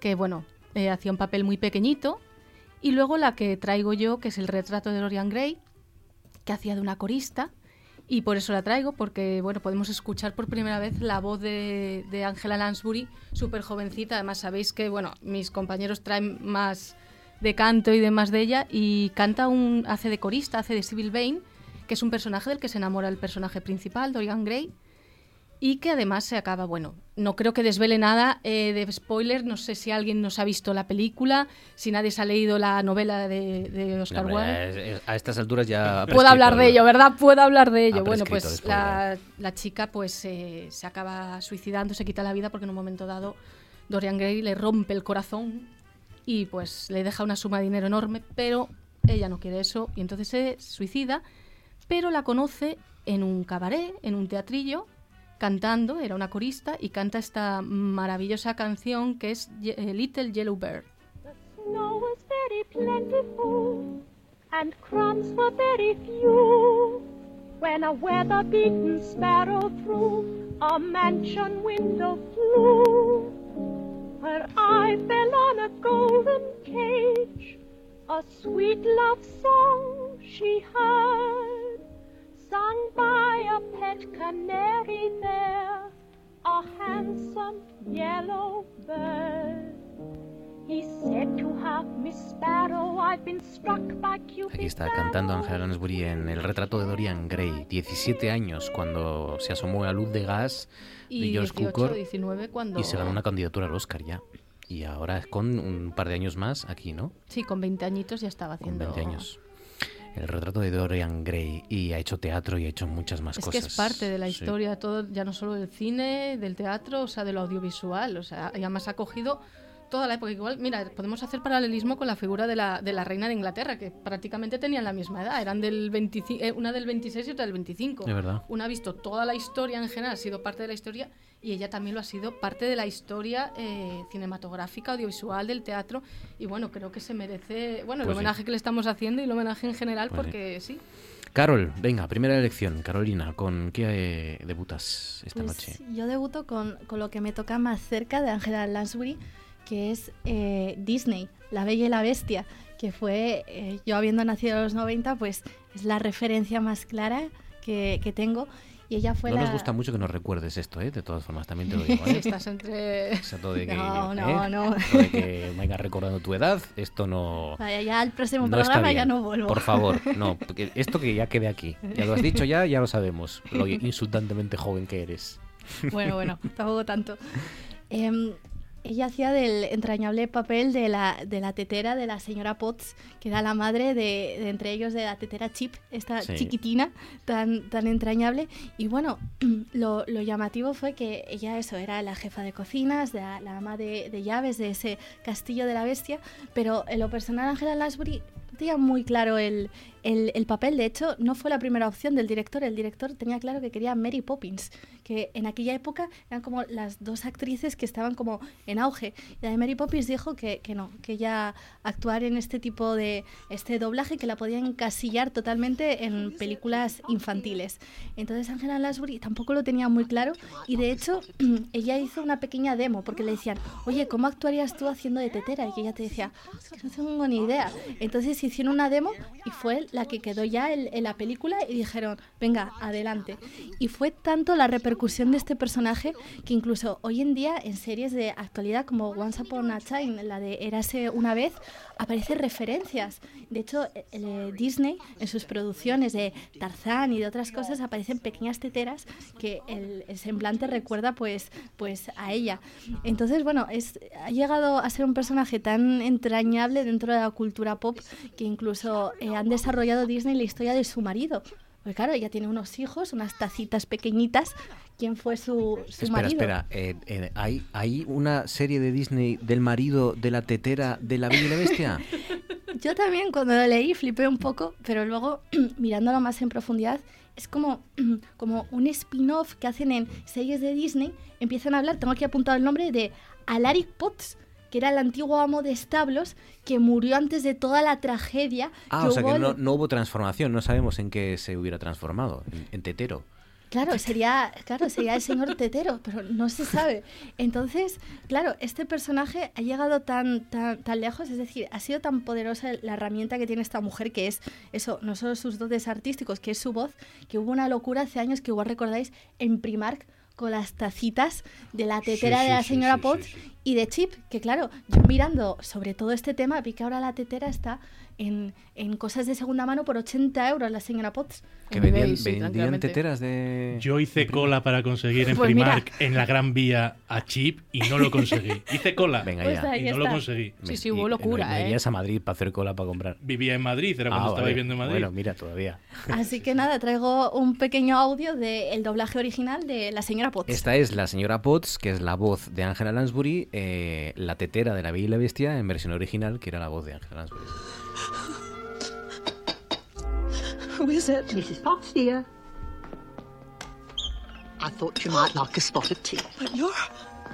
S19: que bueno, eh, hacía un papel muy pequeñito. Y luego la que traigo yo, que es el retrato de Dorian Gray, que hacía de una corista. Y por eso la traigo, porque bueno, podemos escuchar por primera vez la voz de, Angela Lansbury, súper jovencita. Además, sabéis que bueno, mis compañeros traen más de canto y demás de ella. Y canta un. hace de corista, hace de Sybil Vane, que es un personaje del que se enamora el personaje principal, Dorian Gray. Y que además se acaba, bueno, no creo que desvele nada eh, de spoiler, no sé si alguien nos ha visto la película, si nadie se ha leído la novela de, de Oscar Wilde.
S1: a estas alturas ya...
S19: Puedo hablar de ello, ¿verdad? Puedo hablar de ello. Bueno, pues la chica pues eh, se acaba suicidando, se quita la vida porque en un momento dado Dorian Gray le rompe el corazón y pues le deja una suma de dinero enorme, pero ella no quiere eso y entonces se suicida, pero la conoce en un cabaret, en un teatrillo, cantando, era una corista y canta esta maravillosa canción que es eh, Little Yellow Bird.
S25: Snow and crumbs were very few. When a weather-beaten sparrow through a mansion window flew, her eye fell on a golden cage, a sweet love song she heard, sung by a pet canary there, a handsome yellow bird.
S1: Aquí está cantando Angela Lansbury en el retrato de Dorian Gray, 17 años cuando se asomó a luz de gas de
S19: Y
S1: George
S19: 18,
S1: Cukor
S19: 19 cuando...
S1: y se ganó una candidatura al Oscar ya. Y ahora es con un par de años más aquí, ¿no?
S19: Sí, con 20 añitos ya estaba
S1: Con
S19: haciendo...
S1: 20 años. El retrato de Dorian Gray y ha hecho teatro y ha hecho muchas más
S19: Es
S1: cosas.
S19: que es parte de la
S1: Sí.
S19: historia, todo, ya no solo del cine, del teatro, o sea, de lo audiovisual. O sea, y además ha cogido toda la época. Igual, mira, podemos hacer paralelismo con la figura de la, de la reina de Inglaterra, que prácticamente tenían la misma edad. Eran del 25, eh, una del 26 y otra del 25.
S1: Es verdad.
S19: Una ha visto toda la historia en general, ha sido parte de la historia, y ella también lo ha sido parte de la historia eh, cinematográfica, audiovisual, del teatro. Y bueno, creo que se merece, bueno, el
S1: Pues sí.
S19: homenaje que le estamos haciendo y el homenaje en general,
S1: Pues sí.
S19: porque sí.
S1: Carol, venga, primera elección. Carolina, ¿con qué eh, debutas esta
S20: Pues
S1: noche?
S20: yo debuto con, con lo que me toca más cerca de Angela Lansbury, que es eh, Disney, La Bella y la Bestia, que fue, eh, yo habiendo nacido en los 90, pues es la referencia más clara que, que tengo. Y ella fue
S1: no
S20: la...
S1: nos gusta mucho que nos recuerdes esto, ¿eh? De todas formas, también te lo digo, ¿eh?
S19: Estás entre...
S1: Exacto de que,
S20: No, no,
S1: ¿eh?
S20: no.
S1: De que vengas recordando tu edad, esto no...
S20: Vaya, ya al próximo
S1: no
S20: programa ya no vuelvo.
S1: Por favor, no, porque esto que ya quede aquí. Ya lo has dicho ya, ya lo sabemos. Lo insultantemente joven que eres.
S20: Bueno, bueno, tampoco tanto. Em, ella hacía del entrañable papel de la, de la tetera de la señora Potts, que era la madre de, de entre ellos de la tetera Chip, esta
S26: Sí.
S20: chiquitina tan, tan entrañable. Y bueno, lo, lo llamativo fue que ella eso era la jefa de cocinas, de la, la ama de, de llaves de ese castillo de la bestia, pero en lo personal Angela Lansbury tenía muy claro el, el, el papel. De hecho, no fue la primera opción del director. El director tenía claro que quería Mary Poppins, que en aquella época eran como las dos actrices que estaban como en auge. Y Mary Poppins dijo que, que no, que ella actuar en este tipo de este doblaje que la podían encasillar totalmente en películas infantiles. Entonces Angela Lansbury tampoco lo tenía muy claro y de hecho ella hizo una pequeña demo porque le decían, oye, ¿cómo actuarías tú haciendo de tetera? Y ella te decía, "Es que no tengo ni idea. Entonces hicieron una demo y fue la que quedó ya en, en la película y dijeron, venga, adelante. Y fue tanto la repercusión de este personaje que incluso hoy en día en series de actualidad como Once Upon a Time, la de Érase una vez, aparecen referencias. De hecho, eh, eh, Disney en sus producciones de Tarzán y de otras cosas aparecen pequeñas teteras que el, el semblante recuerda pues, pues a ella. Entonces, bueno, es, ha llegado a ser un personaje tan entrañable dentro de la cultura pop que incluso eh, han desarrollado Disney la historia de su marido. Porque claro, ella tiene unos hijos, unas tacitas pequeñitas. ¿Quién fue su, su
S1: Espera,
S20: marido?
S1: espera. eh, eh, ¿hay, ¿Hay una serie de Disney del marido de la tetera de la Bella y la Bestia?
S20: Yo también cuando lo leí flipé un poco, pero luego mirándolo más en profundidad, es como, como un spin-off que hacen en series de Disney. Empiezan a hablar, tengo aquí apuntado el nombre de Alaric Potts, que era el antiguo amo de establos que murió antes de toda la tragedia
S1: Ah,
S20: que
S1: o sea
S20: hubo
S1: que no, no hubo transformación, no sabemos en qué se hubiera transformado, en, en tetero.
S20: Claro, sería, claro, sería el señor Tetero, pero no se sabe. Entonces, claro, este personaje ha llegado tan, tan, tan lejos, es decir, ha sido tan poderosa la herramienta que tiene esta mujer, que es eso, no solo sus dotes artísticos, que es su voz, que hubo una locura hace años que igual recordáis en Primark con las tacitas de la tetera
S26: Sí,
S20: de la
S26: sí,
S20: señora
S26: sí,
S20: Potts y de Chip, que claro, yo mirando sobre todo este tema, vi que ahora la tetera está en, en cosas de segunda mano por 80 euros la señora Potts.
S1: Que vendían, vendían teteras de...
S18: Yo hice cola para conseguir en
S20: Pues mira.
S18: Primark en la Gran Vía a Chip y no lo conseguí. Hice cola
S1: Venga
S20: Pues
S1: ya.
S18: y no lo conseguí.
S19: Sí, sí, hubo locura,
S1: no,
S19: ¿eh?
S1: irías a Madrid para hacer cola para comprar.
S18: Vivía en Madrid, era cuando
S1: Ah,
S18: estaba
S1: vale.
S18: viviendo en Madrid.
S1: Bueno, mira, todavía.
S20: Así que nada, traigo un pequeño audio del doblaje original de la señora Potts.
S1: Esta es la señora Potts, que es la voz de Angela Lansbury, eh, la tetera de la Bella y la Bestia en versión original, que era la voz de Angela Lansbury.
S27: Who is it? Mrs. Potts, dear. I thought you might like a spot of tea. But you're.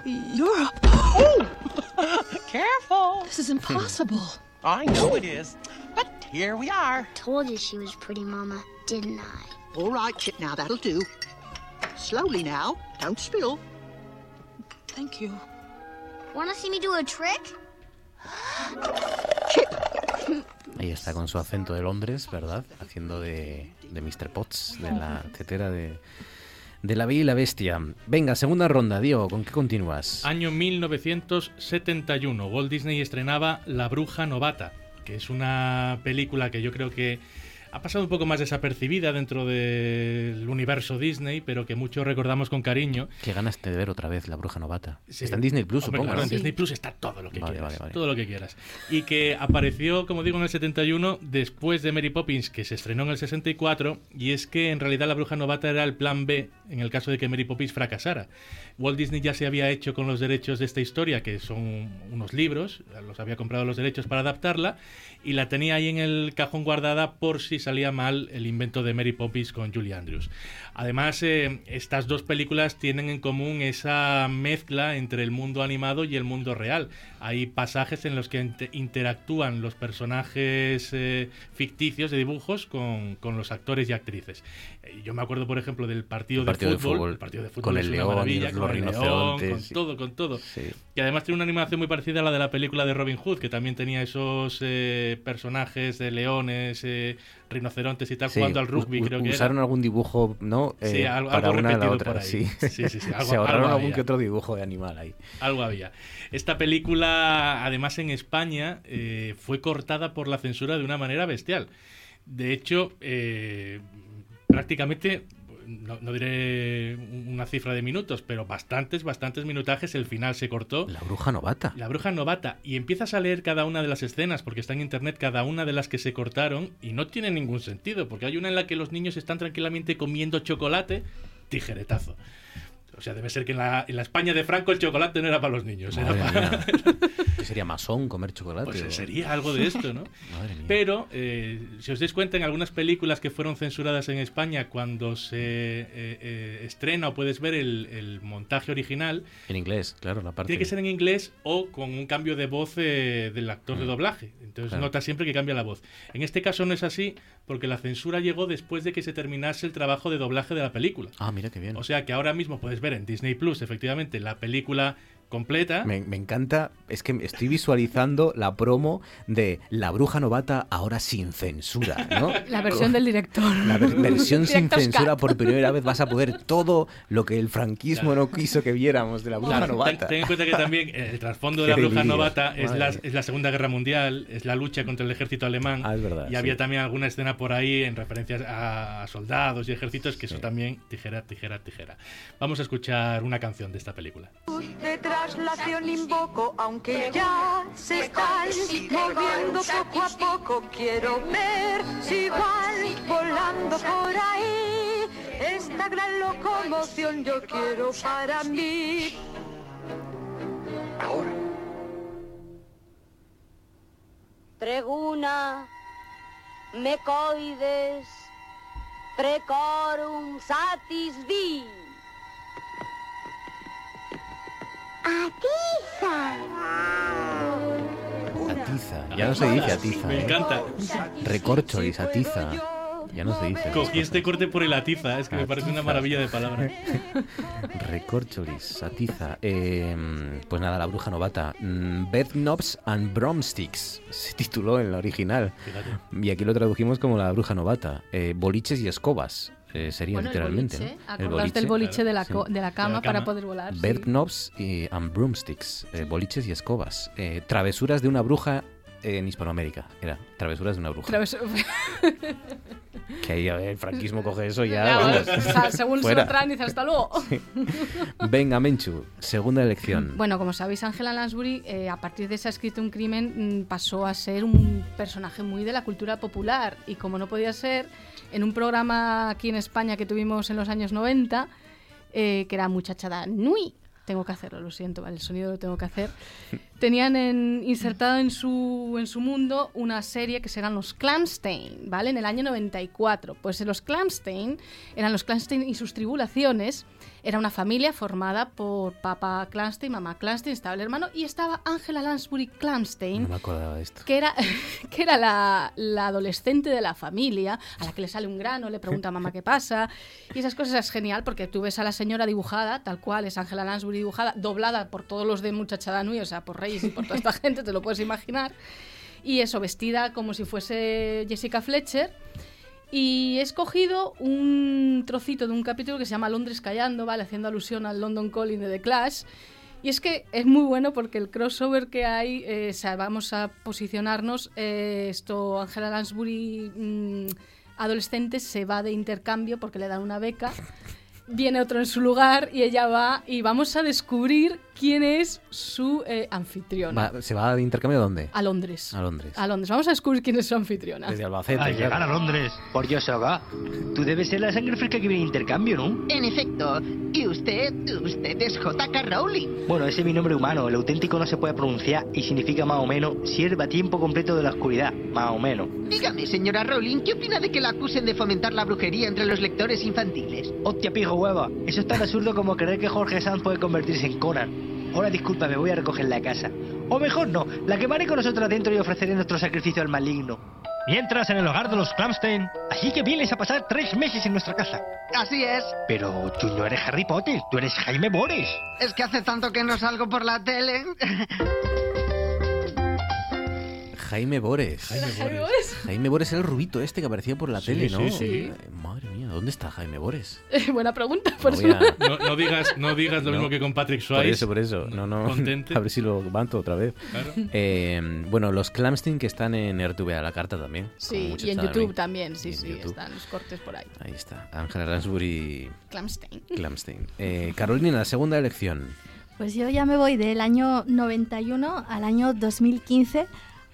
S27: You're a. Oh! Careful! This is impossible. Hmm.
S28: I know it is. But here we are.
S29: Told you she was pretty, Mama, didn't I?
S27: All right, Chip, now that'll do. Slowly now. Don't spill. Thank you.
S29: Want to see me do a trick?
S1: Ahí está con su acento de Londres, ¿verdad? Haciendo de, de Mr. Potts, de la tetera de, de la Bella y la Bestia. Venga, segunda ronda, Diego, ¿con qué continúas?
S18: Año 1971, Walt Disney estrenaba La Bruja Novata, que es una película que yo creo que ha pasado un poco más desapercibida dentro del universo Disney, pero que muchos recordamos con cariño.
S1: Qué ganas de ver otra vez La Bruja Novata.
S18: Sí.
S1: Está en Disney Plus,
S18: Hombre,
S1: supongo.
S18: en Disney Plus está todo lo que
S1: Vale,
S18: quieras.
S1: vale, vale.
S18: Todo lo que quieras. Y que apareció, como digo, en el 71, después de Mary Poppins, que se estrenó en el 64, y es que en realidad La Bruja Novata era el plan B en el caso de que Mary Poppins fracasara. Walt Disney ya se había hecho con los derechos de esta historia, que son unos libros, los había comprado los derechos para adaptarla, y la tenía ahí en el cajón guardada por si salía mal el invento de Mary Poppins con Julie Andrews. Además, eh, estas dos películas tienen en común esa mezcla entre el mundo animado y el mundo real. Hay pasajes en los que inter- interactúan los personajes eh, ficticios de dibujos con, con los actores y actrices. Eh, Yo me acuerdo, por ejemplo, del partido, de,
S1: de
S18: fútbol, El partido de fútbol
S1: con el león y los
S18: con el león,
S1: rinocerontes,
S18: con
S1: sí.
S18: todo, con todo.
S1: Sí.
S18: Y además tiene una animación muy parecida a la de la película de Robin Hood, que también tenía esos personajes de leones, rinocerontes y tal,
S1: Sí,
S18: jugando al rugby, creo que era.
S1: Usaron algún dibujo, ¿no?
S18: Sí,
S1: Eh,
S18: algo-
S1: para
S18: algo
S1: una y la
S18: repetido
S1: otra.
S18: por ahí.
S1: Sí.
S18: Sí, sí, sí, algo-
S1: Se ahorraron
S18: algo
S1: algún que otro dibujo de animal ahí.
S18: Algo había. Esta película, además en España, eh, fue cortada por la censura de una manera bestial. De hecho, eh, prácticamente, no, no diré una cifra de minutos, pero bastantes, bastantes minutajes, el final se cortó.
S1: La bruja novata.
S18: La bruja novata. Y empiezas a leer cada una de las escenas, porque está en internet cada una de las que se cortaron, y no tiene ningún sentido, porque hay una en la que los niños están tranquilamente comiendo chocolate, tijeretazo. O sea, debe ser que en la, en la España de Franco el chocolate no era para los niños. era para-
S1: mía. ¿Qué sería masón comer chocolate?
S18: Pues
S1: o-
S18: sería algo de esto, ¿no?
S1: Madre mía.
S18: Pero, eh, si os dais cuenta, en algunas películas que fueron censuradas en España, cuando se eh, eh, estrena o puedes ver el, el montaje original,
S1: En inglés, claro, la parte.
S18: tiene que ser en inglés o con un cambio de voz eh, del actor de
S1: Mm.
S18: doblaje. Entonces
S1: Claro.
S18: nota siempre que cambia la voz. En este caso no es así porque la censura llegó después de que se terminase el trabajo de doblaje de la película.
S1: Ah, mira qué bien.
S18: O sea que ahora mismo puedes ver en Disney Plus, efectivamente, la película completa.
S1: Me, me encanta, es que estoy visualizando la promo de La Bruja Novata ahora sin censura, ¿no?
S19: La versión del director.
S1: La ver- versión sin censura por primera vez vas a poder todo lo que el franquismo no quiso que viéramos de la Bruja
S18: Claro,
S1: Novata.
S18: ten, ten en cuenta que también eh, el trasfondo de la bruja
S1: delirio.
S18: novata es la,
S1: mía.
S18: es la Segunda Guerra Mundial, es la lucha contra el ejército alemán.
S1: Ah, es verdad,
S18: y había también alguna escena por ahí en referencias a, soldados y ejércitos que eso también tijera, tijera, tijera. Vamos a escuchar una canción de esta película.
S26: Traslación invoco, aunque ya se están moviendo poco a poco. Quiero ver si van volando por ahí. Esta gran locomoción yo quiero para mí.
S22: Treguna, mecoides, precorum satis vi.
S1: Atiza, ya no se dice atiza.
S18: Me
S1: ¿eh?
S18: encanta.
S1: Recorcholis, atiza. Ya no se dice.
S18: Cogí este corte por el atiza, es que me parece una maravilla de palabra.
S1: Recorcholis, atiza. Eh, pues nada, la bruja novata. Mm, Bed Knobs and Bromsticks se tituló en la original.
S18: Fíjate.
S1: Y aquí lo tradujimos como la bruja novata. Eh, boliches y escobas. Eh, sería
S19: Bueno, el
S1: literalmente.
S19: boliche, del boliche de la,
S1: sí.
S19: de la cama para poder volar.
S1: Bed knobs y and broomsticks, eh, boliches y escobas. Eh, travesuras de una bruja en Hispanoamérica. Era travesuras de una bruja. Que ahí a ver, el franquismo coge eso y ya.
S19: Ya,
S1: vamos,
S19: o sea, según se lo traen, dice hasta luego.
S1: Venga, Menchu, segunda elección.
S19: Bueno, como sabéis, Angela Lansbury, eh, a partir de se ha escrito un crimen, mm, pasó a ser un personaje muy de la cultura popular. Y como no podía ser, en un programa aquí en España que tuvimos en los años 90, eh, que era Muchachada Nui, tengo que hacerlo, lo siento, el sonido lo tengo que hacer. Tenían en- insertado en su, en su mundo una serie que serán los Clanstein, ¿vale? En el año 94. Pues los Clanstein eran los Clanstein y sus tribulaciones. Era una familia formada por papá Clanstein, mamá Clanstein, estaba el hermano y estaba Angela Lansbury Clanstein,
S1: No me acordaba de esto.
S19: que era, que era la, la adolescente de la familia, a la que le sale un grano, le pregunta a mamá qué pasa. Y esas cosas es genial porque tú ves a la señora dibujada, tal cual es Angela Lansbury dibujada, doblada por todos los de Muchachada Nui, o sea, por Y por toda esta gente, te lo puedes imaginar. Y eso, vestida como si fuese Jessica Fletcher. Y he escogido un trocito de un capítulo que se llama Londres callando, ¿vale? Haciendo alusión al London Calling de The Clash. Y es que es muy bueno porque el crossover que hay, eh, o sea, vamos a posicionarnos, eh, esto, Angela Lansbury, mm, adolescente, se va de intercambio porque le dan una beca, viene otro en su lugar y ella va y vamos a descubrir quién es su eh, anfitriona.
S1: Va- ¿Se va de intercambio a dónde?
S19: A Londres.
S1: A Londres.
S19: A Londres. Vamos a descubrir quién es su anfitriona.
S1: Desde Albacete.
S30: Al llegar
S1: claro.
S30: a Londres. Por Dios, Oga. Tú debes ser la sangre fresca que viene de intercambio, ¿no?
S31: En efecto. ¿Y usted? Usted es J.K. Rowling.
S30: Bueno, ese es mi nombre humano. El auténtico no se puede pronunciar y significa más o menos sierva a tiempo completo de la oscuridad. Más o menos.
S31: Dígame, señora Rowling, ¿qué opina de que la acusen de fomentar la brujería entre los lectores infantiles?
S30: Hostia, pijo hueva. Eso es tan absurdo como creer que Jorge Sanz puede convertirse en Conan. Ahora disculpa, me voy a recoger la casa. O mejor no, la quemaré con nosotros dentro y ofreceré nuestro sacrificio al maligno. Mientras en el hogar de los Clamstein. Así que vienes a pasar tres meses en nuestra casa.
S31: Así es.
S30: Pero tú no eres Harry Potter, tú eres Jaime Bores.
S31: Es que hace tanto que no salgo por la tele.
S1: Jaime Bores.
S19: Jaime Bores.
S1: Jaime Bores era el rubito este que aparecía por la
S18: Sí,
S1: tele, ¿no?
S18: sí, sí.
S1: Eh, Madre mía, ¿dónde está Jaime Bores?
S19: Buena pregunta, por
S1: No a-
S18: No, no digas, no digas lo
S1: No.
S18: mismo que con Patrick
S1: Por
S18: Swayze.
S1: eso, por eso. No, no.
S18: Contente.
S1: A ver si lo levanto otra vez.
S18: Claro.
S1: Eh, bueno, los Clamstein que están en RTV a la carta también.
S19: Sí, y en YouTube también, sí, sí,
S1: YouTube.
S19: están los cortes por ahí.
S1: Ahí está. Ángela Lansbury
S19: Clamstein.
S1: Clamstein. Eh, Carolina, la segunda elección.
S20: Pues yo ya me voy del año 91 al año 2015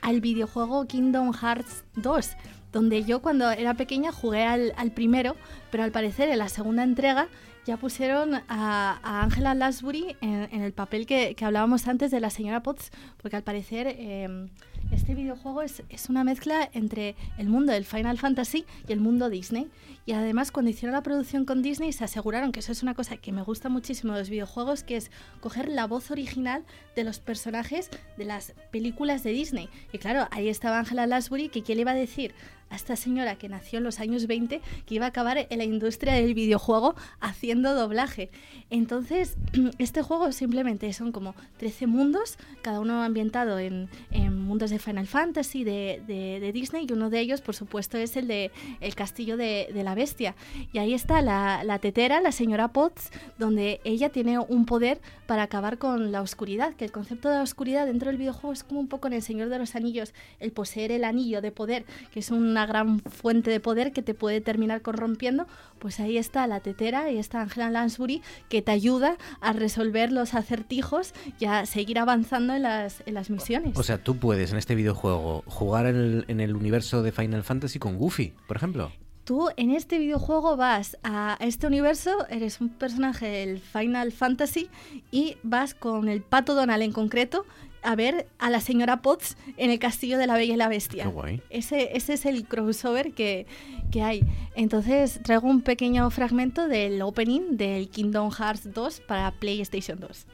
S20: al videojuego Kingdom Hearts 2, donde yo cuando era pequeña jugué al, primero, pero al parecer en la segunda entrega ya pusieron a, Angela Lansbury en, el papel que, hablábamos antes de la señora Potts, porque al parecer eh, este videojuego es, es una mezcla entre el mundo del Final Fantasy y el mundo Disney. Y además cuando hicieron la producción con Disney se aseguraron que eso es una cosa que me gusta muchísimo de los videojuegos, que es coger la voz original de los personajes de las películas de Disney. Y claro, ahí estaba Angela Lansbury, que ¿qué le iba a decir a esta señora que nació en los años 20 que iba a acabar en la industria del videojuego haciendo doblaje. Entonces, este juego simplemente son como 13 mundos, cada uno ambientado en, en mundos de Final Fantasy, de, de- de Disney, y uno de ellos, por supuesto, es el de El Castillo de, de la Bestia. Y ahí está la, la tetera, la señora Potts, donde ella tiene un poder para acabar con la oscuridad, que el concepto de la oscuridad dentro del videojuego es como un poco en El Señor de los Anillos, el poseer el anillo de poder, que es una gran fuente de poder que te puede terminar corrompiendo, pues ahí está la tetera y está Angela Lansbury que te ayuda a resolver los acertijos y a seguir avanzando en las, en las misiones.
S1: O sea, tú puedes en este videojuego jugar en el, en el universo de Final Fantasy con Goofy, por ejemplo.
S20: Tú en este videojuego vas a este universo, eres un personaje del Final Fantasy y vas con el pato Donald en concreto a ver a la señora Potts en el castillo de la Bella y la Bestia.
S1: Qué guay.
S20: Ese, ese es el crossover que, que hay. Entonces traigo un pequeño fragmento del opening del Kingdom Hearts 2 para PlayStation 2.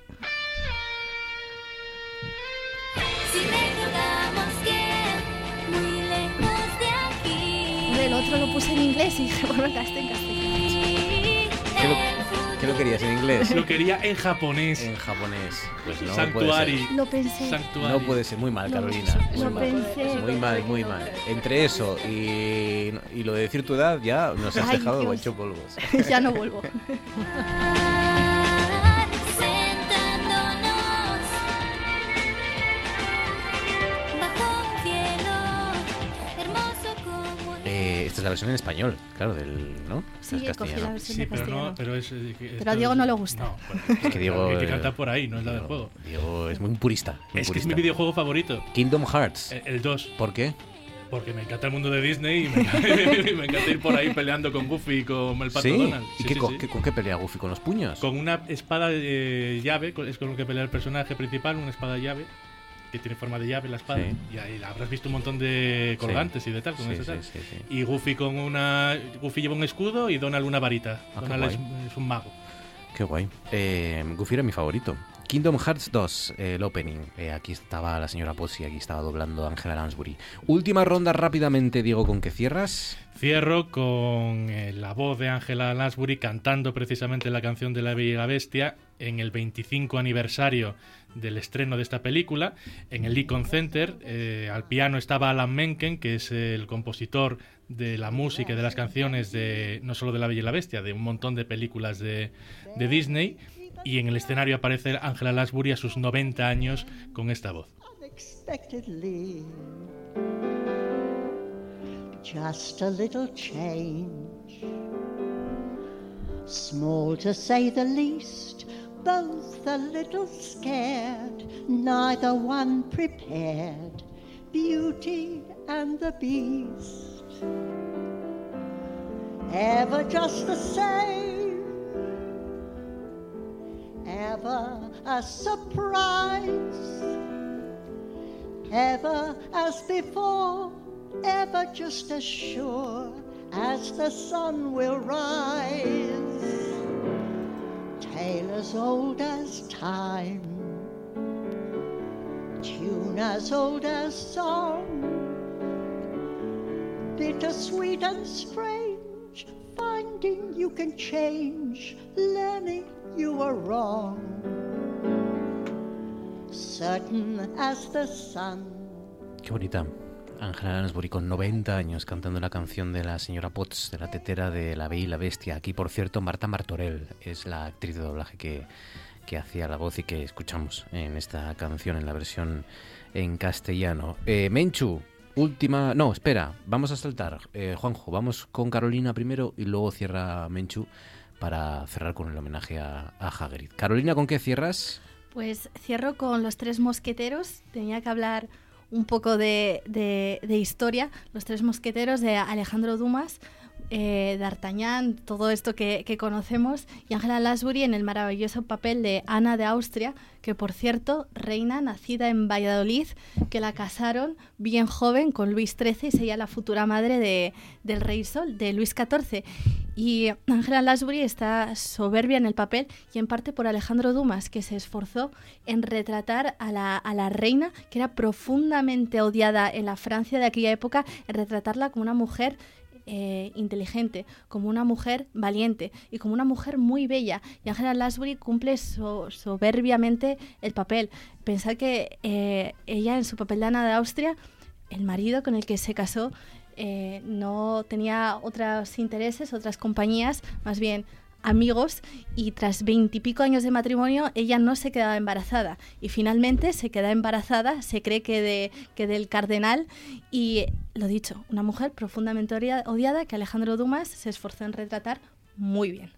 S20: El otro lo puse en inglés y dije, bueno, acá está en castellano.
S1: ¿Qué lo, querías en inglés?
S18: Lo quería en japonés.
S1: En japonés. Pues no
S18: Sanctuary.
S1: puede ser.
S20: Lo pensé.
S18: Sanctuary.
S1: No puede ser muy mal,
S20: Lo-
S1: Carolina. Muy
S20: lo
S1: mal.
S20: pensé.
S1: Muy mal, muy mal. Entre eso y, y lo de decir tu edad, ya nos has
S20: Ay,
S1: dejado
S20: Dios.
S1: hecho polvos.
S20: ya no vuelvo.
S1: esta es la versión en español, claro, del, ¿no?
S20: Sí,
S1: Es
S20: cogí
S1: castellano.
S20: la versión
S18: Sí,
S20: de
S18: pero
S20: castellano.
S18: no, pero es. eh, que
S20: Pero a Diego
S18: es-
S20: no le gusta.
S18: No, pues,
S1: Es que Diego,
S18: hay que
S1: eh,
S18: cantar por ahí, no es la del juego.
S1: Diego es muy purista. muy
S18: Es que es
S1: purista.
S18: mi videojuego favorito.
S1: Kingdom Hearts.
S18: El- El 2.
S1: ¿Por qué?
S18: Porque me encanta el mundo de Disney y me encanta, me encanta ir por ahí peleando con Goofy y con el pato
S1: ¿Sí?
S18: Donald.
S1: ¿Y
S18: Sí,
S1: qué,
S18: sí,
S1: co-
S18: sí.
S1: qué- con qué pelea Goofy? ¿Con los puños?
S18: Con una espada de llave, con- es con lo que pelea el personaje principal, una espada de llave, que tiene forma de llave la espada.
S1: Sí.
S18: Y ahí habrás visto un montón de colgantes y de tal, con
S1: Sí,
S18: ese
S1: sí,
S18: tal.
S1: sí, sí.
S18: Y Goofy con una. Goofy lleva un escudo y Donald una varita.
S1: Ah,
S18: Donald es, es un mago.
S1: Qué guay. Eh, Goofy era mi favorito. Kingdom Hearts 2, eh, el opening. Eh, aquí estaba la señora Possi, aquí estaba doblando Angela Lansbury. Última ronda rápidamente, Diego, ¿con qué cierras?
S18: Cierro con eh, la voz de Angela Lansbury cantando precisamente la canción de La Bella y la Bestia en el 25 aniversario del estreno de esta película. En el Lincoln Center, eh, al piano estaba Alan Menken, que es el compositor de la música y de las canciones de no solo de La Bella y la Bestia, de un montón de películas de, Disney. Y en el escenario aparece Angela Lansbury a sus 90 años con esta voz.
S32: Just a little change. Small to say the least, both a little scared, neither one prepared. Beauty and the Beast. Ever just the same. Ever a surprise. Ever as before, ever just as sure as the sun will rise. Tale as old as time, tune as old as song, bittersweet and strange, finding you can change, learning you were wrong. Certain as the sun.
S1: Qué bonita. Angela Lansbury con 90 años cantando la canción de la señora Potts, de la tetera de La Bella y la Bestia. Aquí, por cierto, Marta Martorell es la actriz de doblaje que, que hacía la voz y que escuchamos en esta canción, en la versión en castellano. Eh, Menchu, última... No, espera, vamos a saltar. Eh, Juanjo, vamos con Carolina primero y luego cierra Menchu para cerrar con el homenaje a, a Hagrid. Carolina, ¿con qué cierras?
S20: Pues cierro con Los Tres Mosqueteros. Tenía que hablar un poco de, de- de historia. Los Tres Mosqueteros de Alejandro Dumas. Eh, D'Artagnan, todo esto que, conocemos, y Angela Lansbury en el maravilloso papel de Ana de Austria, que por cierto, reina nacida en Valladolid, que la casaron bien joven con Luis XIII y sería la futura madre de, del Rey Sol, de Luis XIV. Y Angela Lansbury está soberbia en el papel y en parte por Alejandro Dumas, que se esforzó en retratar a la, a la reina, que era profundamente odiada en la Francia de aquella época, en retratarla como una mujer eh, inteligente, como una mujer valiente y como una mujer muy bella. Y Angela Lansbury cumple so- soberbiamente el papel. Pensar que eh, ella en su papel de Ana de Austria, el marido con el que se casó, eh, no tenía otros intereses, otras compañías, más bien amigos y tras veintipico años de matrimonio ella no se quedaba embarazada y finalmente se queda embarazada, se cree que, de, que del cardenal y lo dicho, una mujer profundamente odia- odiada que Alejandro Dumas se esforzó en retratar muy bien.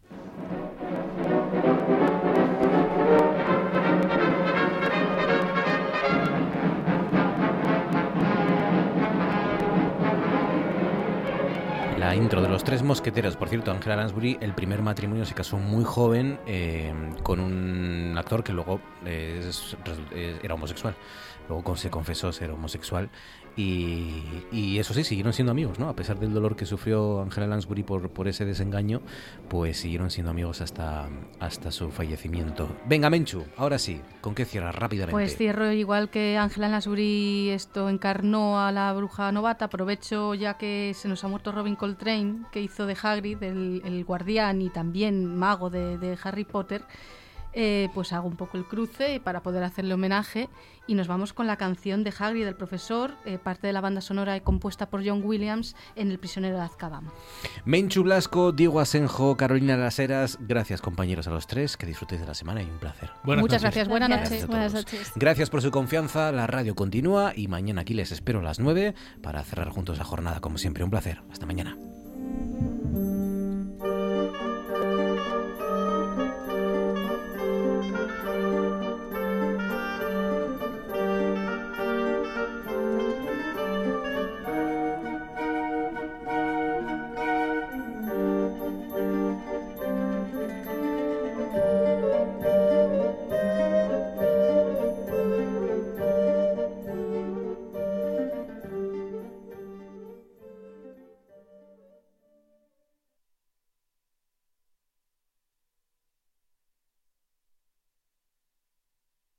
S1: La intro de los tres mosqueteros, por cierto, Angela Lansbury, el primer matrimonio se casó muy joven eh, con un actor que luego era homosexual. Luego se confesó ser homosexual y, eso sí, siguieron siendo amigos, ¿no? A pesar del dolor que sufrió Angela Lansbury por, ese desengaño, pues siguieron siendo amigos hasta, hasta su fallecimiento. Venga, Menchu, ahora sí, ¿con qué cierras rápidamente?
S19: Pues cierro igual que Ángela Lansbury esto encarnó a la bruja novata. Aprovecho ya que se nos ha muerto Robin Coltrane, que hizo de Hagrid, el, guardián y también mago de Harry Potter. Eh, pues hago un poco el cruce para poder hacerle homenaje y nos vamos con la canción de Hagrid del profesor, eh, parte de la banda sonora compuesta por John Williams en El prisionero de Azkaban.
S1: Menchu Blasco, Diego Asenjo, Carolina Las Heras, gracias compañeros a los tres, que disfrutéis de la semana y un placer.
S19: Buenas Muchas noches. gracias, buenas
S1: Gracias
S19: noches.
S1: a
S20: Buenas noches.
S1: Gracias por su confianza, la radio continúa y mañana aquí les espero a las 9 para cerrar juntos la jornada como siempre. Un placer. Hasta mañana.